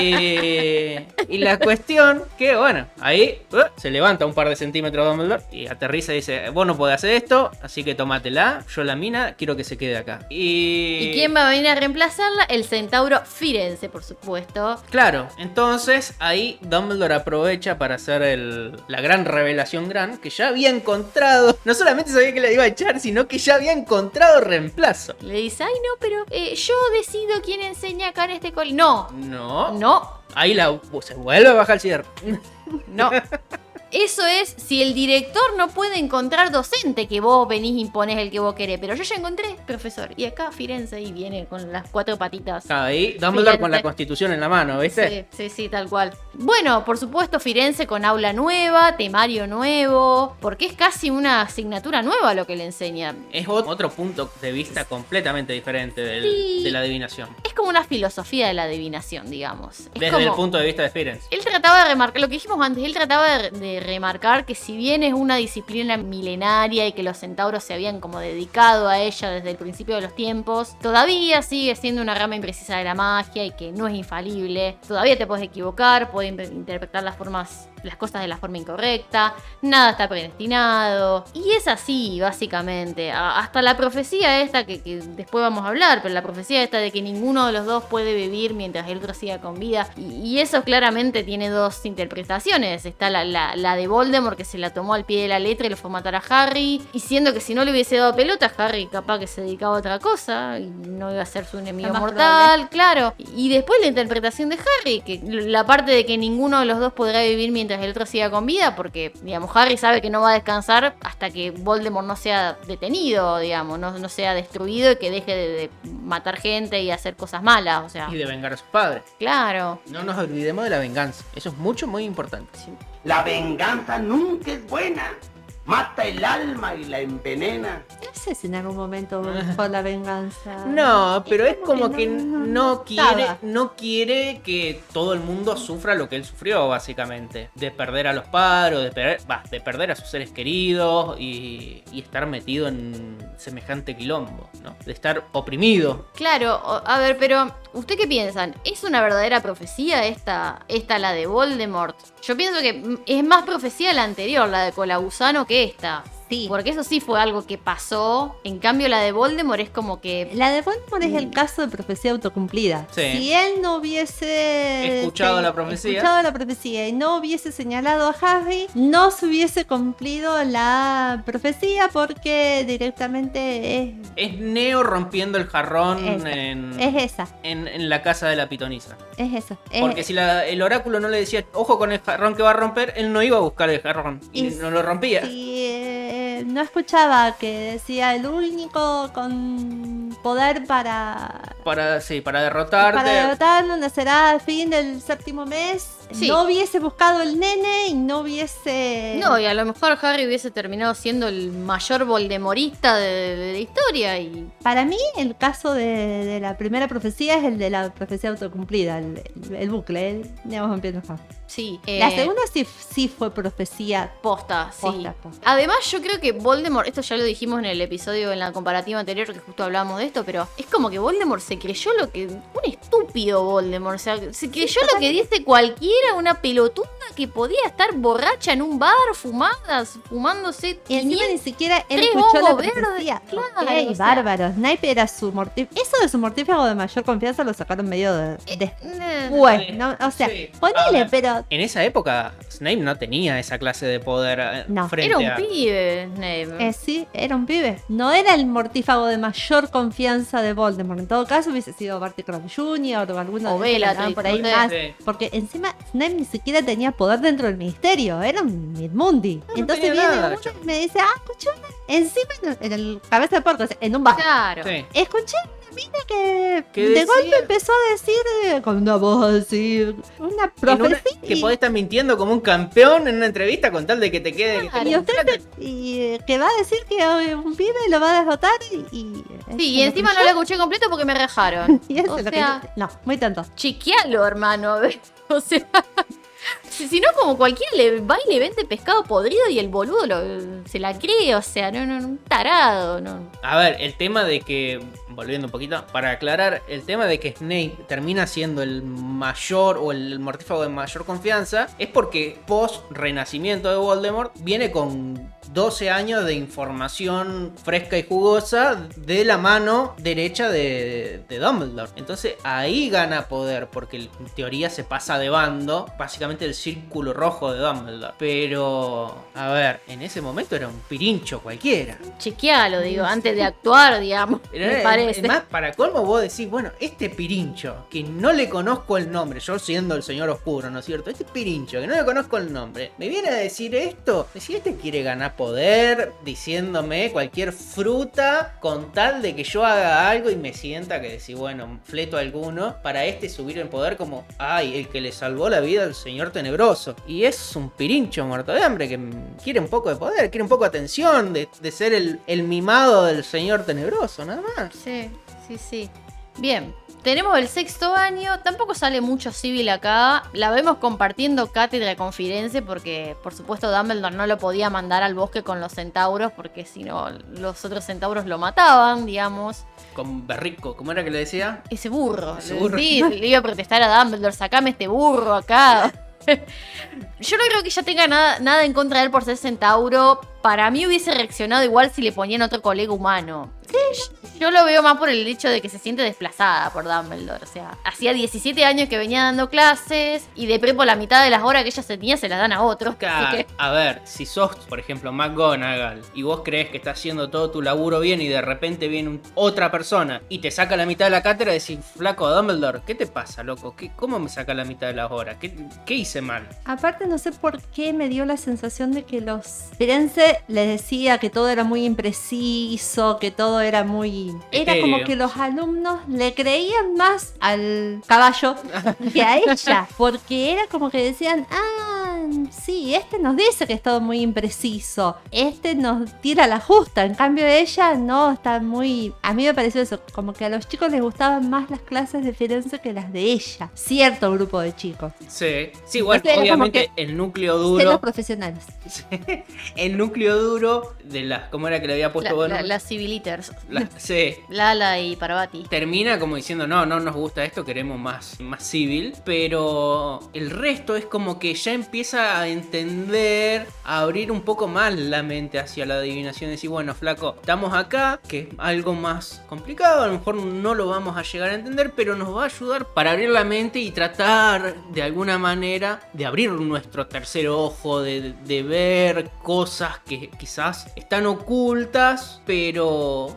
Eh, y la cuestión que, bueno, ahí uh, se levanta un par de centímetros Dumbledore y aterriza y dice: Vos no podés hacer esto, así que tómatela. Yo la mina, quiero que se quede acá. Y, ¿Y quién va a venir a reemplazarla? El centauro Firenze, por supuesto. Claro, entonces ahí Dumbledore aprovecha para hacer el- la gran revelación gran que ya había encontrado. No solamente sabía que la iba a echar, sino que ya había encontrado reemplazo. Le dice, ay no, pero eh, yo decido quién enseña acá en este colegio. No, No, no, Ahí la se vuelve a bajar el cierre. no. Eso es si el director no puede encontrar docente que vos venís y imponés el que vos querés. Pero yo ya encontré, profesor. Y acá Firenze y viene con las cuatro patitas. Ahí Dumbledore con la constitución en la mano, ¿viste? Sí, sí, sí, tal cual. Bueno, por supuesto, Firenze con aula nueva, temario nuevo, porque es casi una asignatura nueva lo que le enseña. Es ot- otro punto de vista completamente diferente del- Sí. de la adivinación. Es como una filosofía de la adivinación, digamos. Es Desde como- el punto de vista de Firenze. Él trataba de remarcar, lo que dijimos antes, él trataba de, de remarcar que si bien es una disciplina milenaria y que los centauros se habían como dedicado a ella desde el principio de los tiempos, todavía sigue siendo una rama imprecisa de la magia y que no es infalible. Todavía te puedes equivocar, puedes interpretar las formas las cosas de la forma incorrecta, nada está predestinado. Y es así, básicamente. Hasta la profecía esta, que, que después vamos a hablar, pero la profecía esta de que ninguno de los dos puede vivir mientras el otro siga con vida. Y, y eso claramente tiene dos interpretaciones. Está la, la- la de Voldemort, que se la tomó al pie de la letra y lo fue a matar a Harry, diciendo que si no le hubiese dado pelota, Harry capaz que se dedicaba a otra cosa y no iba a ser su enemigo mortal, claro. Y después la interpretación de Harry, que la parte de que ninguno de los dos podrá vivir mientras el otro siga con vida, porque, digamos, Harry sabe que no va a descansar hasta que Voldemort no sea detenido, digamos, no, no sea destruido y que deje de, de matar gente y hacer cosas malas, o sea, Y de vengar a sus padres. claro. No nos olvidemos de la venganza. Eso es mucho, muy importante. La venganza nunca es buena. Mata el alma y la envenena. No sé si en algún momento por la venganza. No, pero es como como que que no- quiere, no quiere que todo el mundo sufra lo que él sufrió, básicamente. De perder a los padres, de perder, bah, de perder a sus seres queridos y, y estar metido en semejante quilombo, ¿no? De estar oprimido. Claro, a ver, pero ¿usted qué piensan? ¿Es una verdadera profecía esta, esta la de Voldemort? Yo pienso que es más profecía la anterior, la de Colagusano, que esta. Sí. Porque eso sí fue algo que pasó. En cambio, la de Voldemort es como que. La de Voldemort es Mm. el caso de profecía autocumplida. Sí. Si él no hubiese Escuchado se- la profecía. escuchado la profecía y no hubiese señalado a Harry, no se hubiese cumplido la profecía porque directamente es, Es Neo rompiendo el jarrón Esa. en, es esa, en, en la casa de la pitonisa. es esa. es- Porque si la- el oráculo no le decía, ojo con el jarrón que va a romper, él no iba a buscar el jarrón. Y, Y no lo rompía. Si eh, no escuchaba que decía el único con poder para Para, sí, para derrotarte. para derrotarlo nacerá al fin del séptimo mes. Sí. No hubiese buscado el nene y no hubiese. No, y a lo mejor Harry hubiese terminado siendo el mayor voldemorista de, de la historia. Y Para mí, el caso de, de la primera profecía es el de la profecía autocumplida, el, el- el bucle, el vampiro Fan. sí. La eh, segunda sí, sí fue profecía. Posta, sí. Posta, posta. Además, yo creo que Voldemort, esto ya lo dijimos en el episodio, en la comparativa anterior, que justo hablábamos de esto, pero es como que Voldemort se creyó lo que. Un estúpido Voldemort. O sea, se creyó lo que dice cualquiera, una pelotuda que podía estar borracha en un bar, fumadas, fumándose. Y encima 500 ni siquiera él escuchó la profecía. claro, o sea. bárbaro. Snape era su mortífago. Eso de su mortífago de mayor confianza lo sacaron medio de. Eh, después, ¿no? O sea, Sí. Ponele, ver. pero. En esa época, Snape no tenía esa clase de poder eh, No. frente Era un a. pibe, Snape. Eh, sí, era un pibe. No era el mortífago de mayor confianza de Voldemort. En todo caso, hubiese sido Barty Crouch Jr. o alguno O de andaban por ahí más. Sí. Porque encima Snape ni siquiera tenía poder dentro del ministerio. Era un Midmundi. No, Entonces viene nada, uno chavo. y me dice, ah, escuché una- Encima en, en el cabeza de porco, en un bar. Claro. Sí. Escuché una mina que ¿Qué de golpe empezó a decir eh, con una voz así, una profecía. que podés estar mintiendo como un campeón en una entrevista con tal de que te quede. que te- Claro. y usted y, eh, que va a decir que eh, un pibe lo va a derrotar y, y Sí, y encima no la escuché completo porque me rejaron. y eso o es lo que sea, yo- no muy tonto chequealo, hermano. O sea, si, no, como cualquiera le va y le vende pescado podrido y el boludo se la cree, o sea, no, no, un tarado, no. A ver, el tema de que. Volviendo un poquito, para aclarar, el tema de que Snape termina siendo el mayor o el mortífago de mayor confianza es porque post renacimiento de Voldemort viene con 12 años de información fresca y jugosa de la mano derecha de, de Dumbledore. Entonces ahí gana poder porque en teoría se pasa de bando, básicamente el círculo rojo de Dumbledore. Pero, a ver, en ese momento era un pirincho cualquiera. Chequealo, digo, antes de actuar, digamos, me parece. Es más, para colmo vos decís, bueno, este pirincho, que no le conozco el nombre, yo siendo el señor oscuro, ¿no es cierto? Este pirincho, que no le conozco el nombre, me viene a decir esto. Si este quiere ganar poder, diciéndome cualquier fruta, con tal de que yo haga algo y me sienta que decir, bueno, fleto alguno, para este subir en poder como, ay, el que le salvó la vida al señor tenebroso. Y es un pirincho muerto de hambre que quiere un poco de poder, quiere un poco de atención, de, de ser el, el mimado del señor tenebroso, nada más. Sí, sí, sí. Bien, tenemos el sexto año, tampoco sale mucho civil acá, la vemos compartiendo cátedra con Firenze porque por supuesto Dumbledore no lo podía mandar al bosque con los centauros porque si no los otros centauros lo mataban, digamos. Con Berrico, ¿cómo era que le decía? Ese burro, Ese burro. sí, le iba a protestar a Dumbledore, sacame este burro acá. Yo no creo que ella tenga nada, nada en contra de él por ser centauro. Para mí hubiese reaccionado igual si le ponían otro colega humano. Yo lo veo más por el hecho de que se siente desplazada por Dumbledore. O sea, hacía 17 años que venía dando clases y de prepo la mitad de las horas que ella tenía se las dan a otros. así Claro, que- A ver, si sos, por ejemplo, McGonagall y vos crees que estás haciendo todo tu laburo bien y de repente viene un- otra persona y te saca la mitad de la cátedra, decís, flaco Dumbledore, ¿qué te pasa, loco? ¿Qué, ¿Cómo me saca la mitad de las horas? ¿Qué, qué hice mal? Aparte, no sé por qué me dio la sensación de que los Firenze les decía que todo era muy impreciso, que todo era muy. Era como que los alumnos le creían más al caballo que a ella. Porque era como que decían, ah, sí, este nos dice que es todo muy impreciso. Este nos tira la justa. En cambio, ella no, está muy. A mí me pareció eso, como que a los chicos les gustaban más las clases de Firenze que las de ella. Cierto grupo de chicos. Sí, sí, igual, como obviamente el núcleo duro, profesionales. el núcleo duro de las, ¿cómo era que le había puesto la- bueno? las Civiliters. La- sí, Lala y Parvati. termina como diciendo, no, no nos gusta esto, queremos más, más civil, pero el resto es como que ya empieza a entender, a abrir un poco más la mente hacia la adivinación, decir, bueno, flaco, estamos acá, que es algo más complicado, a lo mejor no lo vamos a llegar a entender, pero nos va a ayudar para abrir la mente y tratar de alguna manera de abrir nuestro tercer ojo, de, de ver cosas que quizás están ocultas, pero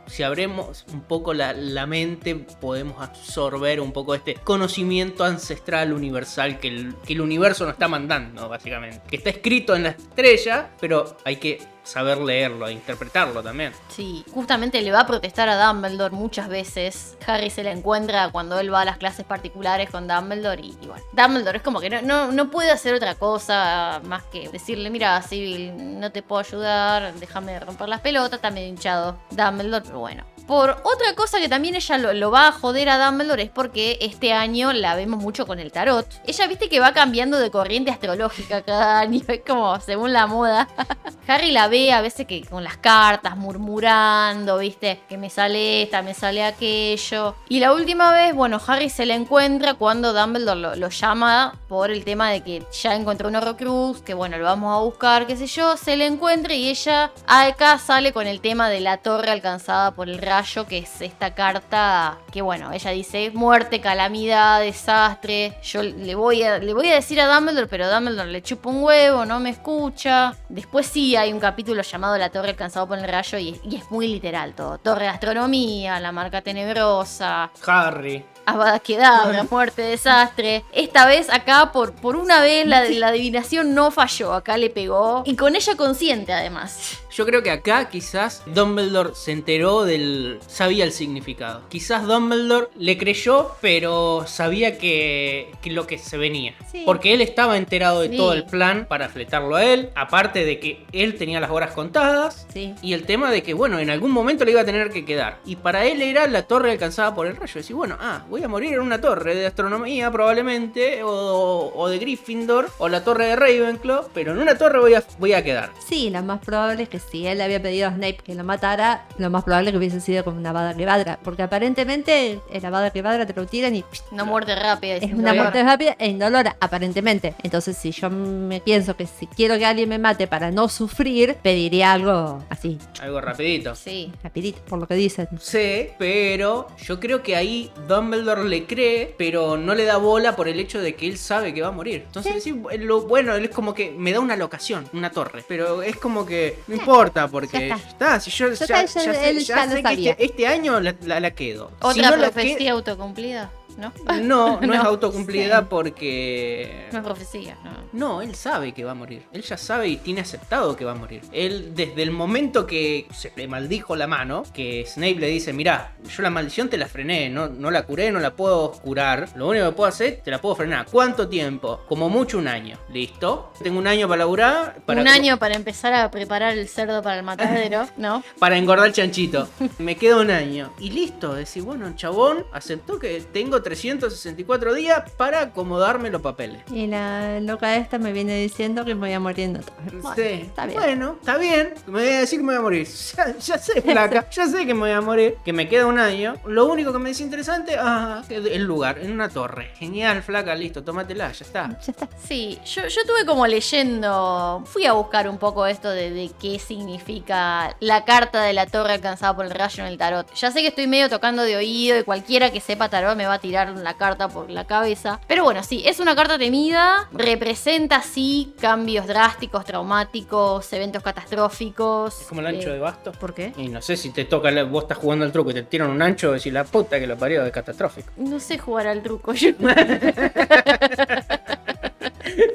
si abremos un poco la, mente, podemos absorber un poco este conocimiento ancestral universal que el, universo nos está mandando, básicamente. Que está escrito en la estrella, pero hay que saber leerlo e interpretarlo también. Sí, justamente le va a protestar a Dumbledore muchas veces. Harry se la encuentra cuando él va a las clases particulares con Dumbledore y, y bueno, Dumbledore es como que no, no, no puede hacer otra cosa más que decirle, mira, Civil, no te puedo ayudar, déjame romper las pelotas, está medio hinchado Dumbledore, bueno. Por otra cosa que también ella lo, va a joder a Dumbledore es porque este año la vemos mucho con el tarot. Ella viste que va cambiando de corriente astrológica cada año, es como según la moda. Harry la ve a veces que con las cartas murmurando, viste, que me sale esta, me sale aquello. Y la última vez, bueno, Harry se la encuentra cuando Dumbledore lo, lo llama por el tema de que ya encontró un Horrocrux, que bueno, lo vamos a buscar, qué sé yo, se le encuentra y ella acá sale con el tema de la torre alcanzada por el rayo, que es esta carta que bueno, ella dice muerte, calamidad, desastre. Yo le voy a, le voy a decir a Dumbledore, pero Dumbledore le chupa un huevo, no me escucha. Después sí hay un capítulo llamado La torre alcanzada por el rayo y, y es muy literal todo. Torre de astronomía, la marca tenebrosa, Harry. Avada Kedavra, muerte, desastre. Esta vez acá, por, por una vez, la, la adivinación no falló. Acá le pegó. Y con ella consciente, además. Yo creo que acá quizás Dumbledore se enteró del... sabía el significado. Quizás Dumbledore le creyó, pero sabía que, que lo que se venía. Sí. Porque él estaba enterado de Sí. todo el plan para fletarlo a él. Aparte de que él tenía las horas contadas. Sí. Y el tema de que, bueno, en algún momento le iba a tener que quedar. Y para él era la torre alcanzada por el rayo. Decir, bueno, ah, voy a morir en una torre de astronomía probablemente. O, o de Gryffindor. O la torre de Ravenclaw. Pero en una torre voy a, voy a quedar. Sí, lo más probable es que si él le había pedido a Snape que lo matara, lo más probable es que hubiese sido como una Avada Kedavra. Porque aparentemente el Avada Kedavra te lo tiran y psh, Una muerte rápida. es una dolor. muerte rápida e indolora, aparentemente. Entonces, si yo me pienso que si quiero que alguien me mate para no sufrir, pediría algo así, Algo rapidito. Sí. rapidito, por lo que dicen. Sí, pero yo creo que ahí Dumbledore le cree, pero no le da bola por el hecho de que él sabe que va a morir. Entonces, sí, lo bueno, él es como que me da una locación, una torre. Pero es como que no importa, porque ya está. está. si yo ya, está, ya ya- sé, ya sé que este, este año la, la- la quedo. Si Otra no la profecía autocumplida, ¿no? No, no, es No. autocumplida porque... Una profecía, ¿no? No, él sabe que va a morir. Él ya sabe y tiene aceptado que va a morir. Él, desde el momento que se le maldijo la mano, que Snape le dice, mirá, yo la maldición te la frené, no, no la curé, no la puedo curar. Lo único que puedo hacer, te la puedo frenar. ¿Cuánto tiempo? Como mucho un año. ¿Listo? Tengo un año para laburar. Para Un año para empezar a preparar el cerdo para el matadero, ¿no? Para engordar chanchito. Me queda un año. Y listo. Decir, bueno, el chabón aceptó que tengo tengo 364 días para acomodarme los papeles. Y la loca esta me viene diciendo que me voy a morir en otra vez. Bueno, Sí. está bien. Bueno, está bien. Me voy a decir que me voy a morir. Ya, ya sé, flaca. Ya sé que me voy a morir. Que me queda un año. Lo único que me dice interesante, ah, el lugar, en una torre. Genial, flaca, listo, tómatela, ya está. Ya está. Sí, yo, yo tuve como leyendo, fui a buscar un poco esto de, de qué significa la carta de la torre alcanzada por el rayo en el tarot. Ya sé que estoy medio tocando de oído y cualquiera que sepa tarot me va a tirar la carta por la cabeza. Pero bueno, sí, es una carta temida, representa sí cambios drásticos, traumáticos, eventos catastróficos. Es como el ancho eh, de bastos. ¿Por qué? Y no sé si te toca, vos estás jugando al truco y te tiran un ancho, decir la puta que lo parió de catastrófico. No sé jugar al truco yo.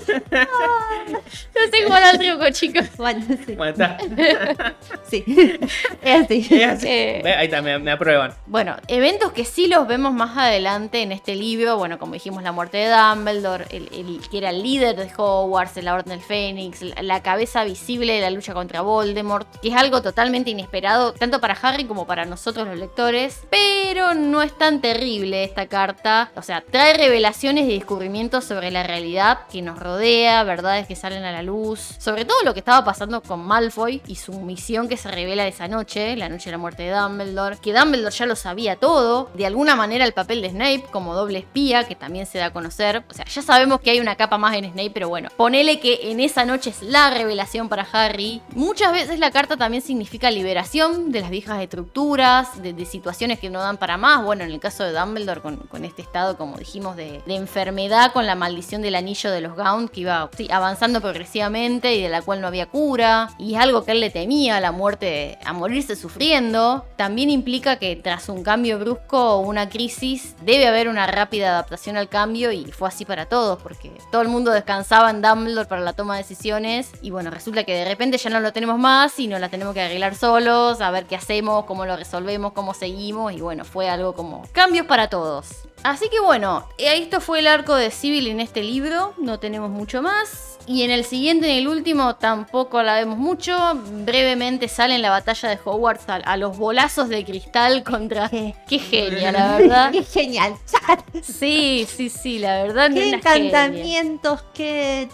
no sé jugar al truco, chicos. Bueno, sí. Bueno, está. Sí. Es así. Es así. Eh. Ve, Ahí está, me, me aprueban. Bueno, eventos que sí los vemos más adelante en este libro, bueno, como dijimos, la muerte de Dumbledore, el, el- que era el líder de Hogwarts, la Orden del Fénix, la, la cabeza visible de la lucha contra Voldemort, que es algo totalmente inesperado, tanto para Harry como para nosotros los lectores, pero no es tan terrible esta carta, o sea, trae revelaciones y descubrimientos sobre la realidad que nos rodea, verdades que salen a la luz, sobre todo lo que estaba pasando con Malfoy y su misión que se revela esa noche, la noche de la muerte de Dumbledore, que Dumbledore ya lo sabía todo, de alguna manera el papel de Snape como doble espía, que también se da a conocer, o sea, ya sabemos que hay una capa más en Snape, pero bueno, ponele que en esa noche es la revelación para Harry. Muchas veces la carta también significa liberación de las viejas estructuras, de, situaciones que no dan para más, bueno, en el caso de Dumbledore con, con este estado, como dijimos, de, de enfermedad con la maldición del anillo de los Gaunt, que iba avanzando progresivamente y de la cual no había cura, y es algo que él le temía, la muerte, a morirse sufriendo, también implica que tras un cambio brusco o una crisis, debe haber una rápida adaptación al cambio y fue así para todos, porque todo el mundo descansaba en Dumbledore para la toma de decisiones, y bueno, resulta que de repente ya no lo tenemos más y nos la tenemos que arreglar solos, a ver qué hacemos, cómo lo resolvemos, cómo seguimos, y bueno, fue algo como cambios para todos. Así que bueno, eh, esto fue el arco de Civil en este libro, no tenemos mucho más. Y en el siguiente, en el último, tampoco la vemos mucho. Brevemente sale en la batalla de Hogwarts a, a los bolazos de cristal contra... Qué, genia, la verdad. qué genial. Sí, sí, sí, la verdad. Qué encantamientos, qué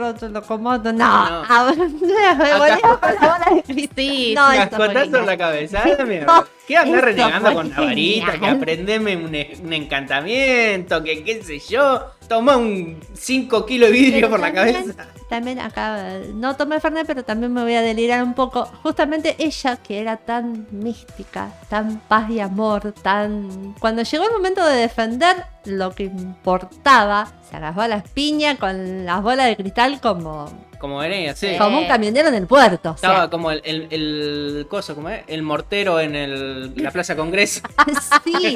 Pietro Locomoto. No, No. Me volvía con la bola de cristal. Sí, No, Cascotazo en la cabeza. mierda. ¿Qué Esto renegando con la varita? Que aprendeme un, e- un encantamiento, que qué sé yo. Toma un 5 kilos de vidrio Pero por la cabeza. También acá, no tomé Fernet, pero también me voy a delirar un poco. Justamente ella, que era tan mística, tan paz y amor, tan... Cuando llegó el momento de defender lo que importaba, se agarró a las piñas con las bolas de cristal como, Como venía, sí. Sí. como un camionero en el puerto. o sea, Estaba como el, el, el coso, ¿cómo es? El mortero en el, la Plaza Congreso. Sí.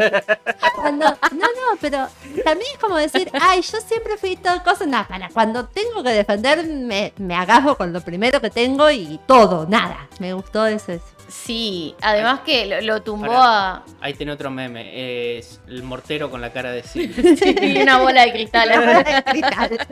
Cuando- no, no, pero también es como decir, ay, yo siempre fui todo cosa. Nada, para cuando tengo que defender, me, me agarro con lo primero que tengo y todo, nada. Me gustó ese. Sí, además que lo, lo tumbó a... Ahí tiene otro meme. Es el mortero con la cara de sí. y una bola de cristal. Cristal.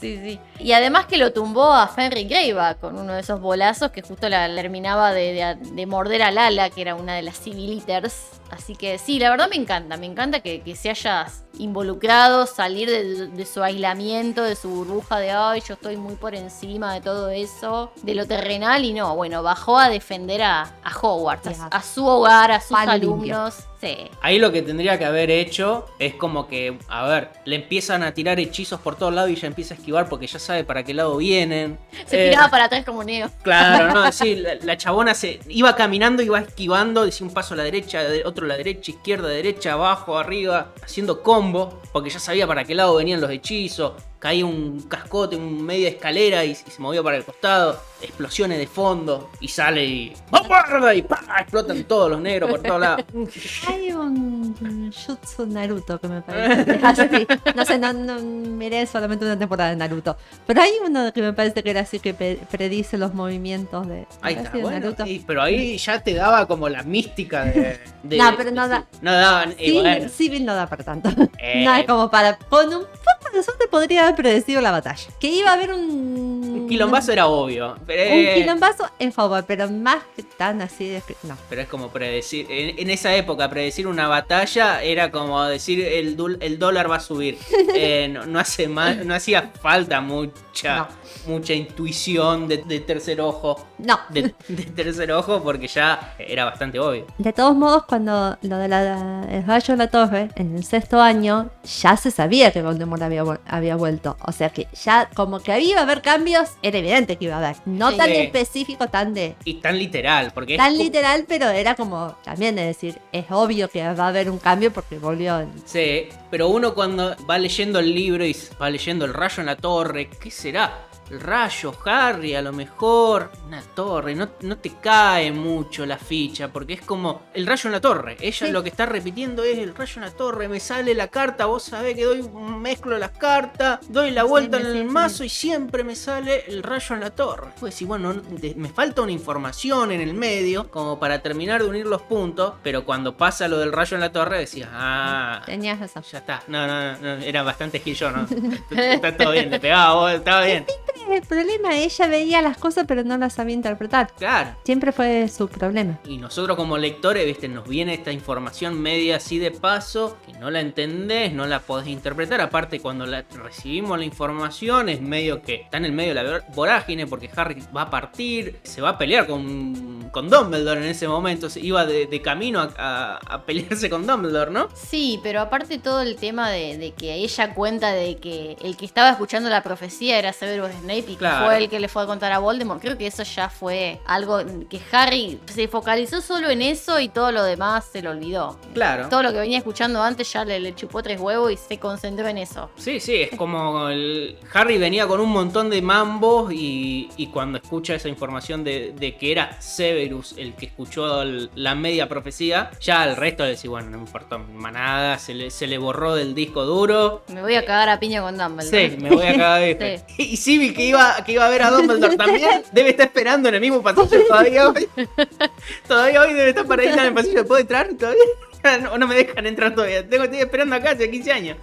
Sí, sí. Y además que lo tumbó a Fenrir Greyback con uno de esos bolazos que justo la terminaba de, de- de morder a Lala, que era una de las Civil Eaters. Así que sí, la verdad me encanta. Me encanta que, que se haya involucrado, salir de, de su aislamiento, de su burbuja de ay, yo estoy muy por encima de todo eso, de lo terrenal y no, bueno, bajó a defender a, a Hogwarts, a, su hogar, a sus limpio. Sí. Ahí lo que tendría que haber hecho es como que, a ver, le empiezan a tirar hechizos por todos lados y ella empieza a esquivar porque ya sabe para qué lado vienen. Se Eh, tiraba para atrás como Neo. Claro, no, sí, la, la chabona se iba caminando, iba esquivando, decía un paso a la derecha, de- otro a la derecha, izquierda, derecha, abajo, arriba, haciendo combo, porque ya sabía para qué lado venían los hechizos. Caía un cascote, un media escalera y, y se movía para el costado, explosiones de fondo y sale y ¡Bombarda! y ¡pah! explotan todos los negros por todos lados. Hay un Jutsu Naruto que me parece así. No sé, no, no miré solamente una temporada de Naruto. Pero hay uno que me parece que era así que predice los movimientos de, Ahí está, de bueno, Naruto. y- pero ahí ya te daba como la mística de... de- No, pero no da- No daban, y Sí, bueno. Civil no da para tanto. Eh. No es como para. Con un poco de suerte podría haber predecido la batalla. Que iba a haber un quilombazo era obvio. Pero, Un quilombazo en favor, pero más que tan así de... No. pero es como predecir. En, en esa época, predecir una batalla era como decir el, el dólar va a subir. Eh, no, no hace mal, no hacía falta mucha, mucha intuición de, de tercer ojo. No. De, de tercer ojo, porque ya era bastante obvio. De todos modos, cuando lo de la, el rayo de la torre, en el sexto año, ya se sabía que Voldemort había, había vuelto. O sea que ya como que había a haber cambios, era evidente que iba a haber. No Sí. tan específico, tan de... Y tan literal, porque Tan literal, pero era como también de decir, es obvio que va a haber un cambio porque volvió. en- Sí, pero uno cuando va leyendo el libro y va leyendo el rayo en la torre, ¿qué será? El rayo, Harry, a lo mejor. Una torre, no, no te cae mucho la ficha, porque es como el rayo en la torre. Ella Sí. lo que está repitiendo es el rayo en la torre, me sale la carta, vos sabés que doy, mezclo las cartas, doy la vuelta sí, en el sí. mazo y siempre me sale el rayo en la torre. Pues sí, bueno, me falta una información en el medio como para terminar de unir los puntos, pero cuando pasa lo del rayo en la torre decías, ah, Tenías razón. ya está. No, no, no, era bastante gil yo, ¿no? está todo bien, le pegaba vos, estaba bien. El problema, ella veía las cosas pero no las sabía interpretar. Claro. Siempre fue su problema. Y nosotros como lectores, viste, nos viene esta información media así de paso, que no la entendés, no la podés interpretar. Aparte, cuando la recibimos la información, es medio que está en el medio de la vorágine, porque Harry va a partir, se va a pelear con, con Dumbledore en ese momento. Se iba de, de camino a, a- a pelearse con Dumbledore, ¿no? Sí, pero aparte todo el tema de, de que ella cuenta de que el que estaba escuchando la profecía era Severus Snape y que Claro. fue el que le fue a contar a Voldemort, creo que eso ya fue algo que Harry se focalizó solo en eso y todo lo demás se lo olvidó. Claro. Todo lo que venía escuchando antes ya le, le chupó tres huevos y se concentró en eso. Sí, sí, es como el Harry venía con un montón de mambos y, y cuando escucha esa información de, de que era Severus el que escuchó el- la media profecía, ya al resto le decía, bueno, no me importó más nada, se le, se le borró del disco duro. Me voy a cagar a piña con Dumbledore. Sí, me voy a cagar de Y que iba, que iba a ver a Dumbledore también, debe estar esperando en el mismo pasillo todavía hoy. Todavía hoy debe estar paradita en el pasillo. ¿Puedo entrar todavía? No, no me dejan entrar todavía. Tengo, estoy esperando acá hace 15 años.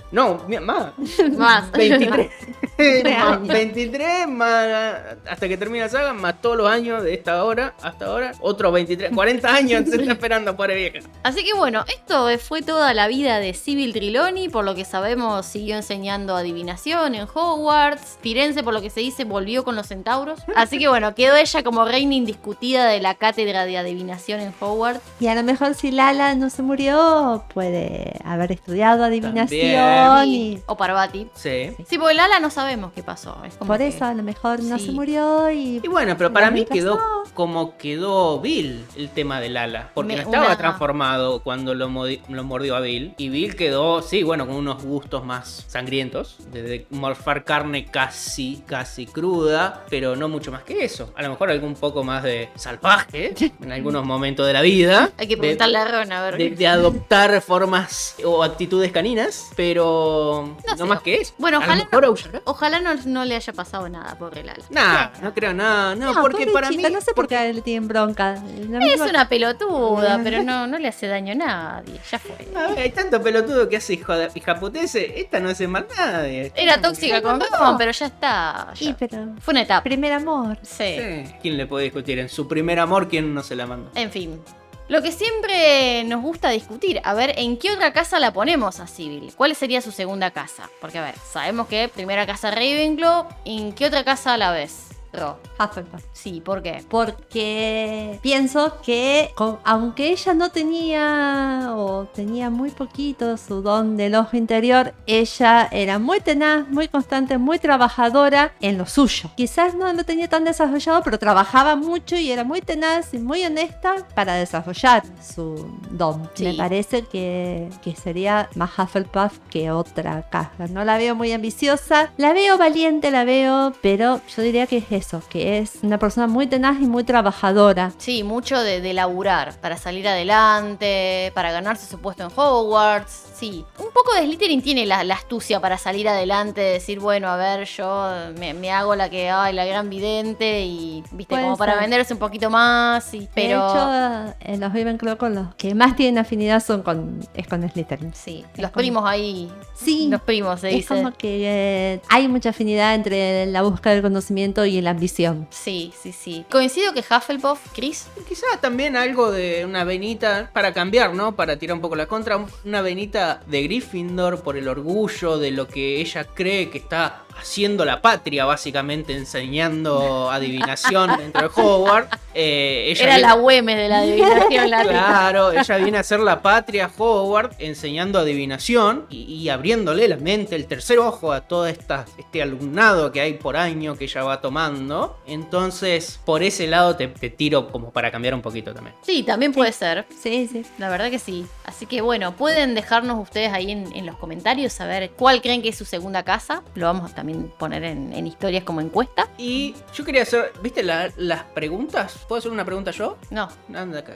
No, más. Más. 23. años. 23 más hasta que termine la saga, más todos los años de esta hora hasta ahora, otros 23, 40 años se está esperando, pobre vieja. Así que bueno, esto fue toda la vida de Sybil Triloni. Por lo que sabemos, siguió enseñando adivinación en Hogwarts. Firenze, por lo que se dice, volvió con los centauros. Así que bueno, quedó ella como reina indiscutida de la cátedra de adivinación en Hogwarts. Y a lo mejor si Lala no se murió, puede haber estudiado adivinación y... O Parvati. Sí. Sí, porque Lala no sabemos qué pasó. Es como Por que- eso a lo mejor no Sí. se murió y... Y bueno, pero para mí quedó como quedó Bill el tema del ala. Porque Me- no estaba una- transformado cuando lo, mordió a Bill. Y Bill quedó, sí, bueno, con unos gustos más sangrientos. Desde morfar carne casi, casi cruda. Pero no mucho más que eso. A lo mejor algún poco más de salvaje en algunos momentos de la vida. Hay que De- preguntarle a Ron, a ver. de, de adoptar formas o actitudes caninas, pero no, No sé. más que eso. Bueno, ojalá- mejor aullará. Ojalá no, no le haya pasado nada, pobre Lala. Nah, no creo nada, no, No, porque para mí. no sé por qué le tienen bronca. La Es misma- una pelotuda, pero no, no le hace daño a nadie. Ya fue. A ver, hay tanto pelotudo que hace hijo de hijaputece, esta no hace mal a nadie. Era tóxica con Ron, pero ya está. ya. Sí, pero... Fue una etapa. Primer amor. Sí. Sí. ¿Quién le puede discutir? En su primer amor, ¿quién no se la mandó? En fin. Lo que siempre nos gusta discutir, a ver, ¿en qué otra casa la ponemos a Civil? ¿Cuál sería su segunda casa? Porque, a ver, sabemos que primera casa Ravenclaw, ¿en qué otra casa la ves? Hufflepuff. Sí, ¿por qué? Porque pienso que con- aunque ella no tenía o tenía muy poquito su don del ojo interior, ella era muy tenaz, muy constante, muy trabajadora en lo suyo. Quizás no lo tenía tan desarrollado, pero trabajaba mucho y era muy tenaz y muy honesta para desarrollar su don. Sí. Me parece que, que sería más Hufflepuff que otra casa. No la veo muy ambiciosa, la veo valiente, la veo, pero yo diría que es eso, que es una persona muy tenaz y muy trabajadora. Sí, mucho de, de laburar para salir adelante, para ganarse su puesto en Hogwarts. Sí, un poco de Slytherin tiene la, la astucia para salir adelante, decir, bueno, a ver, yo me, me hago la que, ay, la gran vidente y, viste, Puede como para ser. venderse un poquito más. Y, pero... De hecho, en los Ravenclaw con los que más tienen afinidad son con, es con Slytherin. Sí, Es los primos ahí. Sí, Los primos, se es dice. como que eh, hay mucha afinidad entre la búsqueda del conocimiento y la ambición. Sí, sí, sí. Coincido que Hufflepuff, Chris, Quizá también algo de una venita para cambiar, ¿no? Para tirar un poco la contra. Una venita de Gryffindor por el orgullo de lo que ella cree que está haciendo la patria, básicamente enseñando adivinación dentro de Hogwarts. Eh, ella era viene- la Güemes de la adivinación. la. Claro, ella viene a ser la patria Hogwarts enseñando adivinación y, y abriéndole la mente, el tercer ojo a todo esta, este alumnado que hay por año que ella va tomando. Entonces, por ese lado te, te tiro como para cambiar un poquito también. Sí, también puede ser. Sí, sí. La verdad que sí. Así que bueno, pueden dejarnos ustedes ahí en, en los comentarios saber cuál creen que es su segunda casa. Lo vamos a también poner en, en historias como encuesta. Y yo quería hacer, ¿viste la- las preguntas? ¿Puedo hacer una pregunta yo? No, Anda acá.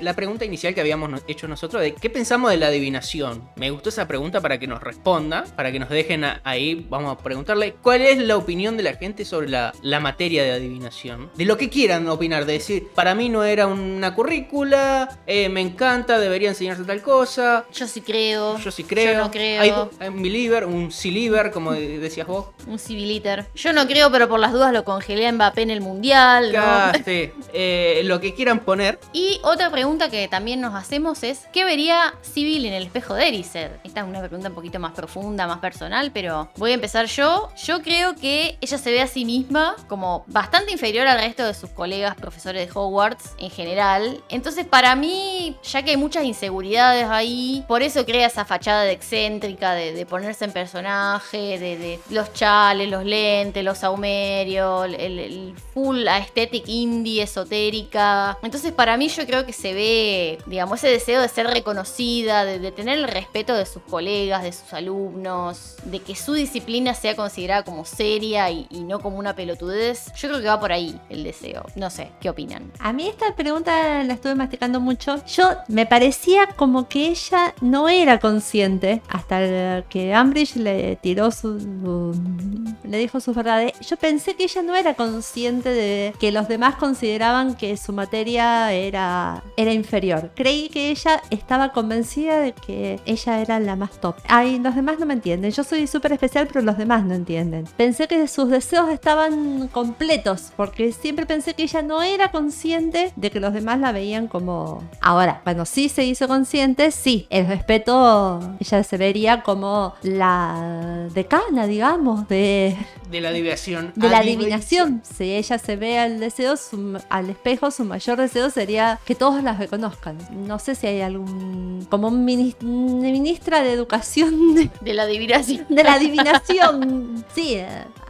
La pregunta inicial que habíamos hecho nosotros de qué pensamos de la adivinación. Me gustó esa pregunta para que nos responda, para que nos dejen a- ahí. Vamos a preguntarle cuál es la opinión de la gente sobre la, la materia de adivinación. De lo que quieran opinar, de decir, para mí no era una currícula, eh, me encanta, debería enseñarse tal cosa. yo sí creo. Yo sí creo. Yo no creo. Hay, hay un believer, un believer, como de- decías vos. Un civiliter. Yo no creo, pero por las dudas lo congelé a Mbappé en el mundial. ¿no? Sí. Eh, lo que quieran poner. Y otra pregunta que también nos hacemos es: ¿qué vería Civil en el espejo de Erised? Esta es una pregunta un poquito más profunda, más personal, pero voy a empezar yo. Yo creo que ella se ve a sí misma como bastante inferior al resto de sus colegas profesores de Hogwarts en general. Entonces, para mí, ya que hay muchas inseguridades ahí, por eso crea esa fachada de excéntrica, de, de ponerse en personaje, de, los chales, los lentes, los saumerios, el, el full aesthetic indie, esotérica. Entonces, para mí, yo creo que se ve, digamos, ese deseo de ser reconocida, de, de tener el respeto de sus colegas, de sus alumnos, de que su disciplina sea considerada como seria y, y no como una pelotudez. Yo creo que va por ahí el deseo. No sé, ¿qué opinan? A mí esta pregunta la estuve masticando mucho. Yo me parecía como que ella no era consciente hasta que Ambridge le tiró su, le dijo sus verdades. Yo pensé que ella no era consciente de que los demás consideraban que su materia era era inferior. Creí que ella estaba convencida de que ella era la más top. Ay, los demás no me entienden. Yo soy súper especial, pero los demás no entienden. Pensé que sus deseos estaban completos, porque siempre pensé que ella no era consciente de que los demás la veían como... Ahora, cuando sí se hizo consciente, sí, el respeto, ella se vería como la decana, digamos, de, De la adivinación. de la adivinación. Si ella se ve al deseo, su- al espejo, su mayor deseo sería que todos las reconozcan. No sé si hay algún. como un ministra de educación de, De la adivinación. de la adivinación. Sí,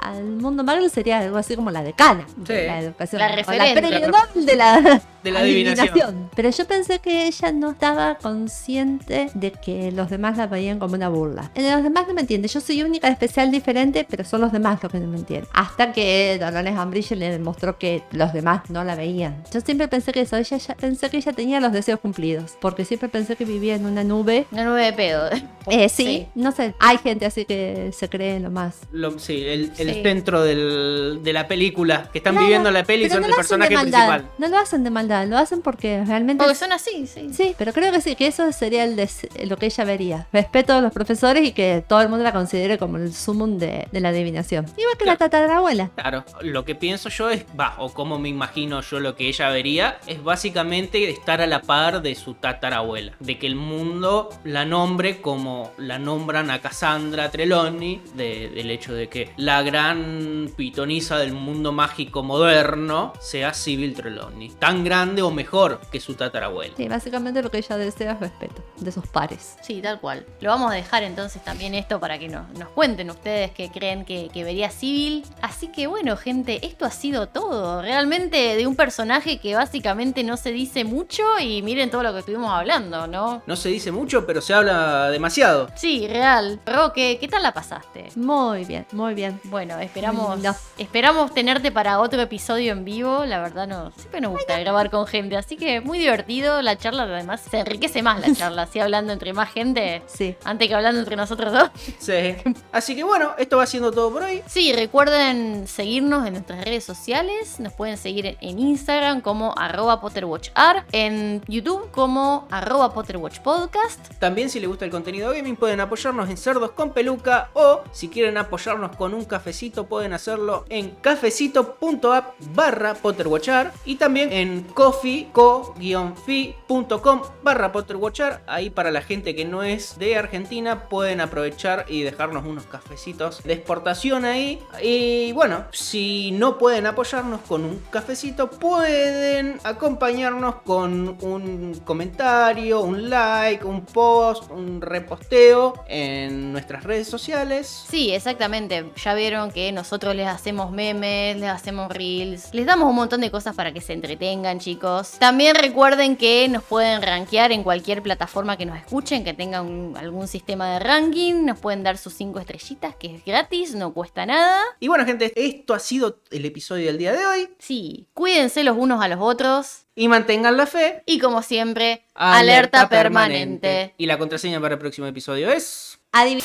al mundo Marvel sería algo así como la decana de Sí. la educación. La o referente. premio La Nobel de la, De la adivinación. Pero yo pensé que ella no estaba consciente de que los demás la veían como una burla. En los demás no me entiende. Yo soy única, especial, diferente, pero son los demás los que no me entienden. Hasta que Dolores Umbridge le demostró que los demás no la veían. Yo siempre pensé que eso. Ella ya- pensé que ella tenía los deseos cumplidos. Porque siempre pensé que vivía en una nube. Una nube de pedo. Eh, sí, Sí. no sé. Hay gente así que se cree en lo más. Lo- sí, el, el Sí. centro del- de la película. Que están Claro, viviendo la peli son no el lo hacen de personaje maldad. principal. No lo hacen de maldad, lo hacen porque realmente. Porque son así, sí. Sí, pero creo que sí, que eso sería el des- lo que ella vería. Respeto a los profesores y que todo el mundo la considere como el sumum de, de la adivinación. Igual que la tatarabuela. Claro, lo que pienso yo es, va, o como me imagino yo lo que ella vería, es básicamente estar a la par de su tatarabuela. De que el mundo la nombre como la nombran a Cassandra Trelawney, de- del hecho de que la gran pitonisa del mundo mágico moderno sea Sybil Trelawney. Tan grande o mejor que su tatarabuelo. Sí, básicamente lo que ella desea es respeto de sus pares. Sí, tal cual. Lo vamos a dejar entonces también esto para que nos, nos cuenten ustedes qué creen que, que vería Civil. Así que bueno, gente, esto ha sido todo. Realmente de un personaje que básicamente no se dice mucho y miren todo lo que estuvimos hablando, ¿no? No se dice mucho, pero se habla demasiado. Sí, real. Roque, ¿qué tal la pasaste? Muy bien, muy bien. Bueno, esperamos, No. esperamos tenerte para otro episodio en vivo. La verdad, no, siempre nos gusta grabar con gente, así que muy divertido. La charla, además, se enriquece más la charla, así hablando entre más gente, Sí. antes que hablando entre nosotros dos. Sí. Así que bueno, esto va siendo todo por hoy. Sí, recuerden seguirnos en nuestras redes sociales. Nos pueden seguir en- Instagram como arroba PotterWatchR, en YouTube como arroba PotterWatchPodcast. También si les gusta el contenido gaming pueden apoyarnos en Cerdos con Peluca o si quieren apoyarnos con un cafecito pueden hacerlo en cafecito.app barra potterwatchar y también en coffee co-fi.com barra potterwatchar. Ahí para la gente que no es de Argentina pueden aprovechar y dejarnos unos cafecitos de exportación ahí. Y bueno, si no pueden apoyarnos con un cafecito pueden acompañarnos con un comentario, un like, un post, un reposteo en nuestras redes sociales. Sí, exactamente. Ya vieron que nosotros les hacemos memes, les hacemos reels, les damos un montón de cosas para que se entretengan, chicos. También recuerden que nos pueden rankear en cualquier plataforma que nos escuchen, que tengan algún sistema de ranking. Nos pueden dar sus 5 estrellitas, que es gratis, no cuesta nada. Y bueno gente, esto ha sido el episodio del día de hoy. Sí, cuídense los unos a los otros. Y mantengan la fe. Y como siempre, alerta, permanente. Y la contraseña para el próximo episodio es... Adivina.